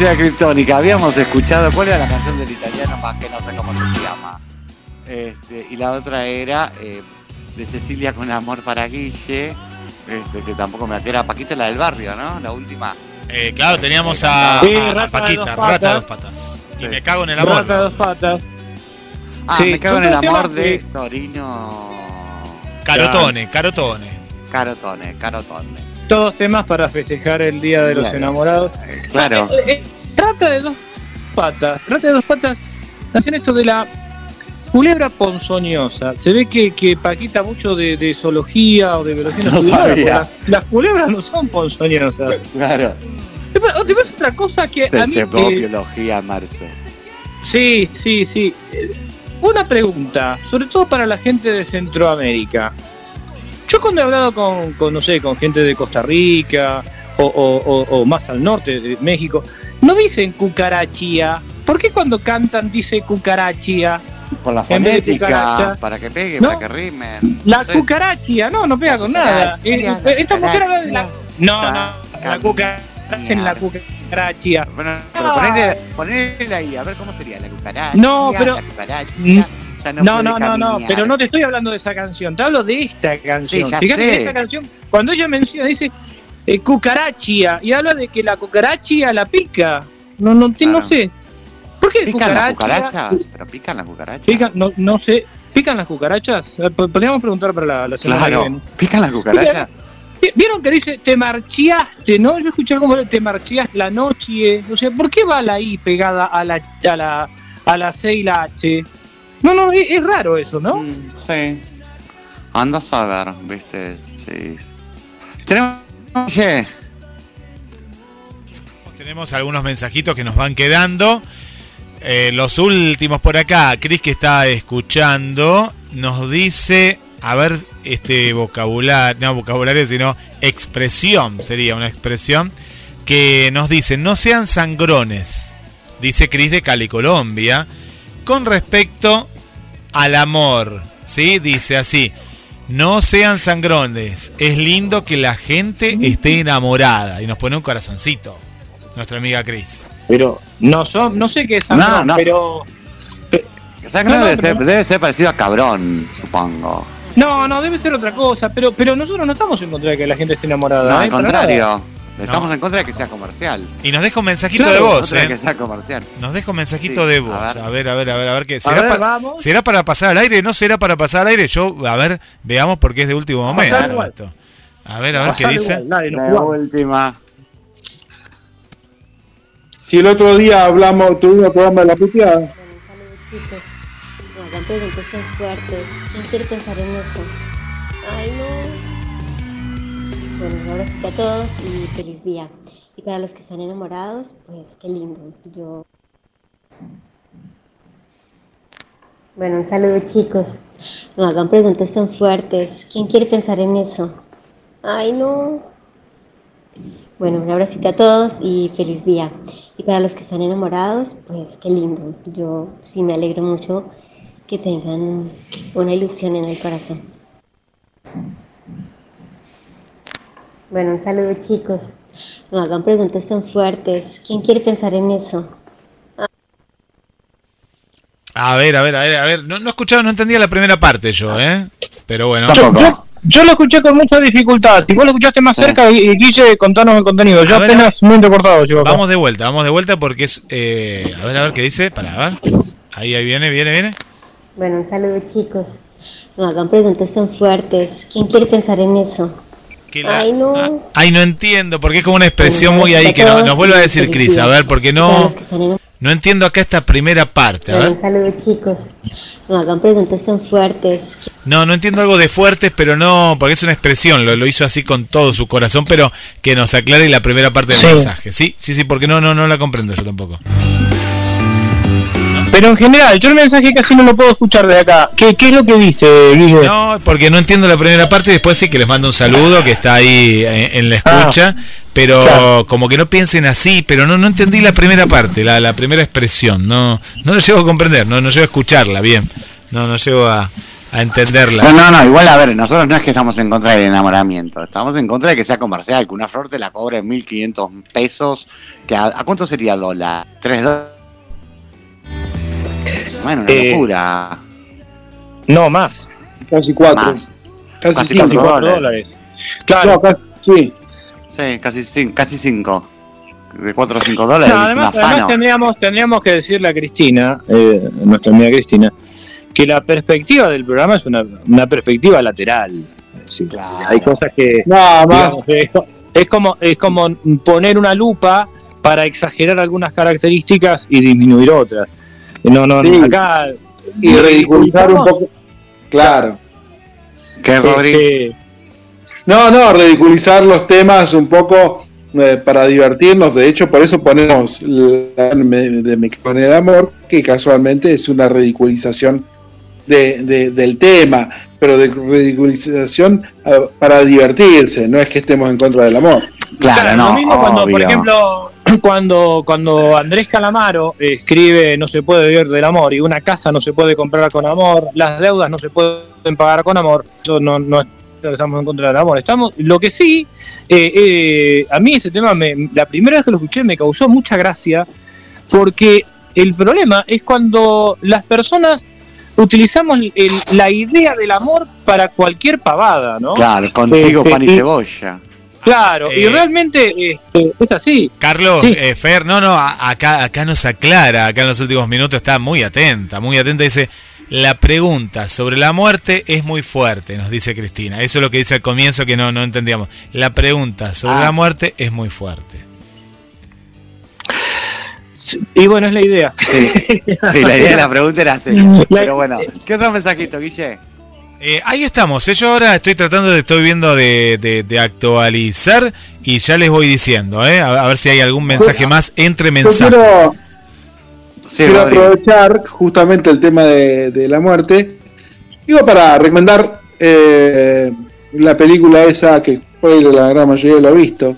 Criptónica. Habíamos escuchado, ¿cuál era la canción del italiano? Más que no sé cómo se llama. Este, y la otra era eh, de Cecilia con amor para Guille. Este, que tampoco me era Paquita la del barrio, ¿no? La última. Eh, claro, teníamos a, Sí, a- a rata de Paquita, dos rata de patas. dos patas. Y Sí. me cago en el amor. Rata de dos patas. Ah, Sí, me cago en el amor de que- Torino. Carotone, carotone. Carotone, Carotone. Todos temas para festejar el Día de los Claro. Enamorados. Claro. Eh, eh, Rata de dos patas. Rata de dos patas. Hacen esto de la culebra ponzoñosa. Se ve que, que Paquita mucho de, de zoología o de biología No las, las culebras no son ponzoñosas. Claro. Después otra cosa que Se a mí... separó eh, biología, Marce. Sí, sí, sí. Eh, Una pregunta, sobre todo para la gente de Centroamérica. Yo cuando he hablado con, con, no sé, con gente de Costa Rica o, o- o- o más al norte de México, no dicen cucarachía. ¿Por qué cuando cantan dice cucarachía? Por la fonética, para que pegue, No. para que rimen. La No sé. cucarachia, no, no pega con nada. Esta mujer habla de la... No, no, la cucaracha en la cucarachia. Bueno, pero ponele, ponele ahí, a ver cómo sería la cucaracha. No, pero- La cucaracha. No, No, no, no, pero no te estoy hablando de esa canción, te hablo de esta canción. Sí, Fíjate que esta canción, cuando ella menciona, dice eh, cucarachia, y habla de que la cucarachia la pica. No, no, te- no Claro. sé. ¿Por qué ¿Pican las cucaracha? cucarachas? ¿Pero pican las cucarachas? Pican, no, no sé, ¿pican las cucarachas? Eh, po- Podríamos preguntar para la, la semana que Claro, viene. ¿pican las cucarachas? Vi- ¿Vieron que dice te marchiaste, no? Yo escuché como te marchiaste la noche. O sea, ¿por qué va la I pegada a la, a la, a la C y la H? No, no, es, es raro eso, ¿no? Mm, sí. Anda a saber, viste, sí. Tenemos... Oye, Tenemos algunos mensajitos que nos van quedando. Eh, los últimos por acá, Cris que está escuchando, nos dice, a ver, este vocabulario, no vocabulario, sino expresión, sería una expresión, que nos dice, no sean sangrones, dice Cris de Cali, Colombia, con respecto al amor, ¿sí? Dice así, no sean sangrones, es lindo que la gente esté enamorada, y nos pone un corazoncito, nuestra amiga Cris. Pero no, son, no sé qué es sangrón, no. pero... No, no, debe, pero ser, debe ser parecido a cabrón, supongo. No, no, debe ser otra cosa, pero, pero nosotros no estamos en contra de que la gente esté enamorada. No, ¿eh? al Para contrario. Estamos en contra de que sea comercial. Y nos deja un mensajito Claro, de voz, de ¿eh? que sea comercial. Nos deja un mensajito Sí, de a voz. A ver, a ver, a ver, a ver qué. A ¿Será, ver, pa- vamos. ¿Será para pasar al aire? ¿No será para pasar al aire? Yo, a ver, veamos porque es de último momento igual. esto. A ver, a ver qué dice. igual, nos La última. Si el otro día hablamos, tuvimos el programa de la puteada. Bueno, saludos chicos. Hagan preguntas tan fuertes. ¿Quién quiere pensar en eso? Ay, no. Bueno, un abrazo a todos y feliz día. Y para los que están enamorados, pues qué lindo. Yo. Bueno, un saludo chicos. No hagan preguntas tan fuertes. ¿Quién quiere pensar en eso? Ay, no. Bueno, un abracito a todos y feliz día. Y para los que están enamorados, pues qué lindo. Yo sí me alegro mucho que tengan una ilusión en el corazón. Bueno, un saludo chicos. No hagan preguntas tan fuertes. ¿Quién quiere pensar en eso? A ver, a ver, a ver, a ver. No, no escuchaba, no entendía la primera parte yo, ¿eh? Pero bueno. Yo, yo- yo lo escuché con mucha dificultad. Si vos lo escuchaste más cerca, y Guille, contanos el contenido. Yo A ver, apenas muy entrecortado llevo acá. Vamos de vuelta, vamos de vuelta porque es. eh, a ver, a ver qué dice. Para, a ver. Ahí, ahí viene, viene, viene. Bueno, un saludo chicos. No hagan preguntas tan fuertes. ¿Quién quiere pensar en eso? Que la- Ay, no. Ay, no entiendo, porque es como una expresión muy ahí que no- nos vuelve a decir Cris. A ver, porque no, no entiendo acá esta primera parte. A ver. un saludo chicos. No hagan preguntas tan fuertes. No, no entiendo algo de fuertes, pero no, porque es una expresión, lo, lo hizo así con todo su corazón, pero que nos aclare la primera parte del Sí. mensaje. Sí, sí, sí, porque no, no, no la comprendo yo tampoco. Pero en general, yo el mensaje casi no lo puedo escuchar de acá. ¿Qué, qué es lo que dice, Guille? No, porque no entiendo la primera parte y después sí que les mando un saludo que está ahí en, en la escucha, pero claro. como que no piensen así, pero no, no entendí la primera parte, la, la primera expresión, no, no lo llego a comprender, no, no llego a escucharla bien, no, no llego a, a entenderla. No, no, no, igual a ver, nosotros no es que estamos en contra del enamoramiento, estamos en contra de que sea comercial, que una flor te la cobre 1500 pesos, que a, ¿a cuánto sería dólar? ¿3 dólares? Bueno, una Eh, locura. No, más. Casi cuatro. Más. Casi, Casi cinco. dólares. dólares. Claro. No, casi- sí. Sí, casi, casi 5. De 4 o 5 dólares, No, además, además tendríamos, tendríamos que decirle a Cristina, eh, nuestra amiga Cristina, que la perspectiva del programa es una, una perspectiva lateral. Decir, Claro. Hay cosas que Nada más. digamos, es como es como poner una lupa para exagerar algunas características y disminuir otras. No, no, Sí. acá Y ridiculizar un poco. Claro. ¿Qué, este, No, no, ridiculizar los temas un poco eh, para divertirnos. De hecho, por eso ponemos la de Me con el amor, que casualmente es una ridiculización de, de- del tema, pero de ridiculización eh, para divertirse. No es que estemos en contra del amor. Claro, Claro, no, lo mismo cuando, por ejemplo, cuando, cuando Andrés Calamaro escribe No se puede vivir del amor y una casa no se puede comprar con amor, las deudas no se pueden pagar con amor, eso no, no estamos en contra del amor. Estamos, lo que sí, eh, eh, a mí ese tema, me- la primera vez que lo escuché me causó mucha gracia porque el problema es cuando las personas utilizamos el- la idea del amor para cualquier pavada, ¿no? Claro, contigo Este, pan y y- cebolla. Claro, y Eh, realmente este, es así. Carlos, Sí. eh, Fer, no, no, acá, acá nos aclara, acá en los últimos minutos está muy atenta, muy atenta, dice, la pregunta sobre la muerte es muy fuerte, nos dice Cristina. Eso es lo que dice al comienzo que no, no entendíamos. La pregunta sobre Ah. la muerte es muy fuerte. Y bueno, es la idea. Sí, sí, la idea de la pregunta era hacer. Pero bueno, ¿qué otro mensajito, Guille? Eh, ahí estamos, eh, yo ahora estoy tratando de, estoy viendo de, de- de actualizar y ya les voy diciendo, eh, a, a ver si hay algún mensaje más entre Yo mensajes. quiero, Sí, quiero Rodrigo. aprovechar justamente el tema de, de la muerte. Digo, para recomendar eh, la película esa que fue la gran mayoría lo ha visto.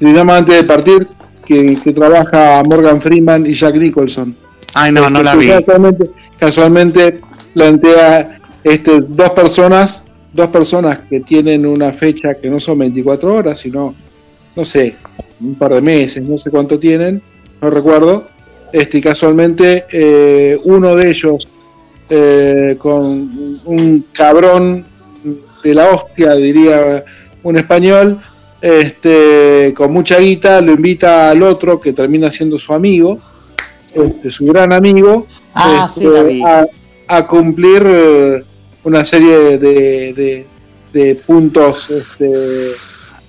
Se llama Antes de partir, que, que trabaja Morgan Freeman y Jack Nicholson. Ay, no, no la vi. Casualmente, casualmente plantea este, dos personas, dos personas que tienen una fecha que no son 24 horas, sino, no sé, un par de meses, no sé cuánto tienen, no recuerdo. Este, casualmente eh, uno de ellos eh, con un cabrón de la hostia, diría un español, este, con mucha guita, lo invita al otro que termina siendo su amigo, este, su gran amigo, Ah, este, sí, a cumplir eh, una serie de, de- de puntos este,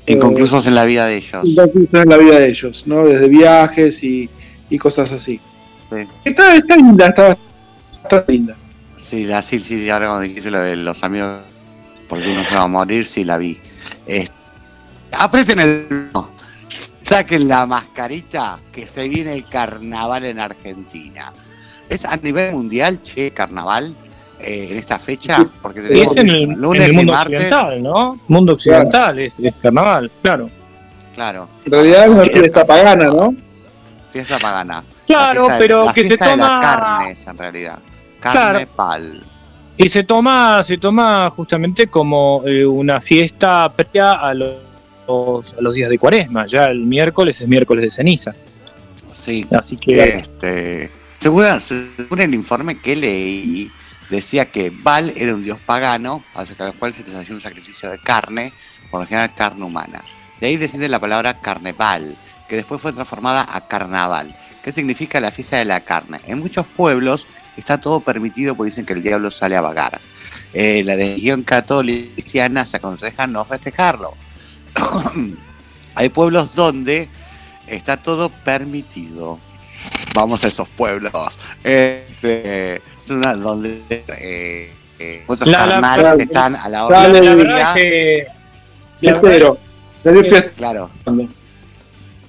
Inconclusos en la vida de ellos. inconclusos en la vida de ellos, ¿no? Desde viajes y, y cosas así. Sí. Está, está linda, está bastante linda. Sí, la, sí, sí, ahora cuando dijiste lo de los amigos, porque uno se va a morir, sí la vi. Eh, aprieten el... no, saquen la mascarita, que se viene el carnaval en Argentina. Es a nivel mundial, che, carnaval, eh, en esta fecha, porque Y tenemos es en el, en lunes el y mundo martes. occidental, ¿no? Mundo occidental, es, es carnaval, claro. Claro, En realidad es una fiesta pagana, ¿no? fiesta pagana. Claro, La fiesta de- pero la que se toma- carnes, en realidad. Carne Claro. pal. Y se toma, se toma justamente como eh, una fiesta previa a los, a los días de cuaresma. Ya el miércoles es miércoles de ceniza. Sí. Así que Este, según, según el informe que leí, decía que Baal era un dios pagano, del cual se les hacía un sacrificio de carne, por lo general carne humana. De ahí desciende la palabra carneval, que después fue transformada a carnaval, que significa la fiesta de la carne. En muchos pueblos está todo permitido porque dicen que el diablo sale a vagar. Eh, la religión católica cristiana se aconseja no festejarlo. Hay pueblos donde está todo permitido. Vamos a esos pueblos. Este, donde eh, eh, otros La- la- carnales la- están a la hora del la día. verdad es que. Fiesta. Claro.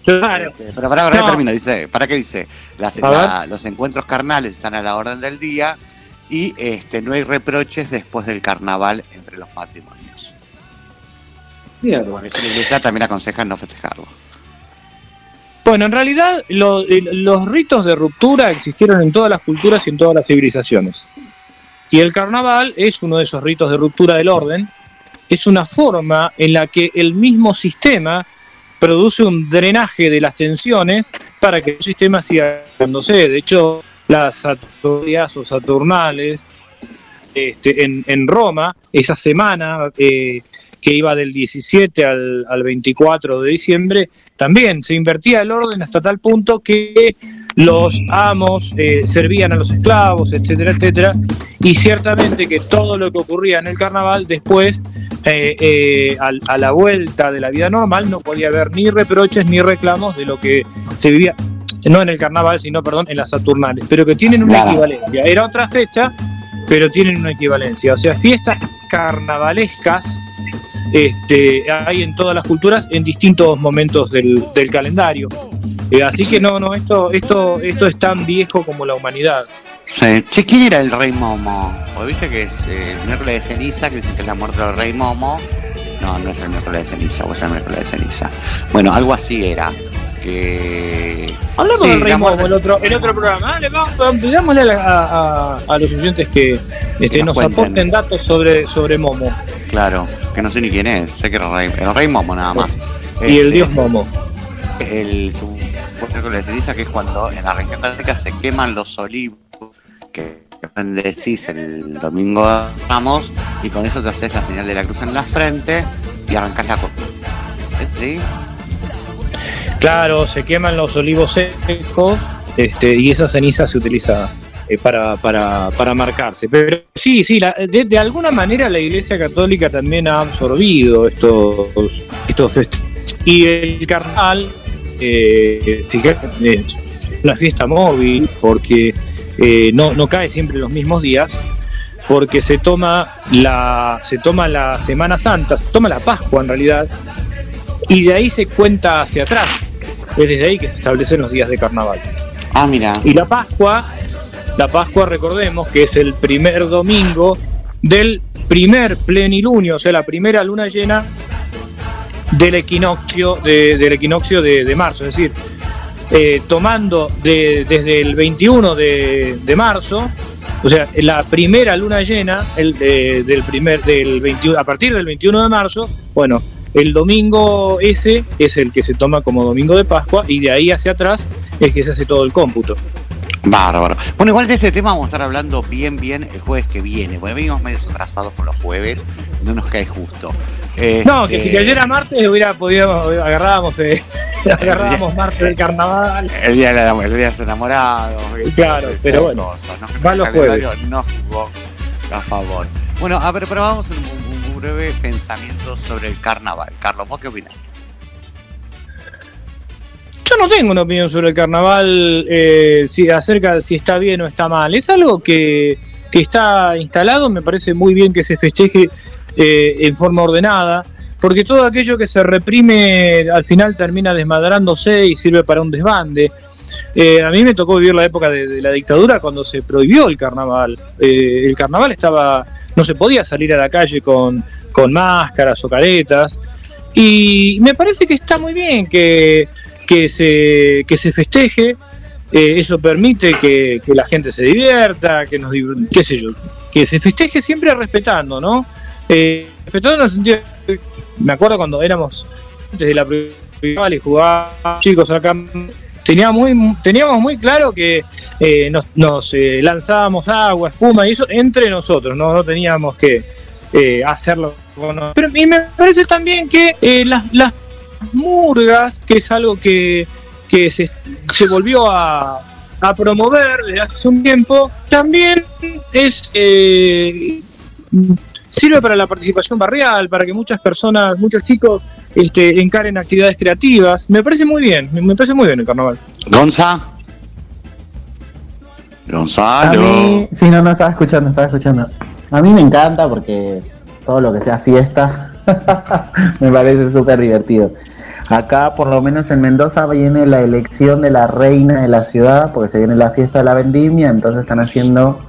claro, Este, pero para ahora No. termino, dice, ¿para qué dice? Las- la- los encuentros carnales están a la orden del día y este no hay reproches después del carnaval entre los matrimonios. Por eso la iglesia también aconseja no festejarlo. Bueno, en realidad lo- el- los ritos de ruptura existieron en todas las culturas y en todas las civilizaciones. Y el carnaval es uno de esos ritos de ruptura del orden. Es una forma en la que el mismo sistema produce un drenaje de las tensiones para que el sistema siga dándose. De hecho, las Saturnias o Saturnales este, en, en Roma, esa semana eh, que iba del 17 al, al 24 de diciembre, también se invertía el orden hasta tal punto que los amos eh, servían a los esclavos, etcétera, etcétera, y ciertamente que todo lo que ocurría en el carnaval después, eh, eh, al- a la vuelta de la vida normal, no podía haber ni reproches ni reclamos de lo que se vivía, no en el carnaval, sino, perdón, en las Saturnales, pero que tienen una equivalencia. Era otra fecha, pero tienen una equivalencia. O sea, fiestas carnavalescas este, hay en todas las culturas en distintos momentos del, del calendario. Eh, así que no, no, esto, esto, esto es tan viejo como la humanidad. Sí. ¿quién era el rey Momo? Porque viste que es eh, el miércoles de ceniza, que dicen que es la muerte del rey Momo. No, no es el miércoles de ceniza, o es el miércoles de ceniza. Bueno, algo así era. Que. Hablamos Sí, del Rey Momo el otro, el otro programa. Ah, le vamos- Digámosle a, a- los oyentes que este, Nos nos cuenten. aporten datos sobre, sobre Momo Claro, que no sé ni quién es. Sé que era el rey, el rey Momo nada más. y el Este, dios Momo. el miércoles de ceniza, que es cuando en la región católica se queman los olivos que bendecís el domingo de Ramos y con eso te haces la señal de la cruz en la frente y arrancás la copa. ¿Sí? Claro, se queman los olivos secos este, y esa ceniza se utiliza eh, para, para, para marcarse. Pero sí, sí, la- de, alguna manera la Iglesia Católica también ha absorbido estos, estos. Y el carnaval, eh, fíjate, es una fiesta móvil porque eh, no, no cae siempre los mismos días. Porque se toma la se toma la Semana Santa, se toma la Pascua en realidad, y de ahí se cuenta hacia atrás. Es desde ahí que se establecen los días de carnaval. Ah, mira. Y la Pascua, la Pascua recordemos que es el primer domingo del primer plenilunio, o sea, la primera luna llena del equinoccio de, del equinoccio de, de marzo, es decir, eh, tomando de- desde el 21 de, de marzo, o sea, la primera luna llena el, de- del primer del 21, a partir del 21 de marzo, bueno, el domingo ese es el que se toma como domingo de Pascua y de ahí hacia atrás es que se hace todo el cómputo. Bárbaro. Bueno, igual de este tema vamos a estar hablando bien, bien el jueves que viene. Bueno, venimos medio atrasados por los jueves, no nos cae justo. No, que Este, si cayera martes hubiera podido, agarrábamos, eh, agarrábamos martes del carnaval. El día, de la- el día de los enamorados. Claro, pero bueno, cosas, ¿no? va los jueves. No jugó a favor. Bueno, a ver, pero vamos un breve pensamiento sobre el carnaval. Carlos, ¿vos qué opinás? Yo no tengo una opinión sobre el carnaval eh, si, acerca si está bien o está mal. Es algo que, que está instalado, me parece muy bien que se festeje eh, en forma ordenada, porque todo aquello que se reprime al final termina desmadrándose y sirve para un desbande. Eh, a mí me tocó vivir la época de, la dictadura cuando se prohibió el carnaval. Eh, el carnaval estaba, no se podía salir a la calle con, con máscaras o caretas. Y me parece que está muy bien que, que, se, que se festeje. Eh, eso permite que, que la gente se divierta, que nos qué que se festeje siempre respetando, ¿no? Respetando en el sentido me acuerdo cuando éramos antes de la y jugábamos chicos acá teníamos muy, claro que eh, nos, eh, lanzábamos agua, espuma y eso entre nosotros, no, no teníamos que eh, hacerlo con Pero y me parece también que las, las murgas, que es algo que, que se, se volvió a, a promover desde hace un tiempo, también es sirve para la participación barrial, para que muchas personas, muchos chicos este, encaren actividades creativas. Me parece muy bien, me me parece muy bien el carnaval. Gonza. Gonzalo. mí, sí, no, no, estaba escuchando, estaba escuchando. A mí me encanta porque todo lo que sea fiesta me parece súper divertido. Acá, por lo menos en Mendoza, viene la elección de la reina de la ciudad, porque se viene la fiesta de la vendimia, entonces están haciendo...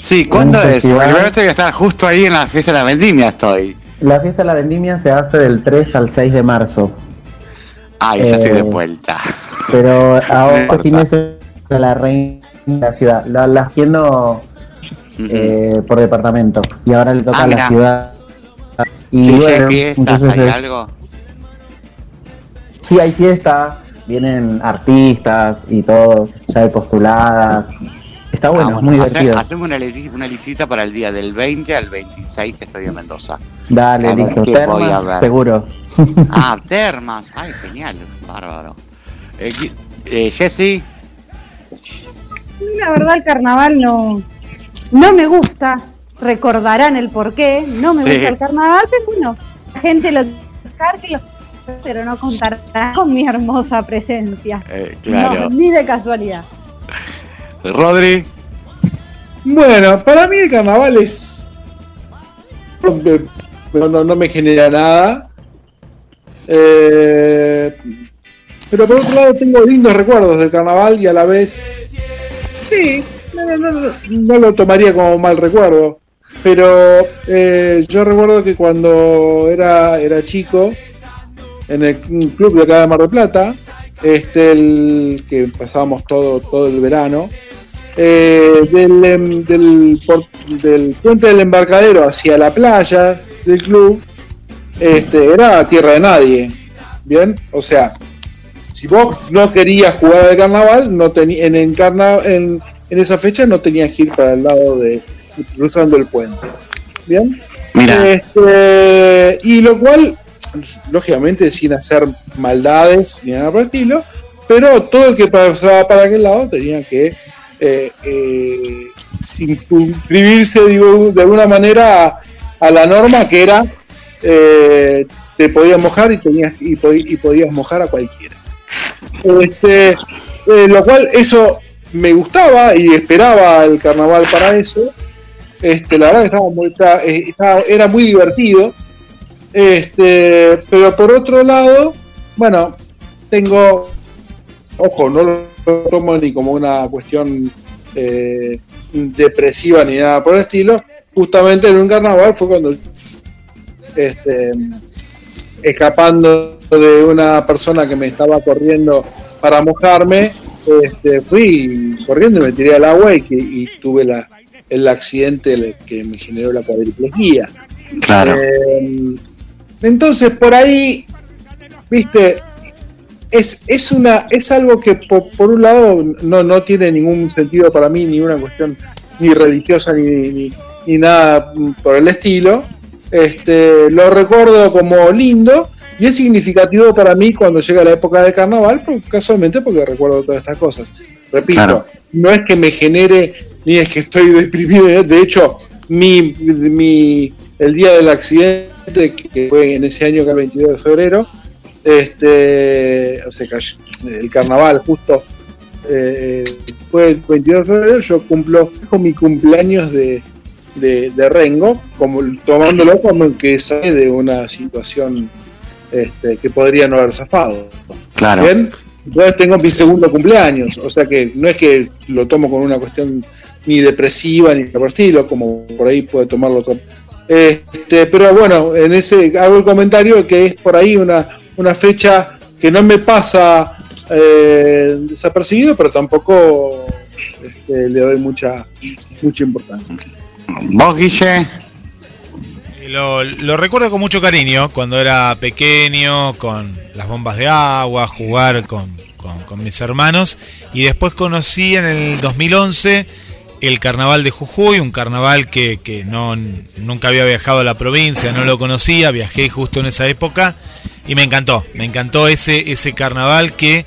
Sí, ¿cuándo es? Porque me parece que estar justo ahí en la fiesta de la vendimia estoy. La fiesta de la vendimia se hace del 3 al 6 de marzo, Ay, ya estoy de Eh, vuelta. pero ahora importa. fin de la reina de la ciudad, la, la haciendo eh, por departamento, y ahora le toca Ah, a la mirá. ciudad. Y Sí, ya hay bueno, fiestas, entonces hay algo. Sí, hay fiesta, vienen artistas y todo, ya hay postuladas. Está bueno, Ah, muy hace- divertido. Hacemos una, li- una listita para el día del 20 al 26 que estoy en Mendoza. Dale, A listo. Termas, seguro. Ah, termas. Ay, genial. Bárbaro. Eh, eh, Jessy. La verdad el carnaval no, no me gusta. Recordarán el porqué. No me Sí. gusta el carnaval, pero bueno, la gente lo dejar que lo pero no contará con mi hermosa presencia. Eh, claro. No, ni de casualidad. Rodri. Bueno, para mí el carnaval es. No, no, no me genera nada. Eh, pero por otro lado tengo lindos recuerdos del carnaval y a la vez. Sí, no, no, no, no lo tomaría como mal recuerdo. Pero eh, yo recuerdo que cuando era, era chico, en el club de acá de Mar del Plata, este, el que pasábamos todo, todo el verano, eh, del, em, del, puente del embarcadero hacia la playa del club, este, era tierra de nadie. Bien, o sea, si vos no querías jugar al carnaval, no en, en, carna- en, en esa fecha no tenías que ir para el lado de cruzando el puente. ¿Bien? Mira. Este, y lo cual, lógicamente, sin hacer maldades ni nada por el estilo, pero todo el que pasaba para aquel lado tenía que eh, eh, inscribirse digo, de alguna manera a, la norma que era eh, te podías mojar y, tenías, y, y podías mojar a cualquiera. Este, eh, lo cual eso me gustaba y esperaba el carnaval para eso. Este, la verdad estaba muy, era muy divertido. Este, pero por otro lado, bueno, tengo, ojo, no lo tomo ni como una cuestión eh, depresiva ni nada por el estilo. Justamente en un carnaval fue cuando este, escapando de una persona que me estaba corriendo para mojarme, este, fui corriendo y me tiré al agua y, que, y tuve la, el accidente que me generó la cuadriplegia. Claro. Eh, entonces, por ahí, viste, es, es, una, es algo que por, por un lado no, no tiene ningún sentido para mí, ni una cuestión ni religiosa ni, ni, ni nada por el estilo. Este, lo recuerdo como lindo y es significativo para mí cuando llega la época de carnaval, pues, casualmente porque recuerdo todas estas cosas. Repito, Claro. no es que me genere ni es que estoy deprimido, de hecho, mi, mi, el día del accidente, que fue en ese año que el 22 de febrero, este, o sea, el carnaval justo eh, fue el 22 de febrero, yo cumplo con mi cumpleaños de, de, de Rengo, como tomándolo como que sale de una situación este, que podría no haber zafado. Claro. Bien, entonces tengo mi segundo cumpleaños, o sea que no es que lo tomo con una cuestión ni depresiva ni por estilo, como por ahí puede tomarlo otro. Este, pero bueno, en ese hago el comentario que es por ahí una, una fecha que no me pasa eh, desapercibido, pero tampoco este, le doy mucha mucha importancia. ¿Vos, Guille? Lo, lo recuerdo con mucho cariño cuando era pequeño, con las bombas de agua, jugar con, con- con mis hermanos. Y después conocí en el 2011 el carnaval de Jujuy, un carnaval que, que no, nunca había viajado a la provincia, no lo conocía, viajé justo en esa época y me encantó, me encantó ese, ese carnaval que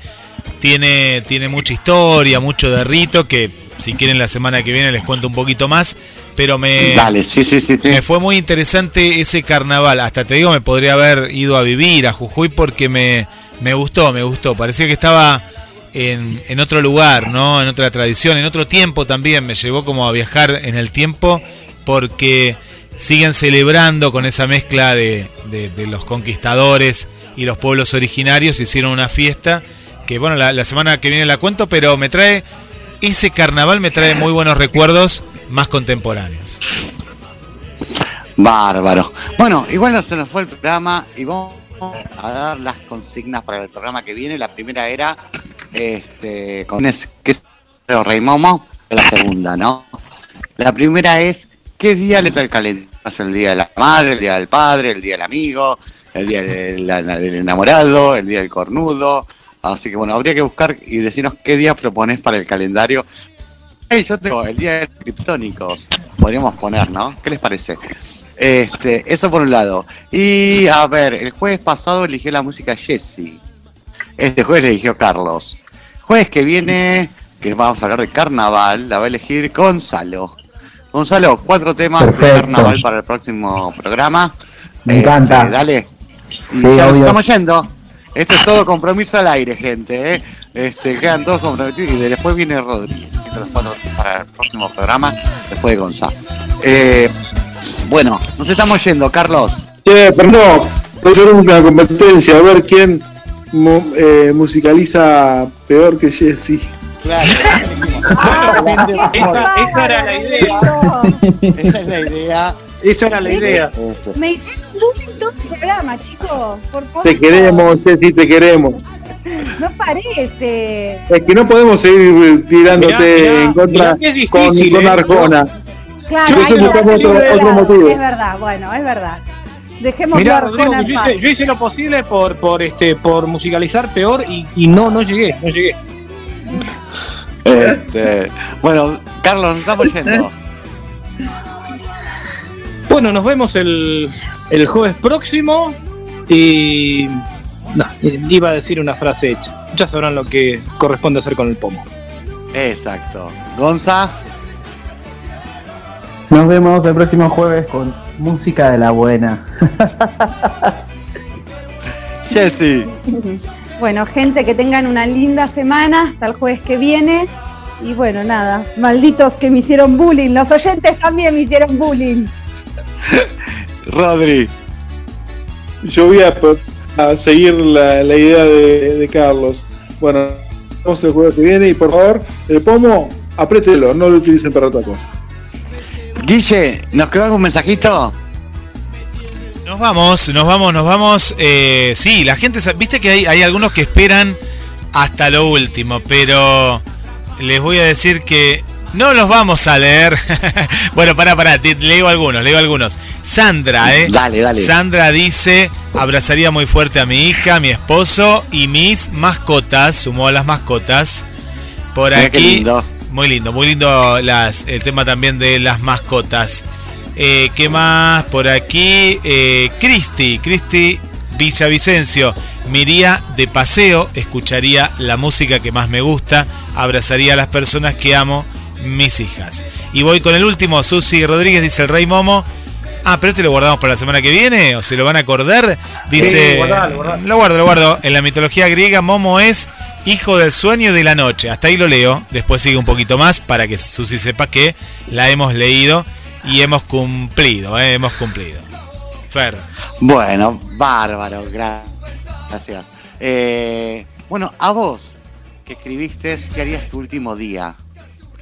tiene, tiene mucha historia, mucho de rito, que si quieren la semana que viene les cuento un poquito más, pero me... Dale, sí, sí, sí, sí. Me fue muy interesante ese carnaval. Hasta te digo, me podría haber ido a vivir a Jujuy porque me, me gustó, me gustó. Parecía que estaba en, en otro lugar, ¿no? En otra tradición, en otro tiempo también. Me llevó como a viajar en el tiempo porque siguen celebrando con esa mezcla de, de- los conquistadores y los pueblos originarios. Hicieron una fiesta que, bueno, la, la semana que viene la cuento, pero me trae. Ese carnaval me trae muy buenos recuerdos más contemporáneos. Bárbaro. Bueno, igual no se nos fue el programa y vamos a dar las consignas para el programa que viene. La primera era este con es que es Rey Momo, la segunda, ¿no? La primera es ¿qué día le trae el calendario? ¿Es el día de la madre, el día del padre, el día del amigo, el día del, enamorado, el día del cornudo? Así que bueno, habría que buscar y decirnos qué día propones para el calendario. Hey, yo tengo el día de criptónicos. Podríamos poner, ¿no? ¿Qué les parece? Este, eso por un lado. Y a ver, el jueves pasado eligió la música Jesse. Este jueves le eligió Carlos. Jueves que viene, que vamos a hablar de carnaval, la va a elegir Gonzalo. Gonzalo, cuatro temas de carnaval para el próximo programa. Me encanta. Este, dale. Sí, ya nos estamos yendo. Esto es todo compromiso al aire, gente. ¿eh? Este, quedan todos comprometidos y después viene Rodríguez. Los cuatro para el próximo programa, después de Gonzalo. Eh, bueno, nos estamos yendo, Carlos. Che, perdón, puede ser una competencia, a ver quién mu- eh, musicaliza peor que Jesse. Claro. Esa, esa era la idea. Esa es la idea. Esa era la idea. Me hicieron bullying todo el programa, chicos. Por favor. Te queremos, Jessy, te queremos. No parece. Es que no podemos seguir tirándote Mirá, mirá, en contra mirá que es con, difícil, con ¿eh? Arjona. Claro, Yo otro- es otro verdad, motivo. Es verdad, bueno, es verdad. Dejemos Mirá, Rodrigo, yo hice, yo hice lo posible por, por, este, por musicalizar peor y, y no, no llegué, no llegué. Este, bueno, Carlos, nos estamos yendo. Bueno, nos vemos el, el jueves próximo y... No, iba a decir una frase hecha. Ya sabrán lo que corresponde hacer con el pomo. Exacto. Gonza, Nos vemos el próximo jueves con música de la buena. Jessy. Bueno, gente, que tengan una linda semana hasta el jueves que viene. Y bueno, nada, malditos que me hicieron bullying. Los oyentes también me hicieron bullying. Rodri. Yo voy a, a seguir la, la idea de, de Carlos. Bueno, vamos el juego que viene y por favor, el pomo, apriételo, no lo utilicen para otra cosa. Guille, ¿nos quedó algún mensajito? Nos vamos, nos vamos, nos vamos. Eh, sí, la gente, viste que hay, hay algunos que esperan hasta lo último, pero les voy a decir que no los vamos a leer. bueno, pará, pará, te- leo algunos, leo algunos. Sandra, ¿eh? Dale, dale. Sandra dice, abrazaría muy fuerte a mi hija, a mi esposo y mis mascotas, sumó a las mascotas. Por Mira aquí. Muy lindo, muy lindo las, el tema también de las mascotas. Eh, ¿Qué más por aquí? Eh, Cristi, Cristi Villavicencio. Me iría de paseo, escucharía la música que más me gusta, abrazaría a las personas que amo, mis hijas. Y voy con el último, Susi Rodríguez, dice el Rey Momo. Ah, pero este lo guardamos para la semana que viene, o se lo van a acordar. Dice. Sí, guardalo, guardalo. Lo guardo, lo guardo. En la mitología griega, Momo es hijo del sueño de la noche. Hasta ahí lo leo. Después sigue un poquito más para que Susi sepa que la hemos leído y hemos cumplido, ¿eh? hemos cumplido. Fer. Bueno, bárbaro, gra- gracias. Eh, bueno, a vos que escribiste, ¿qué harías tu último día?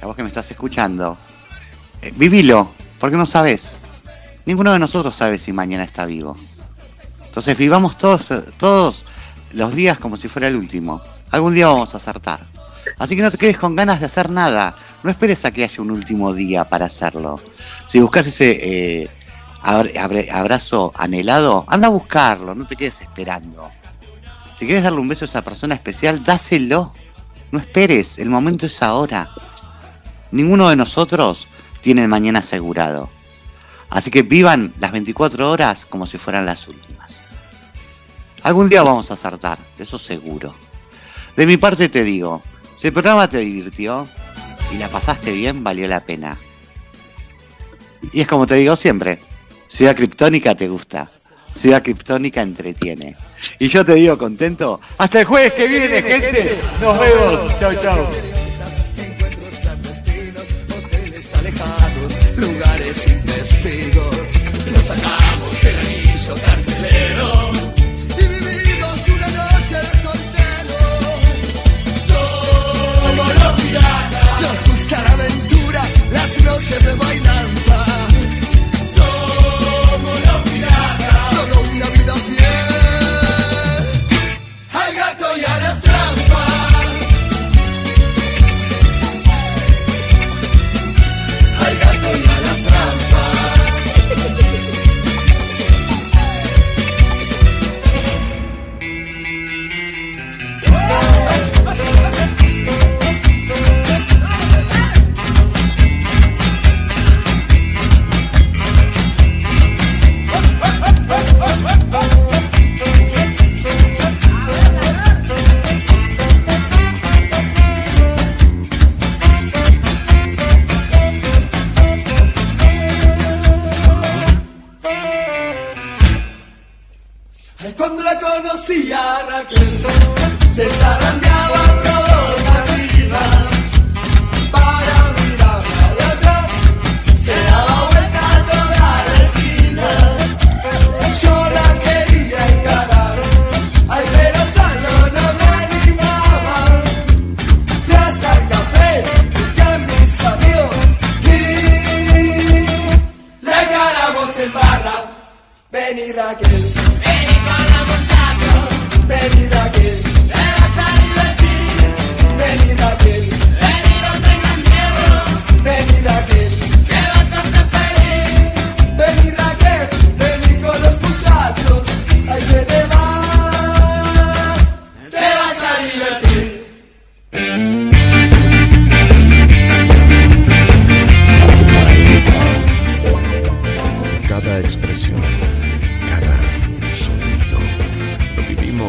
A vos que me estás escuchando. Eh, vivilo, porque no sabes. Ninguno de nosotros sabe si mañana está vivo. Entonces vivamos todos, todos los días como si fuera el último. Algún día vamos a acertar. Así que no te quedes con ganas de hacer nada. No esperes a que haya un último día para hacerlo. Si buscas ese eh, abrazo anhelado, anda a buscarlo, no te quedes esperando. Si quieres darle un beso a esa persona especial, dáselo. No esperes, el momento es ahora. Ninguno de nosotros tiene el mañana asegurado. Así que vivan las 24 horas como si fueran las últimas. Algún día vamos a acertar, de eso seguro. De mi parte te digo, si el programa te divirtió y la pasaste bien, valió la pena. Y es como te digo siempre, Ciudad Criptónica te gusta, Ciudad Criptónica entretiene. Y yo te digo contento, hasta el jueves que viene, gente. Nos vemos. Hoteles alejados, lugares sin testigos. Nos sacamos el anillo carcelero La aventura, las noches de bailanta. Cuando la conocí a Raquel, se zarandeaba